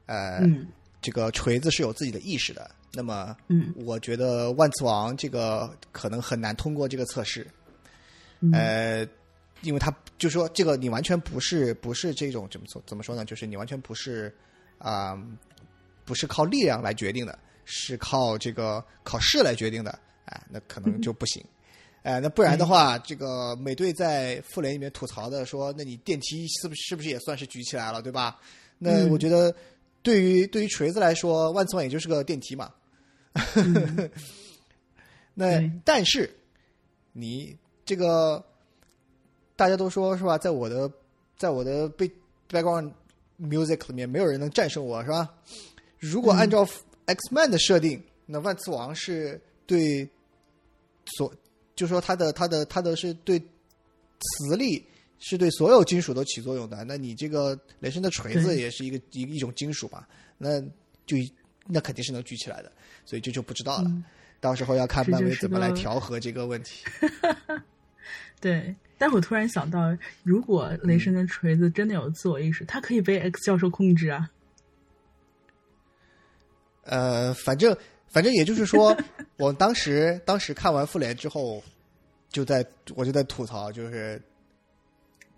呃，嗯这个锤子是有自己的意识的，那么嗯我觉得万磁王这个可能很难通过这个测试，嗯呃，因为他就说这个你完全不是不是这种怎么说怎么说呢？就是你完全不是啊、不是靠力量来决定的，是靠这个考试来决定的，哎、那可能就不行。哎，那不然的话，这个美队在复联里面吐槽的说，那你电梯是不是是不是也算是举起来了，对吧？那嗯我觉得，对于对于锤子来说，万磁王也就是个电梯嘛。嗯 那对但是你这个大家都说是吧？在我的在我的背 background music 里面，没有人能战胜我，是吧？如果按照 X Man 的设定，那万磁王是对所就说它的它的它的是对磁力是对所有金属都起作用的。那你这个雷神的锤子也是一个一一种金属嘛？那就那肯定是能举起来的，所以这就不知道了。到时候要看漫威怎么来调和这个问题。对。但我突然想到，如果雷神的锤子真的有自我意识，它可以被 X 教授控制啊。呃，反正反正也就是说，我当时当时看完复联之后，就在我就在吐槽，就是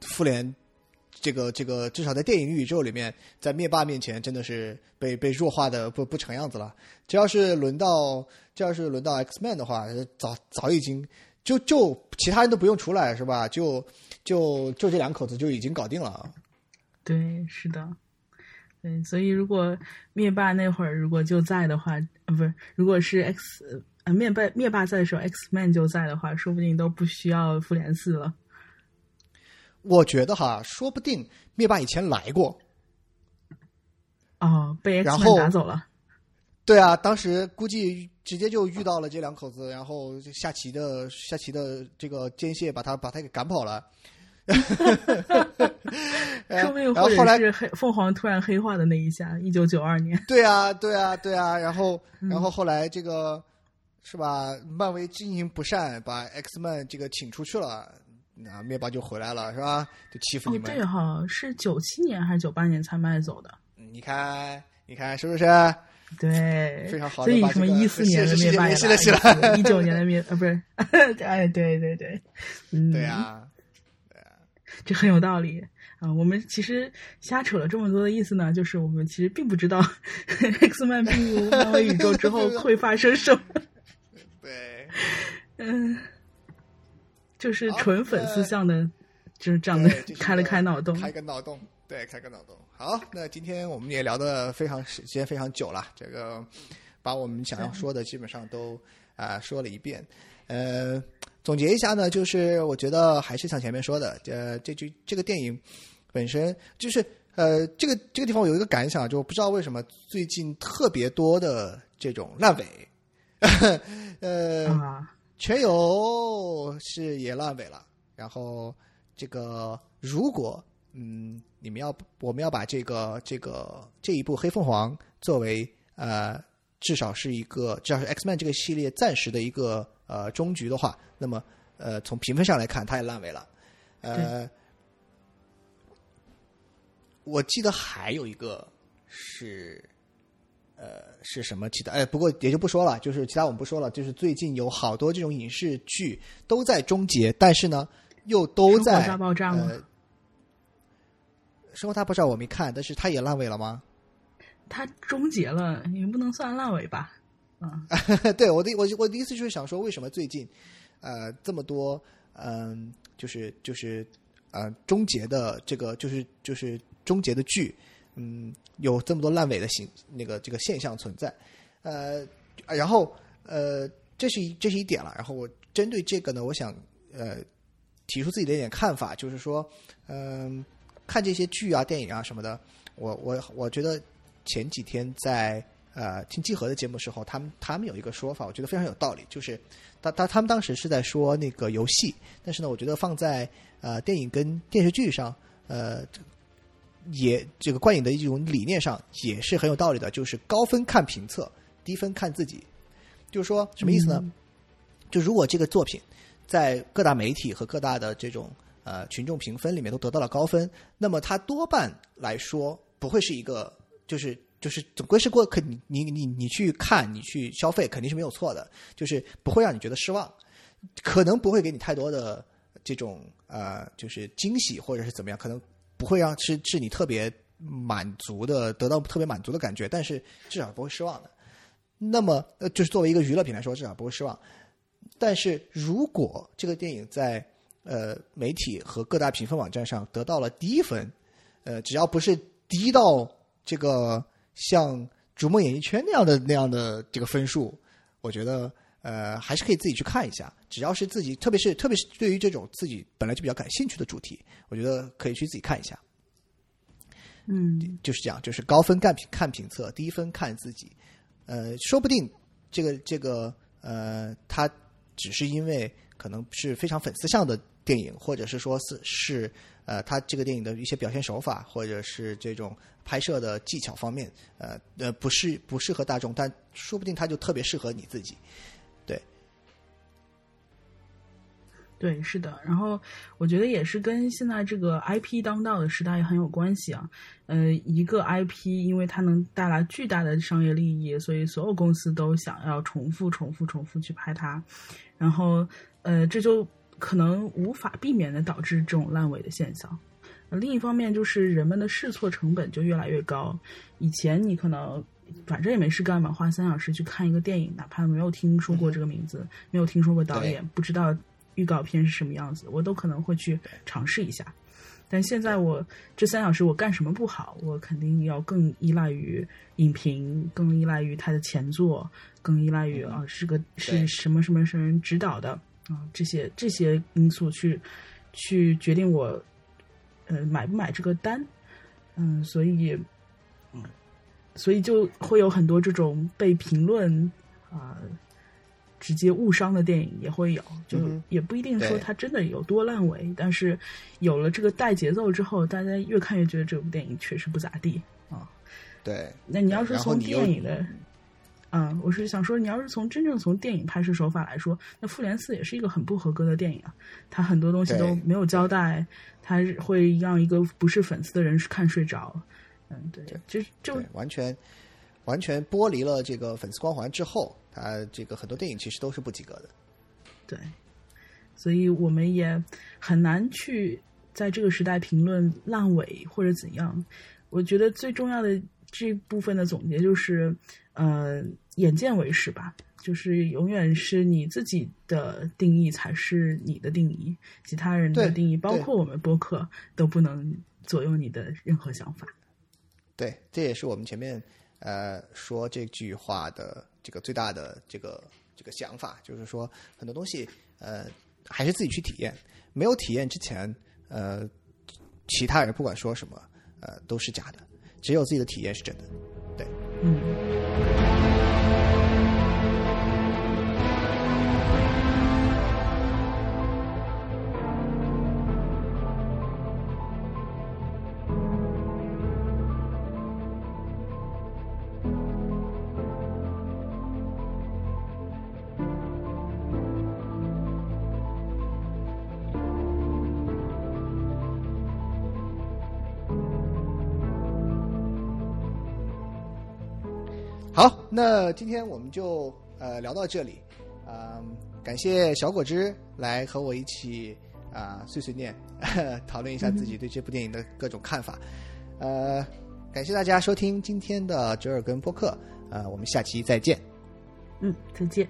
复联这个这个至少在电影宇宙里面，在灭霸面前真的是被被弱化的不不成样子了。这要是轮到这要是轮到 X Man 的话，早早已经就就其他人都不用出来是吧？就就就这两口子就已经搞定了。对，是的，对，所以如果灭霸那会儿如果就在的话，啊，不是，如果是 X 呃灭霸灭霸在的时候，X Man 就在的话，说不定都不需要复联四了。我觉得哈，说不定灭霸以前来过。哦，被 X 然 Man 后打走了。对啊，当时估计直接就遇到了这两口子，然后下棋的下棋的这个奸细把他把他给赶跑了。说不定然后后来或者是黑凤凰突然黑化的那一下，一九九二年。对啊，对啊，对啊，然后嗯然后后来这个是吧？漫威经营不善，把 X Man 这个请出去了，那灭霸就回来了，是吧？就欺负哦你，们。对哈、是九七年还是九八年才卖走的？你看，你看是不是？对，非常好所以什么一四年的灭霸一九年的灭呃不是，哎对对对，嗯，对呀、这很有道理啊、我们其实瞎扯了这么多的意思呢，就是我们其实并不知道 X 曼并入漫威宇宙之后会发生什么，对。嗯，就是纯粉丝呃向的就是这样的开了开脑洞。开个脑洞，对，开个脑洞。好，那今天我们也聊的非常时间非常久了，这个把我们想要说的基本上都啊、说了一遍。呃，总结一下呢，就是我觉得还是像前面说的，呃，这句这个电影本身就是呃，这个这个地方我有一个感想，就不知道为什么最近特别多的这种烂尾，呃，啊，全游是也烂尾了，然后这个如果嗯，你们要我们要把这个这个这一部黑凤凰作为呃至少是一个至少是 X Man 这个系列暂时的一个呃终局的话，那么呃从评分上来看，它也烂尾了。呃，我记得还有一个是。呃，是什么其他？哎，不过也就不说了，就是其他我们不说了。就是最近有好多这种影视剧都在终结，但是呢，又都在生活大爆炸吗呃，生活大爆炸我没看，但是它也烂尾了吗？它终结了，也不能算烂尾吧？啊，对我的我我的意思就是想说，为什么最近呃这么多嗯、就是就是呃终结的这个就是就是终结的剧，嗯，有这么多烂尾的形那个这个现象存在，呃，然后呃这是一这是一点了，然后我针对这个呢，我想呃提出自己的一点看法，就是说嗯、看这些剧啊电影啊什么的，我我我觉得前几天在呃听季和的节目时候，他们他们有一个说法，我觉得非常有道理，就是他他他们当时是在说那个游戏，但是呢，我觉得放在呃电影跟电视剧上，呃也这个观影的一种理念上也是很有道理的，就是高分看评测，低分看自己。就是说什么意思呢？嗯就如果这个作品在各大媒体和各大的这种呃群众评分里面都得到了高分，那么它多半来说不会是一个就是。就是总归是过，肯你你你你去看，你去消费，肯定是没有错的，就是不会让你觉得失望，可能不会给你太多的这种呃，就是惊喜或者是怎么样，可能不会让是是你特别满足的，得到特别满足的感觉，但是至少不会失望的。那么，呃，就是作为一个娱乐品来说，至少不会失望。但是如果这个电影在呃媒体和各大评分网站上得到了低分，呃，只要不是低到这个像《逐梦演艺圈》那样的那样的这个分数，我觉得呃还是可以自己去看一下。只要是自己，特别是特别是对于这种自己本来就比较感兴趣的主题，我觉得可以去自己看一下。嗯，就是这样，就是高分看评看评测，低分看自己。呃，说不定这个这个呃，他只是因为可能是非常粉丝向的电影，或者是说是是呃，它这个电影的一些表现手法，或者是这种拍摄的技巧方面，呃呃，不适不适合大众，但说不定它就特别适合你自己。对，对，是的。然后我觉得也是跟现在这个 IP 当道的时代很有关系啊。呃，一个 IP 因为它能带来巨大的商业利益，所以所有公司都想要重复、重复、重复去拍它。然后，呃，这就可能无法避免的导致这种烂尾的现象。呃另一方面，就是人们的试错成本就越来越高。以前你可能反正也没事干嘛，花三小时去看一个电影，哪怕没有听说过这个名字，没有听说过导演，不知道预告片是什么样子，我都可能会去尝试一下。但现在我这三小时我干什么不好？我肯定要更依赖于影评，更依赖于他的前作，更依赖于啊是个是什么什么什么人指导的啊这些这些因素去去决定我呃买不买这个单。嗯，所以嗯所以就会有很多这种被评论啊、直接误伤的电影也会有，就也不一定说它真的有多烂尾，但是有了这个带节奏之后，大家越看越觉得这部电影确实不咋地啊。对，那你要是从电影的，嗯，我是想说，你要是从真正从电影拍摄手法来说，那《复联四》也是一个很不合格的电影啊，它很多东西都没有交代，它会让一个不是粉丝的人看睡着。嗯，对，就就，完全完全剥离了这个粉丝光环之后，它这个很多电影其实都是不及格的。对，所以我们也很难去在这个时代评论烂尾或者怎样。我觉得最重要的这部分的总结就是，呃，眼见为实吧。就是永远是你自己的定义才是你的定义，其他人的定义，包括我们播客都不能左右你的任何想法。对，这也是我们前面呃说这句话的这个最大的这个这个想法，就是说很多东西呃还是自己去体验，没有体验之前，呃，其他人不管说什么，呃都是假的，只有自己的体验是真的。对，嗯。那今天我们就呃聊到这里，嗯、感谢小果汁来和我一起啊、碎碎念讨论一下自己对这部电影的各种看法，呃，感谢大家收听今天的折耳根播客，呃，我们下期再见。嗯，再见。